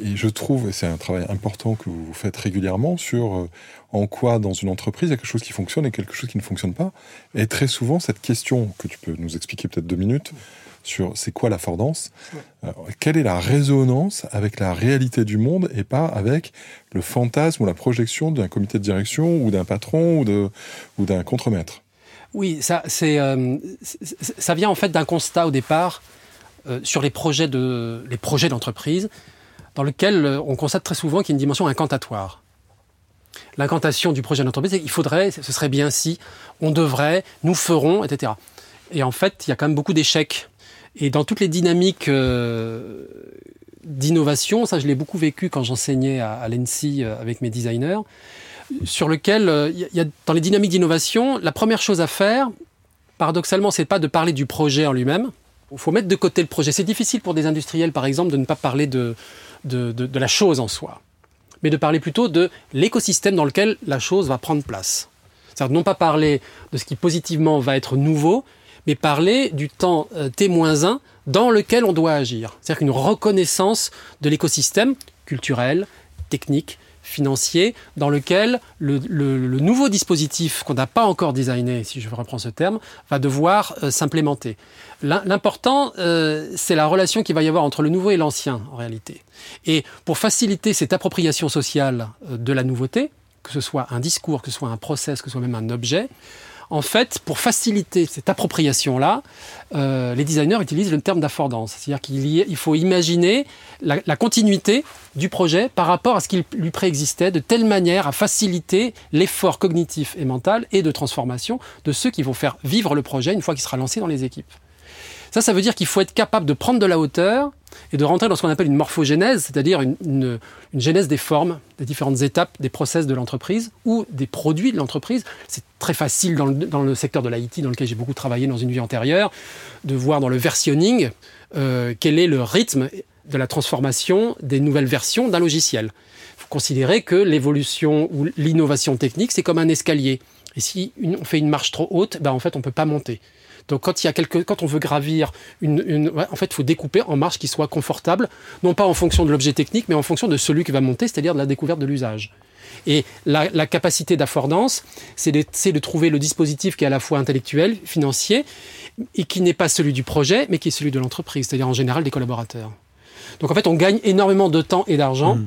et je trouve, et c'est un travail important que vous faites régulièrement, sur euh, en quoi dans une entreprise il y a quelque chose qui fonctionne et quelque chose qui ne fonctionne pas. Et très souvent, cette question que tu peux nous expliquer peut-être deux minutes sur c'est quoi la fordance, euh, quelle est la résonance avec la réalité du monde et pas avec le fantasme ou la projection d'un comité de direction ou d'un patron ou, de, ou d'un contremaître? Oui, ça, c'est, euh, ça vient en fait d'un constat au départ sur les projets, de, les projets d'entreprise dans lequel euh, on constate très souvent qu'il y a une dimension incantatoire. L'incantation du projet d'entreprise, il faudrait, ce serait bien si, on devrait, nous ferons, etc. Et en fait, il y a quand même beaucoup d'échecs. Et dans toutes les dynamiques euh, d'innovation, ça je l'ai beaucoup vécu quand j'enseignais à, l'ENSI euh, avec mes designers, sur lequel, il y a, dans les dynamiques d'innovation, la première chose à faire, paradoxalement, c'est pas de parler du projet en lui-même. Il faut mettre de côté le projet. C'est difficile pour des industriels, par exemple, de ne pas parler de, de, la chose en soi, mais de parler plutôt de l'écosystème dans lequel la chose va prendre place. C'est-à-dire non pas parler de ce qui positivement va être nouveau, mais parler du temps euh, T-1 dans lequel on doit agir. C'est-à-dire qu'une reconnaissance de l'écosystème culturel, technique, financier, dans lequel le, nouveau dispositif qu'on n'a pas encore designé, si je reprends ce terme, va devoir euh, s'implémenter. L'important, euh, c'est la relation qu'il va y avoir entre le nouveau et l'ancien, en réalité. Et pour faciliter cette appropriation sociale de la nouveauté, que ce soit un discours, que ce soit un process, que ce soit même un objet, en fait, pour faciliter cette appropriation-là, euh, les designers utilisent le terme d'affordance. C'est-à-dire qu'il faut imaginer la, la, continuité du projet par rapport à ce qui lui préexistait, de telle manière à faciliter l'effort cognitif et mental et de transformation de ceux qui vont faire vivre le projet une fois qu'il sera lancé dans les équipes. Ça, ça veut dire qu'il faut être capable de prendre de la hauteur et de rentrer dans ce qu'on appelle une morphogénèse, c'est-à-dire une, une, genèse des formes, des différentes étapes, des process de l'entreprise ou des produits de l'entreprise. C'est très facile dans le, dans le secteur de l'IT, dans lequel j'ai beaucoup travaillé dans une vie antérieure, de voir dans le versionning euh, quel est le rythme de la transformation des nouvelles versions d'un logiciel. Il faut considérer que l'évolution ou l'innovation technique, c'est comme un escalier. Et si on fait une marche trop haute, ben en fait, on ne peut pas monter. Donc quand, il y a quelque, quand on veut gravir, une, en fait, il faut découper en marches qui soient confortables, non pas en fonction de l'objet technique, mais en fonction de celui qui va monter, c'est-à-dire de la découverte de l'usage. Et la, capacité d'affordance, c'est de, de, trouver le dispositif qui est à la fois intellectuel, financier, et qui n'est pas celui du projet, mais qui est celui de l'entreprise, c'est-à-dire en général des collaborateurs. Donc en fait, on gagne énormément de temps et d'argent mmh,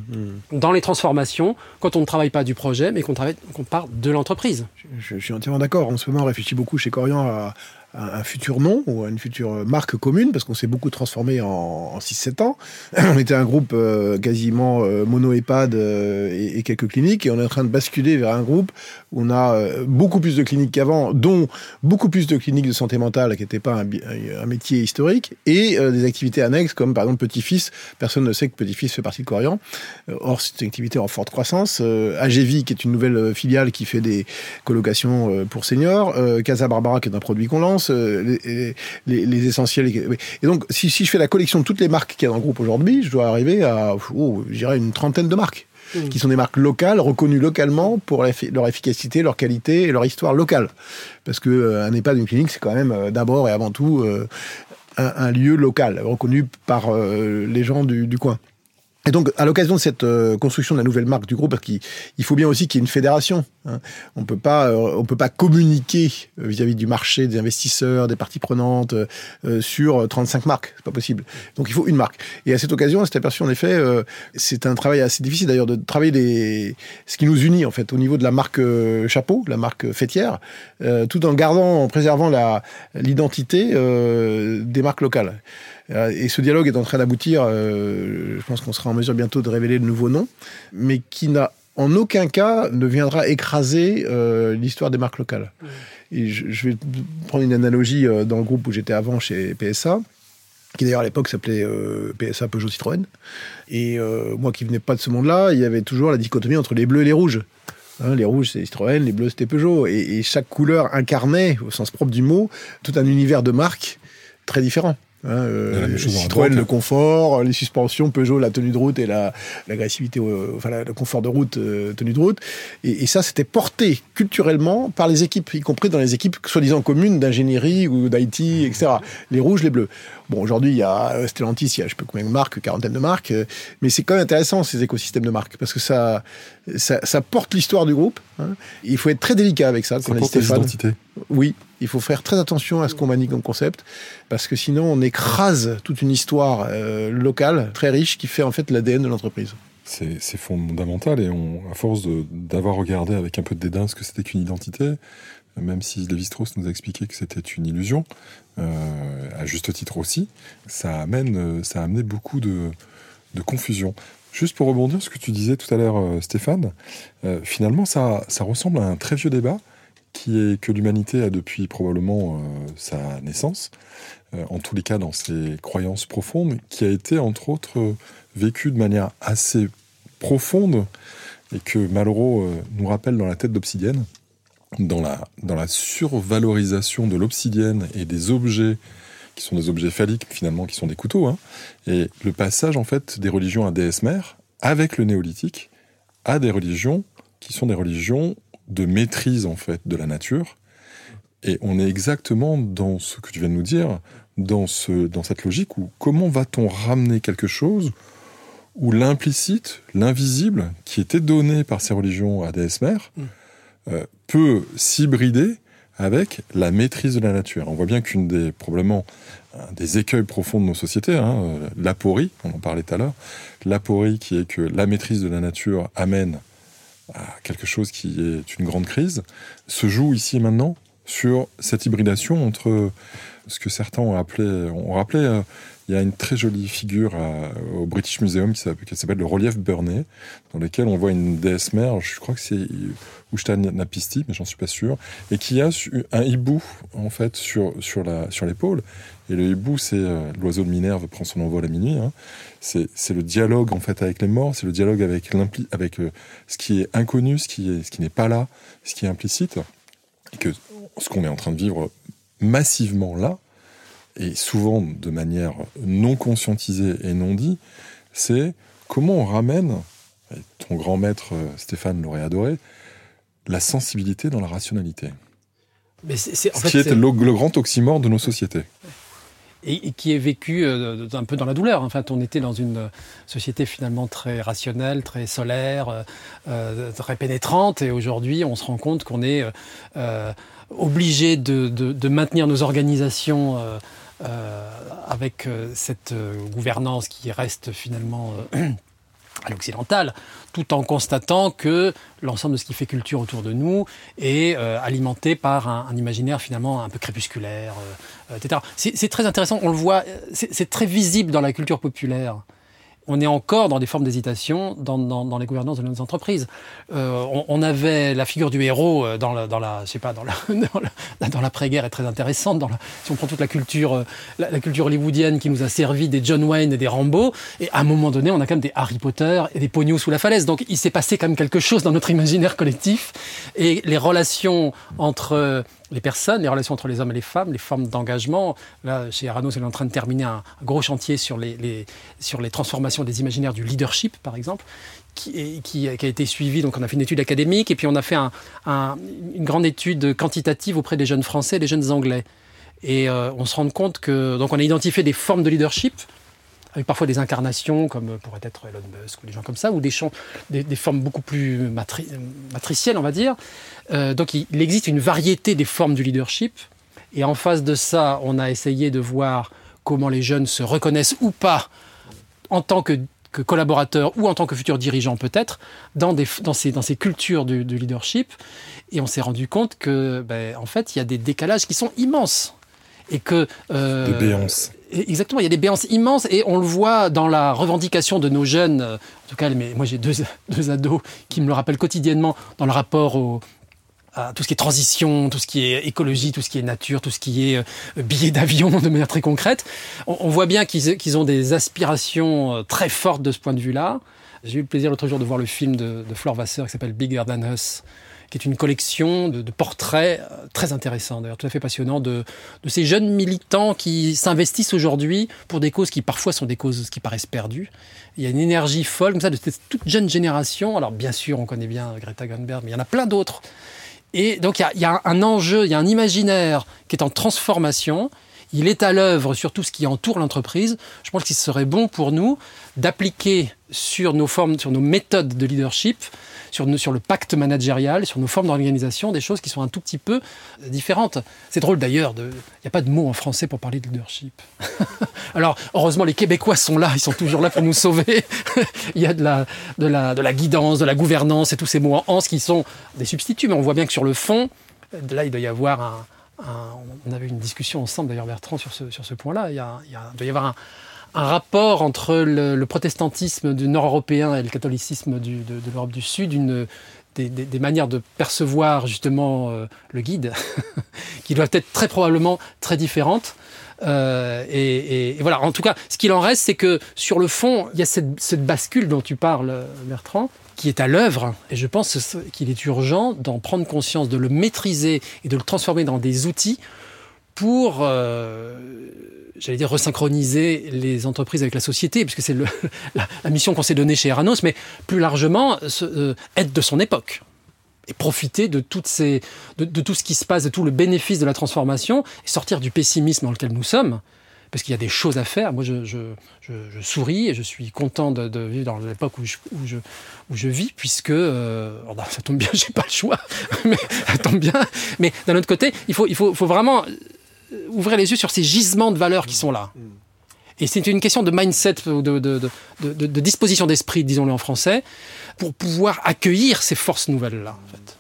mmh. dans les transformations quand on ne travaille pas du projet, mais qu'on qu'on part de l'entreprise. Je, je, suis entièrement d'accord. En ce moment, on réfléchit beaucoup chez Corian à, un, futur nom ou une future marque commune, parce qu'on s'est beaucoup transformé en, en 6-7 ans. on était un groupe euh, quasiment euh, mono-EHPAD euh, et, quelques cliniques, et on est en train de basculer vers un groupe où on a beaucoup plus de cliniques qu'avant, dont beaucoup plus de cliniques de santé mentale, qui n'était pas un, un, métier historique, et des activités annexes, comme par exemple Petit-Fils. Personne ne sait que Petit-Fils fait partie de Corian. or, c'est une activité en forte croissance. AGV, qui est une nouvelle filiale qui fait des colocations pour seniors. Casa Barbara, qui est un produit qu'on lance. Les, les, les, essentiels. Et donc, si, si je fais la collection de toutes les marques qu'il y a dans le groupe aujourd'hui, je dois arriver à, oh, une trentaine de marques. Mmh. qui sont des marques locales, reconnues localement pour leur efficacité, leur qualité et leur histoire locale. Parce que euh, un EHPAD, une clinique, c'est quand même euh, d'abord et avant tout euh, un, lieu local, reconnu par les gens du coin. Et donc, à l'occasion de cette euh, construction de la nouvelle marque du groupe, parce qu'il faut bien aussi qu'il y ait une fédération. Hein. On peut pas, euh, on peut pas communiquer euh, vis-à-vis du marché, des investisseurs, des parties prenantes sur 35 marques. C'est pas possible. Donc, il faut une marque. Et à cette occasion, on s'est aperçu en effet, c'est un travail assez difficile d'ailleurs de travailler les, ce qui nous unit en fait au niveau de la marque chapeau, la marque fêtière, tout en gardant, en préservant l'identité des marques locales. Euh, et ce dialogue est en train d'aboutir. Euh, je pense qu'on sera en mesure bientôt de révéler le nouveau nom, mais qui n'a en aucun cas ne viendra écraser euh, l'histoire des marques locales. Et je, vais prendre une analogie dans le groupe où j'étais avant chez PSA, qui d'ailleurs à l'époque s'appelait PSA Peugeot Citroën. Et moi qui venais pas de ce monde-là, il y avait toujours la dichotomie entre les bleus et les rouges. Hein, les rouges, c'est Citroën, les bleus, c'était Peugeot. Et, et, chaque couleur incarnait, au sens propre du mot, tout un univers de marques très différent. Hein, euh, Citroën, le confort, les suspensions, Peugeot, la tenue de route et l'agressivité, enfin le confort de route, euh, tenue de route. Et, ça, c'était porté culturellement par les équipes, y compris dans les équipes soi-disant communes d'ingénierie ou d'IT, etc. Les rouges, les bleus. Bon, aujourd'hui, il y a euh, Stellantis, il y a je sais pas combien de marques, quarantaine de marques, mais c'est quand même intéressant ces écosystèmes de marques parce que ça, ça, porte l'histoire du groupe. Hein. Il faut être très délicat avec ça. Ça porte l'identité. Oui, il faut faire très attention à ce qu'on manie comme concept, parce que sinon on écrase toute une histoire euh, locale très riche qui fait en fait l'ADN de l'entreprise. C'est fondamental et on, à force d'avoir regardé avec un peu de dédain ce que c'était qu'une identité, même si Lévi-Strauss nous a expliqué que c'était une illusion, euh, à juste titre aussi, ça amène, ça a amené beaucoup de, confusion. Juste pour rebondir sur ce que tu disais tout à l'heure, euh, Stéphane, finalement, ça, ça ressemble à un très vieux débat qui est que l'humanité a depuis probablement euh, sa naissance, euh, en tous les cas dans ses croyances profondes, qui a été entre autres vécue de manière assez profonde et que Malraux euh, nous rappelle dans la tête d'Obsidienne, dans la, dans la survalorisation de l'obsidienne et des objets qui sont des objets phalliques finalement, qui sont des couteaux, hein, et le passage en fait des religions à déesse mère avec le néolithique à des religions qui sont des religions de maîtrise en fait de la nature. Et on est exactement dans ce que tu viens de nous dire, dans, ce, dans cette logique où comment va-t-on ramener quelque chose où l'implicite, l'invisible, qui était donné par ces religions à des mères, mm. euh, peut s'hybrider avec la maîtrise de la nature. On voit bien qu'une des probablement des écueils profonds de nos sociétés, hein, euh, l'aporie, on en parlait tout à l'heure, l'aporie qui est que la maîtrise de la nature amène à quelque chose qui est une grande crise, se joue ici et maintenant sur cette hybridation entre ce que certains ont appelé, ont rappelé, euh, il y a une très jolie figure euh, au British Museum qui s'appelle le relief Burney, dans lequel on voit une déesse mère, je crois que c'est Ushta Napisti, mais j'en suis pas sûr, et qui a un hibou en fait sur sur la sur l'épaule. Et le hibou, c'est euh, l'oiseau de Minerve prend son envol à minuit. Hein. C'est le dialogue en fait avec les morts, c'est le dialogue avec avec ce qui est inconnu, ce qui est ce qui n'est pas là, ce qui est implicite, et que ce qu'on est en train de vivre massivement là, et souvent de manière non conscientisée et non dit, c'est comment on ramène, ton grand maître euh, Stéphane l'aurait adoré, la sensibilité dans la rationalité. Mais c'est, Ce qui est, le, grand oxymore de nos sociétés. Et, qui est vécu euh, un peu dans la douleur. En fait, on était dans une société finalement très rationnelle, très solaire, euh, très pénétrante, et aujourd'hui, on se rend compte qu'on est obligé de, de, maintenir nos organisations euh, avec euh, cette euh, gouvernance qui reste finalement à l'occidental, tout en constatant que l'ensemble de ce qui fait culture autour de nous est euh, alimenté par un, imaginaire finalement un peu crépusculaire, euh, etc. C'est très intéressant, on le voit, c'est très visible dans la culture populaire on est encore dans des formes d'hésitation dans, dans, les gouvernances de nos entreprises. Euh, on, avait la figure du héros euh, dans la, dans la je sais pas, dans la, dans l'après-guerre est très intéressante. Dans la, si on prend toute la culture, euh, la, culture hollywoodienne qui nous a servi des John Wayne et des Rambo, et à un moment donné, on a quand même des Harry Potter et des Pognous sous la falaise. Donc, il s'est passé quand même quelque chose dans notre imaginaire collectif et les relations entre les personnes, les relations entre les hommes et les femmes, les formes d'engagement. Là, chez Aranos, elle est en train de terminer un, gros chantier sur les, sur les transformations des imaginaires du leadership, par exemple, qui, qui, a été suivi. Donc, on a fait une étude académique et puis on a fait une grande étude quantitative auprès des jeunes Français et des jeunes Anglais. Et euh, on se rend compte que, donc, on a identifié des formes de leadership avec parfois des incarnations comme pourrait être Elon Musk ou des gens comme ça, ou des, champs, des, formes beaucoup plus matricielles, on va dire. Euh, donc il, existe une variété des formes du leadership, et en face de ça, on a essayé de voir comment les jeunes se reconnaissent ou pas en tant que, collaborateurs ou en tant que futurs dirigeants peut-être dans, ces, cultures du, leadership, et on s'est rendu compte que, ben, en fait, il y a des décalages qui sont immenses et que euh. Exactement, il y a des béances immenses et on le voit dans la revendication de nos jeunes. Euh, en tout cas, moi j'ai deux, deux ados qui me le rappellent quotidiennement dans le rapport à tout ce qui est transition, tout ce qui est écologie, tout ce qui est nature, tout ce qui est euh, billets d'avion de manière très concrète. On, voit bien qu'ils qu'ils ont des aspirations euh, très fortes de ce point de vue-là. J'ai eu le plaisir l'autre jour de voir le film de, de Flore Vasseur qui s'appelle Bigger Than Us, qui est une collection de, portraits euh, très intéressants, d'ailleurs tout à fait passionnants, de, ces jeunes militants qui s'investissent aujourd'hui pour des causes qui parfois sont des causes qui paraissent perdues. Il y a une énergie folle comme ça de cette toute jeune génération. Alors bien sûr, on connaît bien Greta Thunberg, mais il y en a plein d'autres. Et donc il y, a, un enjeu, il y a un imaginaire qui est en transformation. Il est à l'œuvre sur tout ce qui entoure l'entreprise. Je pense qu'il serait bon pour nous d'appliquer sur nos formes, sur nos méthodes de leadership, sur, le pacte managérial, sur nos formes d'organisation, des choses qui sont un tout petit peu différentes. C'est drôle d'ailleurs, il n'y a pas de mot en français pour parler de leadership. Alors, heureusement, les Québécois sont là, ils sont toujours là pour nous sauver. il y a de la, de, la, guidance, de la gouvernance et tous ces mots en ans qui sont des substituts, mais on voit bien que sur le fond, là, il doit y avoir un, on avait une discussion ensemble, d'ailleurs, Bertrand, sur ce, sur ce point-là. Il, doit y avoir un, rapport entre le, protestantisme du nord européen et le catholicisme de, l'Europe du Sud, des, manières de percevoir justement euh, le guide, qui doivent être très probablement très différentes. Euh, et, voilà, en tout cas, ce qu'il en reste, c'est que sur le fond, il y a cette bascule dont tu parles, Bertrand, qui est à l'œuvre. Et je pense qu'il est urgent d'en prendre conscience, de le maîtriser et de le transformer dans des outils pour euh, j'allais dire, resynchroniser les entreprises avec la société, puisque c'est la, mission qu'on s'est donnée chez Eranos, mais plus largement, euh, être de son époque et profiter de, tout ce qui se passe, de tout le bénéfice de la transformation, et sortir du pessimisme dans lequel nous sommes, parce qu'il y a des choses à faire. Moi, je, je, je, souris et je suis content de, vivre dans l'époque où je, où, je, où je vis, puisque euh, oh, ça tombe bien, j'ai pas le choix, mais ça tombe bien. Mais d'un autre côté, il faut, il faut, faut vraiment euh, ouvrir les yeux sur ces gisements de valeurs qui sont là. Et c'est une question de mindset, de, de, de, de disposition d'esprit, disons-le en français, pour pouvoir accueillir ces forces nouvelles-là. En fait.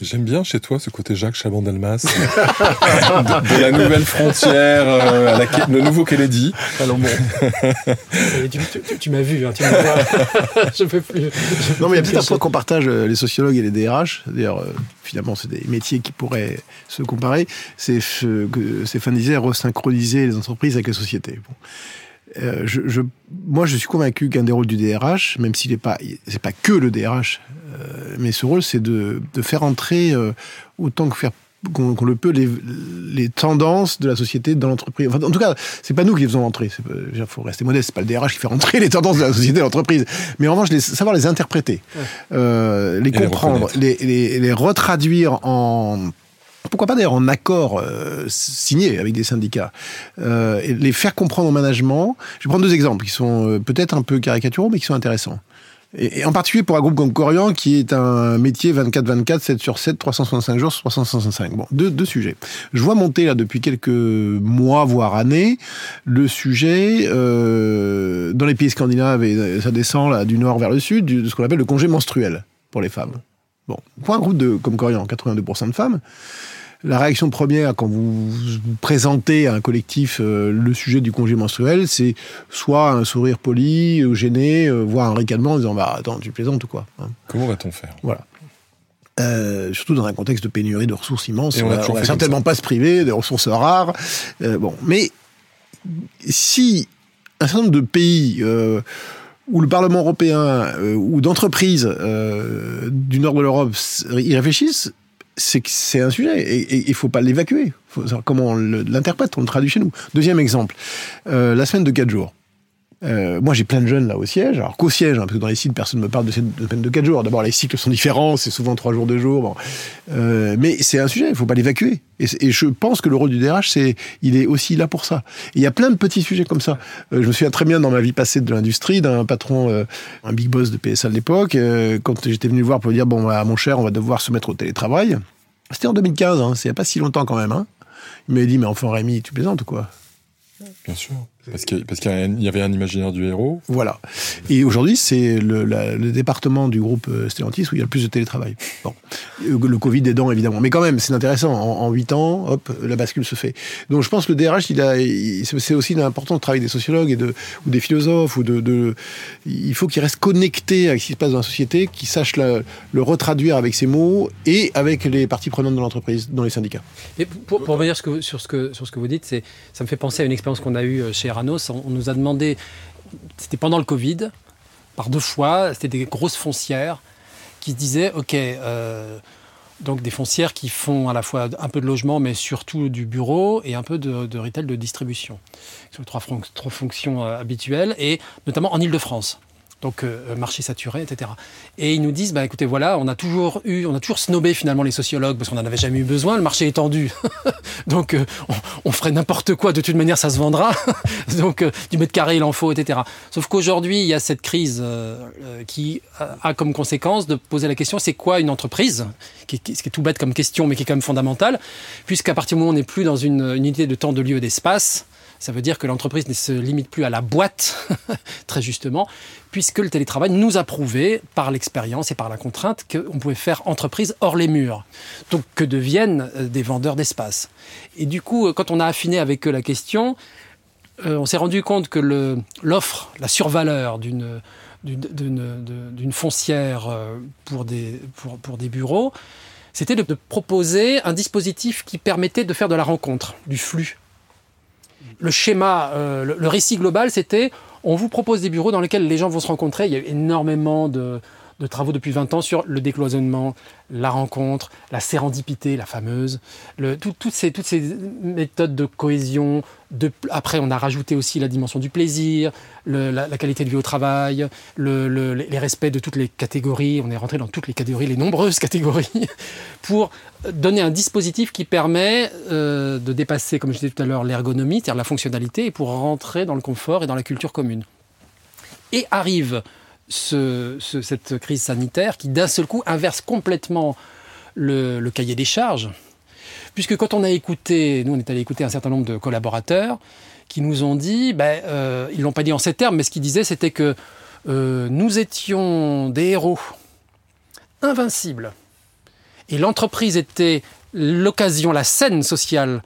J'aime bien chez toi ce côté Jacques Chaban-Delmas, de, la nouvelle frontière, euh, le nouveau Kennedy. Alors bon. tu, m'as vu, hein, tu je peux plus. non, mais il y a peut-être un point qu'on partage euh, les sociologues et les DRH. D'ailleurs, euh, finalement, c'est des métiers qui pourraient se comparer. C'est ce que Stéphane disait, resynchroniser les entreprises avec la société. je, moi, je suis convaincu qu'un des rôles du DRH, même s'il n'est pas, c'est pas que le DRH, mais ce rôle, c'est de, faire entrer euh, autant que faire qu'on le peut les, tendances de la société dans l'entreprise. en tout cas, c'est pas nous qui les faisons entrer. Il faut rester modeste. C'est pas le DRH qui fait rentrer les tendances de la société dans l'entreprise. Mais en revanche, les, savoir les interpréter, euh, les comprendre, les, les, retraduire en pourquoi pas d'ailleurs en accord signé avec des syndicats, et les faire comprendre au management. Je vais prendre deux exemples qui sont peut-être un peu caricaturaux, mais qui sont intéressants. Et, en particulier pour un groupe comme Corian, qui est un métier 24-24, 7 sur 7, 365 jours sur 365. Bon, deux, deux sujets. Je vois monter là depuis quelques mois, voire années, le sujet euh, dans les pays scandinaves, et ça descend là du nord vers le sud, de ce qu'on appelle le congé menstruel pour les femmes. Bon, pour un groupe de, comme Corian, 82% de femmes, la réaction première quand vous, présentez à un collectif euh, le sujet du congé menstruel, c'est soit un sourire poli, euh, gêné, euh, voire un ricanement en disant bah attends tu plaisantes ou quoi. Hein. Comment va-t-on faire? Voilà. surtout dans un contexte de pénurie de ressources immenses, on, va, certainement pas se priver des ressources rares. bon, mais si un certain nombre de pays où le Parlement européen ou d'entreprises du nord de l'Europe y réfléchissent, c'est un sujet et il faut pas l'évacuer. comment on l'interprète, on le traduit chez nous. Deuxième exemple, euh, la semaine de 4 jours. Euh, moi, j'ai plein de jeunes là au siège, alors qu'au siège, hein, parce que dans les cycles, personne ne me parle de cette semaine de 4 jours. D'abord, les cycles sont différents, c'est souvent 3 jours, 2 jours. Bon. Euh, mais c'est un sujet, il faut pas l'évacuer. Et, je pense que le rôle du DRH, c'est, il est aussi là pour ça. il y a plein de petits sujets comme ça. Euh, je me souviens très bien dans ma vie passée de l'industrie, d'un patron, euh, un big boss de PSA de l'époque, euh, quand j'étais venu voir pour lui dire, bon, bah, mon cher, on va devoir se mettre au télétravail. C'était en 2015, hein, c'est pas si longtemps quand même. Hein. Il m'a dit, mais enfin Rémi, tu plaisantes ou quoi? Bien sûr. Parce qu'il y avait un imaginaire du héros. Voilà. Et aujourd'hui, c'est le, département du groupe euh, Stellantis où il y a le plus de télétravail. Bon. Euh, le Covid aidant, évidemment. Mais quand même, c'est intéressant. En huit ans, hop, la bascule se fait. Donc je pense que le DRH, il a, c'est aussi important de travailler des sociologues et de, ou des philosophes. Ou de, il faut qu'il reste connecté avec ce qui se passe dans la société, qu'il sache le retraduire avec ses mots et avec les parties prenantes de l'entreprise, dans les syndicats. Et pour, pour revenir sur, ce que, sur ce que vous dites, ça me fait penser à une expérience qu'on a eue euh, on nous a demandé, c'était pendant le Covid, par deux fois, c'était des grosses foncières qui se disaient, OK, euh, donc des foncières qui font à la fois un peu de logement, mais surtout du bureau et un peu de, retail de distribution. Ce sont trois, trois fonctions euh, habituelles, et notamment en Ile-de-France donc euh, euh, marché saturé, etc. Et ils nous disent, bah écoutez, voilà, on a toujours eu, on a toujours snobé finalement les sociologues parce qu'on n'en avait jamais eu besoin, le marché est tendu, donc euh, on, ferait n'importe quoi, de toute manière ça se vendra, donc du mètre carré il en faut, etc. Sauf qu'aujourd'hui il y a cette crise qui a comme conséquence de poser la question, c'est quoi une entreprise, qui, ce qui est tout bête comme question, mais qui est quand même fondamentale, puisqu'à partir du moment où on n'est plus dans une unité de temps, de lieu, d'espace, ça veut dire que l'entreprise ne se limite plus à la boîte, très justement, puisque le télétravail nous a prouvé, par l'expérience et par la contrainte, qu'on pouvait faire entreprise hors les murs. Donc que deviennent euh, des vendeurs d'espace? Et du coup, euh, quand on a affiné avec eux la question, euh, on s'est rendu compte que l'offre, la survaleur d'une d'une foncière pour des, pour, pour des bureaux, c'était de, proposer un dispositif qui permettait de faire de la rencontre, du flux. Le schéma, le récit global, c'était on vous propose des bureaux dans lesquels les gens vont se rencontrer. Il y a eu énormément de, travaux depuis 20 ans sur le décloisonnement, la rencontre, la sérendipité, la fameuse, toutes, ces, toutes ces méthodes de cohésion. De, après, on a rajouté aussi la dimension du plaisir, la, qualité de vie au travail, les respects de toutes les catégories. On est rentré dans toutes les catégories, les nombreuses catégories, pour donner un dispositif qui permet euh, de dépasser, comme je disais tout à l'heure, l'ergonomie, c'est-à-dire la fonctionnalité, et pour rentrer dans le confort et dans la culture commune. Et arrive cette crise sanitaire qui, d'un seul coup, inverse complètement le, cahier des charges. Puisque quand on a écouté, nous on est allé écouter un certain nombre de collaborateurs qui nous ont dit, ben, euh, ils l'ont pas dit en ces termes, mais ce qu'ils disaient c'était que euh, nous étions des héros invincibles et l'entreprise était l'occasion, la scène sociale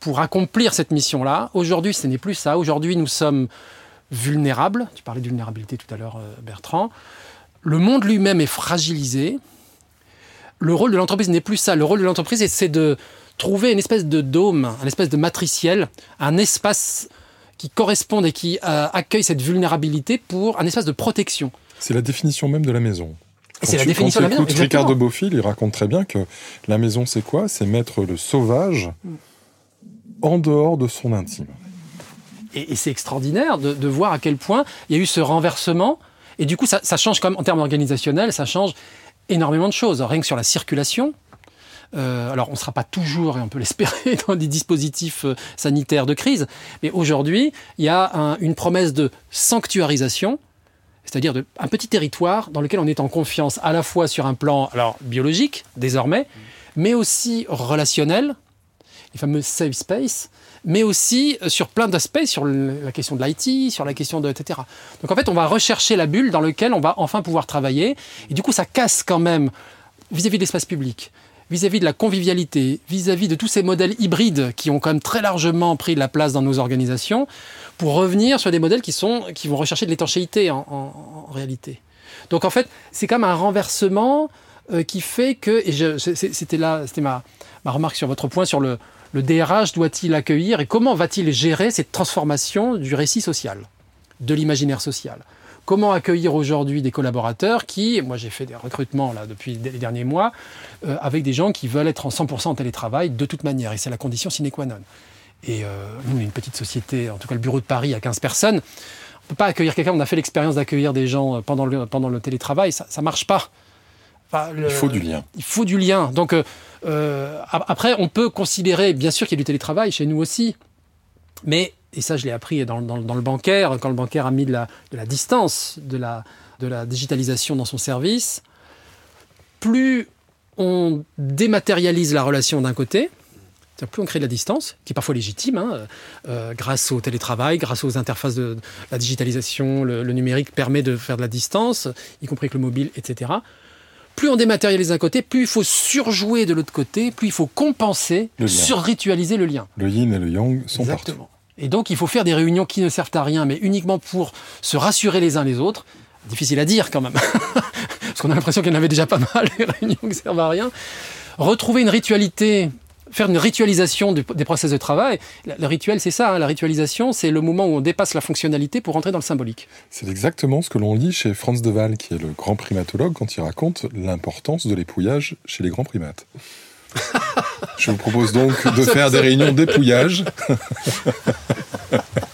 pour accomplir cette mission-là. Aujourd'hui, ce n'est plus ça. Aujourd'hui, nous sommes vulnérables. Tu parlais de vulnérabilité tout à l'heure, euh, Bertrand. Le monde lui-même est fragilisé. Le rôle de l'entreprise n'est plus ça. Le rôle de l'entreprise, c'est de trouver une espèce de dôme, un espèce de matriciel, un espace qui corresponde et qui euh, accueille cette vulnérabilité pour un espace de protection. C'est la définition même de la maison. C'est la définition de la maison. Ricardo Beaufil, il raconte très bien que la maison, c'est quoi? C'est mettre le sauvage en dehors de son intime. Et, c'est extraordinaire de, voir à quel point il y a eu ce renversement. Et du coup, ça, change quand même, en termes organisationnels, ça change énormément de choses. Rien que sur la circulation, euh, alors, on ne sera pas toujours, et on peut l'espérer, dans des dispositifs euh, sanitaires de crise, mais aujourd'hui, il y a une promesse de sanctuarisation c'est-à-dire un petit territoire dans lequel on est en confiance à la fois sur un plan alors biologique désormais, mais aussi relationnel, les fameux safe space, mais aussi euh, sur plein d'aspects, sur la question de l'IT, sur la question de etc. Donc en fait, on va rechercher la bulle dans laquelle on va enfin pouvoir travailler, et du coup, ça casse quand même vis-à-vis de l'espace public, vis-à-vis de la convivialité, vis-à-vis de tous ces modèles hybrides qui ont quand même très largement pris la place dans nos organisations, pour revenir sur des modèles qui, sont, qui vont rechercher de l'étanchéité en, réalité. Donc en fait, c'est même un renversement euh, qui fait que, et c'était là, c'était ma, ma remarque sur votre point sur le, le DRH doit-il accueillir et comment va-t-il gérer cette transformation du récit social, de l'imaginaire social? Comment accueillir aujourd'hui des collaborateurs qui, moi j'ai fait des recrutements là depuis les derniers mois, euh, avec des gens qui veulent être en 100% en télétravail de toute manière, et c'est la condition sine qua non. Et euh, nous, une petite société, en tout cas le bureau de Paris à 15 personnes. On ne peut pas accueillir quelqu'un, on a fait l'expérience d'accueillir des gens pendant le, pendant le télétravail, ça ne marche pas. Il faut du lien. Il faut du lien. Donc, euh, euh, après, on peut considérer, bien sûr qu'il y a du télétravail chez nous aussi, mais, et ça je l'ai appris dans, le bancaire, quand le bancaire a mis de la, de la distance, de la, de la digitalisation dans son service, plus on dématérialise la relation d'un côté, plus on crée de la distance, qui est parfois légitime, hein, euh, grâce au télétravail, grâce aux interfaces de, la digitalisation, le, numérique permet de faire de la distance, y compris avec le mobile, etc plus on dématérialise d'un côté, plus il faut surjouer de l'autre côté, plus il faut compenser, surritualiser le lien. Le yin et le yang sont Exactement. Et donc il faut faire des réunions qui ne servent à rien, mais uniquement pour se rassurer les uns les autres. Difficile à dire quand même, parce qu'on a l'impression qu'il y en avait déjà pas mal, les réunions qui ne servent à rien. Retrouver une ritualité faire une ritualisation des process de travail. Le rituel, c'est ça. Hein. la ritualisation, c'est le moment où on dépasse la fonctionnalité pour rentrer dans le symbolique. C'est exactement ce que l'on lit chez Franz de Waal, qui est le grand primatologue, quand il raconte l'importance de l'épouillage chez les grands primates. Je vous propose donc de faire des réunions d'épouillage.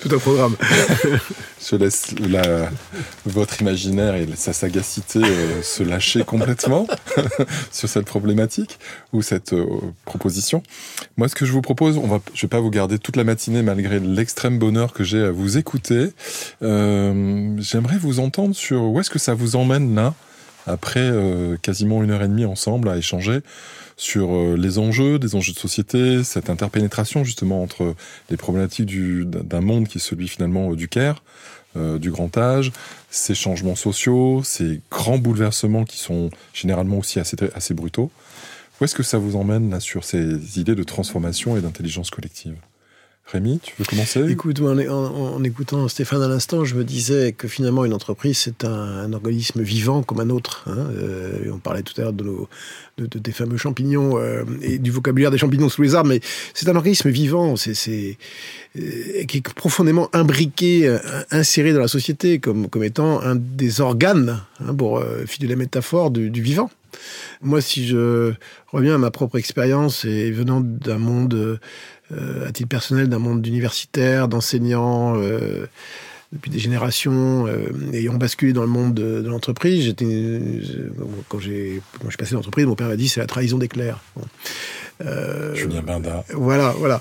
Tout un programme. Je laisse votre imaginaire et sa sagacité euh, se lâcher complètement sur cette problématique ou cette euh, proposition. Moi, ce que je vous propose, on va, je vais pas vous garder toute la matinée malgré l'extrême bonheur que j'ai à vous écouter. Euh, j'aimerais vous entendre sur où est-ce que ça vous emmène là, après quasiment une heure et demie ensemble à échanger sur euh, les enjeux, des enjeux de société, cette interpénétration justement entre les problématiques d'un monde qui est celui finalement euh, du care, euh, du grand âge, ces changements sociaux, ces grands bouleversements qui sont généralement aussi assez, assez brutaux. Où est-ce que ça vous emmène là sur ces idées de transformation et d'intelligence collective? Rémi, tu veux commencer? Écoute, en, écoutant Stéphane à l'instant, je me disais que finalement une entreprise c'est un, organisme vivant comme un autre. Hein. Euh, on parlait tout à l'heure de, de, des fameux champignons euh, et du vocabulaire des champignons sous les arbres, mais c'est un organisme vivant, c'est euh, qui est profondément imbriqué, inséré dans la société comme, comme étant un des organes, hein, pour filer la métaphore, du, vivant. Moi, si je reviens à ma propre expérience et venant d'un monde à titre personnel d'un monde d'universitaires, d'enseignants euh, depuis des générations, euh, ayant basculé dans le monde de, l'entreprise. J'étais, quand j'ai quand je suis passé l'entreprise, mon père m'a dit c'est la trahison des clercs. Julien Binda. Voilà, voilà.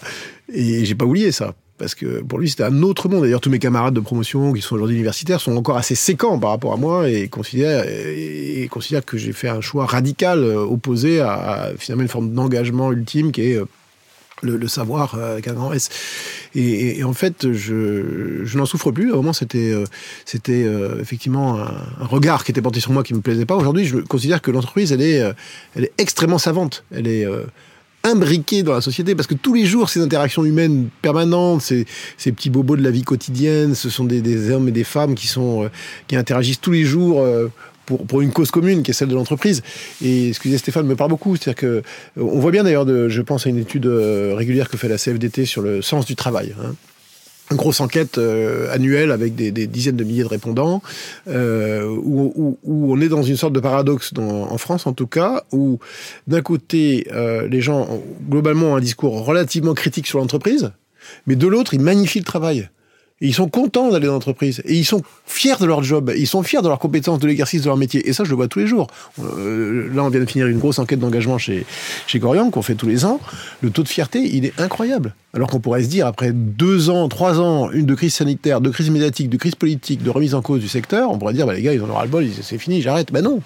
Et j'ai pas oublié ça parce que pour lui c'était un autre monde. D'ailleurs, tous mes camarades de promotion qui sont aujourd'hui universitaires sont encore assez séquents par rapport à moi et considèrent, et, considèrent que j'ai fait un choix radical opposé à, à, finalement une forme d'engagement ultime qui est le, savoir euh, avec un grand S. Et, en fait, je, je n'en souffre plus. Au moment, c'était, euh, c'était euh, effectivement un, regard qui était porté sur moi qui me plaisait pas. Aujourd'hui, je considère que l'entreprise, elle est, elle est extrêmement savante. Elle est imbriquée dans la société parce que tous les jours, ces interactions humaines permanentes, ces, ces petits bobos de la vie quotidienne, ce sont des, des hommes et des femmes qui sont qui interagissent tous les jours pour, pour une cause commune qui est celle de l'entreprise. Et disait Stéphane me parle beaucoup. C'est-à-dire que euh, on voit bien d'ailleurs, je pense à une étude euh, régulière que fait la CFDT sur le sens du travail. Hein une grosse enquête euh, annuelle avec des, des, dizaines de milliers de répondants, euh, où, où, où, on est dans une sorte de paradoxe, dans, en France en tout cas, où d'un côté, euh, les gens ont globalement un discours relativement critique sur l'entreprise, mais de l'autre, ils magnifient le travail. Ils sont contents d'aller dans l'entreprise. Et ils sont fiers de leur job. Ils sont fiers de leurs compétences, de l'exercice de leur métier. Et ça, je le vois tous les jours. Euh, là, on vient de finir une grosse enquête d'engagement chez, chez Corian, qu'on fait tous les ans. Le taux de fierté, il est incroyable. Alors qu'on pourrait se dire, après deux ans, trois ans, une de crise sanitaire, de crise médiatique, de crise politique, de remise en cause du secteur, on pourrait dire, bah, les gars, ils en auront le bol, c'est fini, j'arrête. Ben non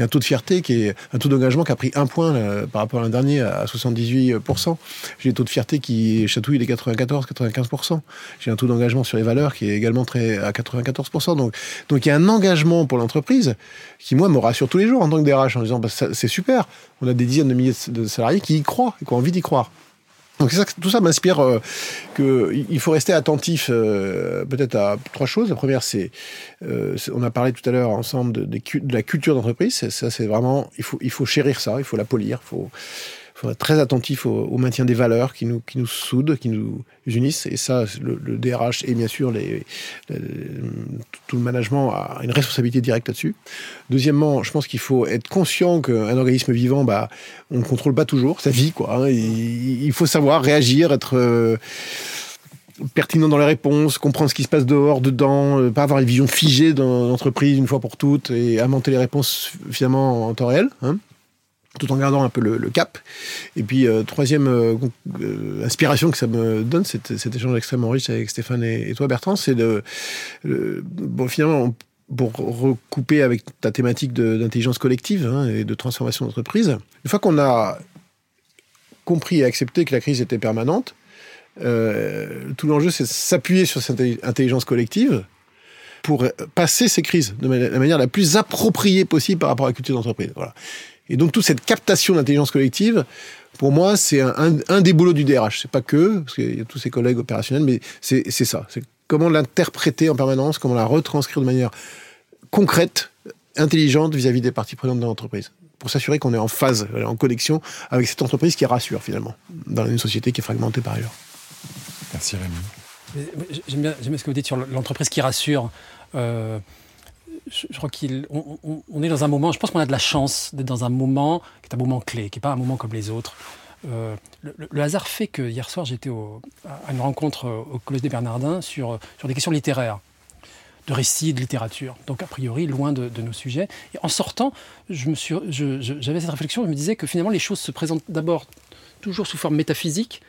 il y a un taux de fierté qui est un taux d'engagement qui a pris un point par rapport à l'an dernier à 78%. J'ai un taux de fierté qui chatouille les 94-95%. J'ai un taux d'engagement sur les valeurs qui est également très à 94%. Donc, donc il y a un engagement pour l'entreprise qui, moi, me rassure tous les jours en tant que DRH en disant bah, c'est super. On a des dizaines de milliers de salariés qui y croient et qui ont envie d'y croire. Donc tout ça m'inspire euh, qu'il faut rester attentif euh, peut-être à trois choses. La première, c'est euh, on a parlé tout à l'heure ensemble de, la culture d'entreprise. Ça, c'est vraiment il faut il faut chérir ça, il faut la polir, faut être très attentif au, maintien des valeurs qui nous, qui nous soudent, qui nous unissent. Et ça, le, DRH et bien sûr les, tout le management a une responsabilité directe là-dessus. Deuxièmement, je pense qu'il faut être conscient qu'un organisme vivant, bah, on ne contrôle pas toujours sa vie. Quoi, hein. il, faut savoir réagir, être... Euh, pertinent dans les réponses, comprendre ce qui se passe dehors, dedans, euh, pas avoir une vision figée dans l'entreprise une fois pour toutes et inventer les réponses finalement en temps réel. Hein tout en gardant un peu le, cap. Et puis, euh, troisième euh, euh, inspiration que ça me donne, cet, cet échange extrêmement riche avec Stéphane et, toi, Bertrand, c'est de... bon, finalement, pour recouper avec ta thématique d'intelligence collective hein, et de transformation d'entreprise, une fois qu'on a compris et accepté que la crise était permanente, tout l'enjeu, c'est s'appuyer sur cette intelligence collective pour passer ces crises de la manière la plus appropriée possible par rapport à la culture d'entreprise. Voilà. Et donc toute cette captation d'intelligence collective, pour moi, c'est un, des boulots du DRH. C'est pas que, parce qu'il y a tous ses collègues opérationnels, mais c'est ça. C'est comment l'interpréter en permanence, comment la retranscrire de manière concrète, intelligente vis-à-vis des parties prenantes de l'entreprise. Pour s'assurer qu'on est en phase, en connexion avec cette entreprise qui rassure finalement, dans une société qui est fragmentée par ailleurs. Merci Rémi. J'aime bien, ce que vous dites sur l'entreprise qui rassure. Euh, je, crois qu'on on, est dans un moment, je pense qu'on a de la chance d'être dans un moment qui est un moment clé, qui n'est pas un moment comme les autres. Euh, le, hasard fait que hier soir, j'étais à une rencontre au Collège des Bernardins sur, sur des questions littéraires, de récits, de littérature. Donc, a priori, loin de, nos sujets. Et en sortant, j'avais cette réflexion, je me disais que finalement, les choses se présentent d'abord toujours sous forme métaphysique,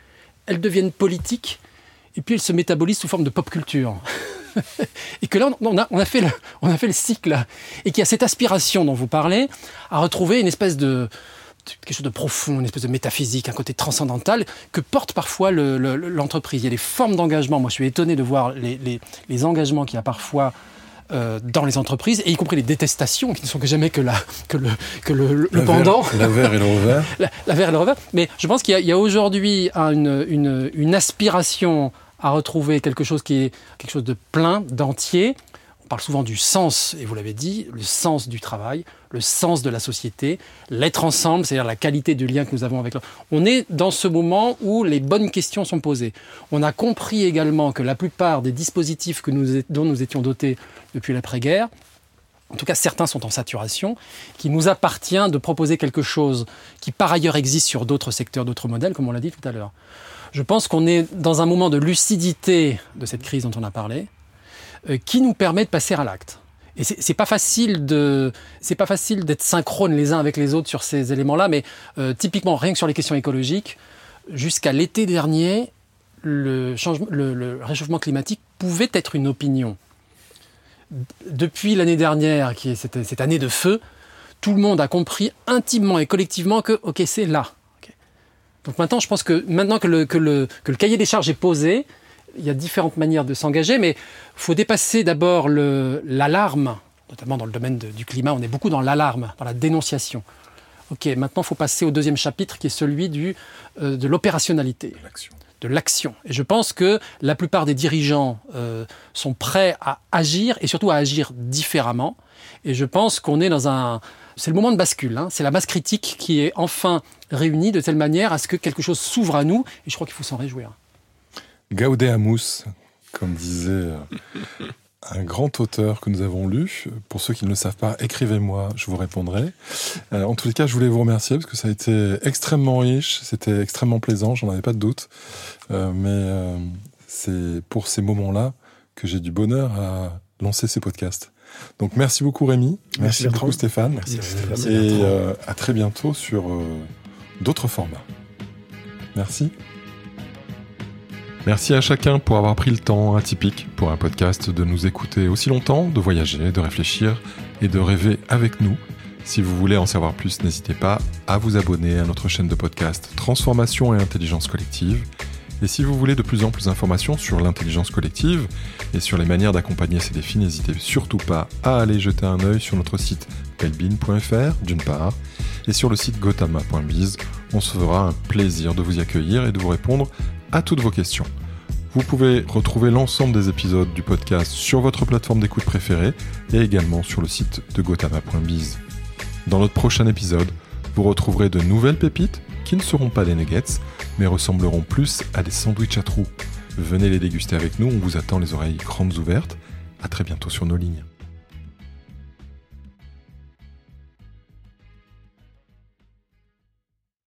elles deviennent politiques, et puis elles se métabolisent sous forme de pop culture. et que là, on a, on a, fait le, on a fait le cycle, et qu'il y a cette aspiration dont vous parlez, à retrouver une espèce de quelque chose de profond, une espèce de métaphysique, un côté transcendantal que porte parfois l'entreprise. Il y a des formes d'engagement. Moi, je suis étonné de voir les, les, les engagements qu'il y a parfois euh, dans les entreprises, et y compris les détestations, qui ne sont que jamais que, la, que le, que le, le pendant. la verre et le revers. la, la verre et le revers. Mais je pense qu'il y a, a aujourd'hui une, une, une, aspiration à retrouver quelque chose qui est quelque chose de plein, d'entier. On parle souvent du sens, et vous l'avez dit, le sens du travail, le sens de la société, l'être ensemble, c'est-à-dire la qualité du lien que nous avons avec l'autre. On est dans ce moment où les bonnes questions sont posées. On a compris également que la plupart des dispositifs dont nous étions dotés depuis l'après-guerre, en tout cas certains sont en saturation, qu'il nous appartient de proposer quelque chose qui par ailleurs existe sur d'autres secteurs, d'autres modèles, comme on l'a dit tout à l'heure. Je pense qu'on est dans un moment de lucidité de cette crise dont on a parlé, euh, qui nous permet de passer à l'acte. Et c'est pas facile pas facile d'être synchrone les uns avec les autres sur ces éléments-là, mais euh, typiquement rien que sur les questions écologiques, jusqu'à l'été dernier, le, réchauffement climatique pouvait être une opinion. Depuis l'année dernière, qui est cette, cette année de feu, tout le monde a compris intimement et collectivement que, ok, c'est là. Donc maintenant, je pense que maintenant que le, que le, que le cahier des charges est posé, il y a différentes manières de s'engager, mais il faut dépasser d'abord l'alarme, notamment dans le domaine du climat, on est beaucoup dans l'alarme, dans la dénonciation. Ok, maintenant il faut passer au deuxième chapitre qui est celui du, euh, de l'opérationnalité. De l'action. Et je pense que la plupart des dirigeants euh, sont prêts à agir et surtout à agir différemment. Et je pense qu'on est dans un, c'est le moment de bascule. Hein. C'est la masse critique qui est enfin réunie de telle manière à ce que quelque chose s'ouvre à nous. Et je crois qu'il faut s'en réjouir. Gaudeamus, comme disait euh, un grand auteur que nous avons lu. Pour ceux qui ne le savent pas, écrivez-moi, je vous répondrai. Euh, en tous les cas, je voulais vous remercier parce que ça a été extrêmement riche, c'était extrêmement plaisant, j'en avais pas de doute. Euh, mais c'est pour ces moments-là que j'ai du bonheur à lancer ces podcasts. Donc merci beaucoup Rémi, merci, beaucoup Stéphane, Merci, et euh, à très bientôt sur euh, d'autres formats. Merci. Merci à chacun pour avoir pris le temps atypique pour un podcast de nous écouter aussi longtemps, de voyager, de réfléchir et de rêver avec nous. Si vous voulez en savoir plus, n'hésitez pas à vous abonner à notre chaîne de podcast Transformation et Intelligence Collective. Et si vous voulez de plus en plus d'informations sur l'intelligence collective et sur les manières d'accompagner ces défis, n'hésitez surtout pas à aller jeter un œil sur notre site d'une part et sur le site gotama.biz. On se fera un plaisir de vous y accueillir et de vous répondre à toutes vos questions. Vous pouvez retrouver l'ensemble des épisodes du podcast sur votre plateforme d'écoute préférée et également sur le site de gotama.biz. Dans notre prochain épisode, vous retrouverez de nouvelles pépites qui ne seront pas des nuggets, mais ressembleront plus à des sandwichs à trous. Venez les déguster avec nous, on vous attend les oreilles grandes ouvertes. À très bientôt sur nos lignes.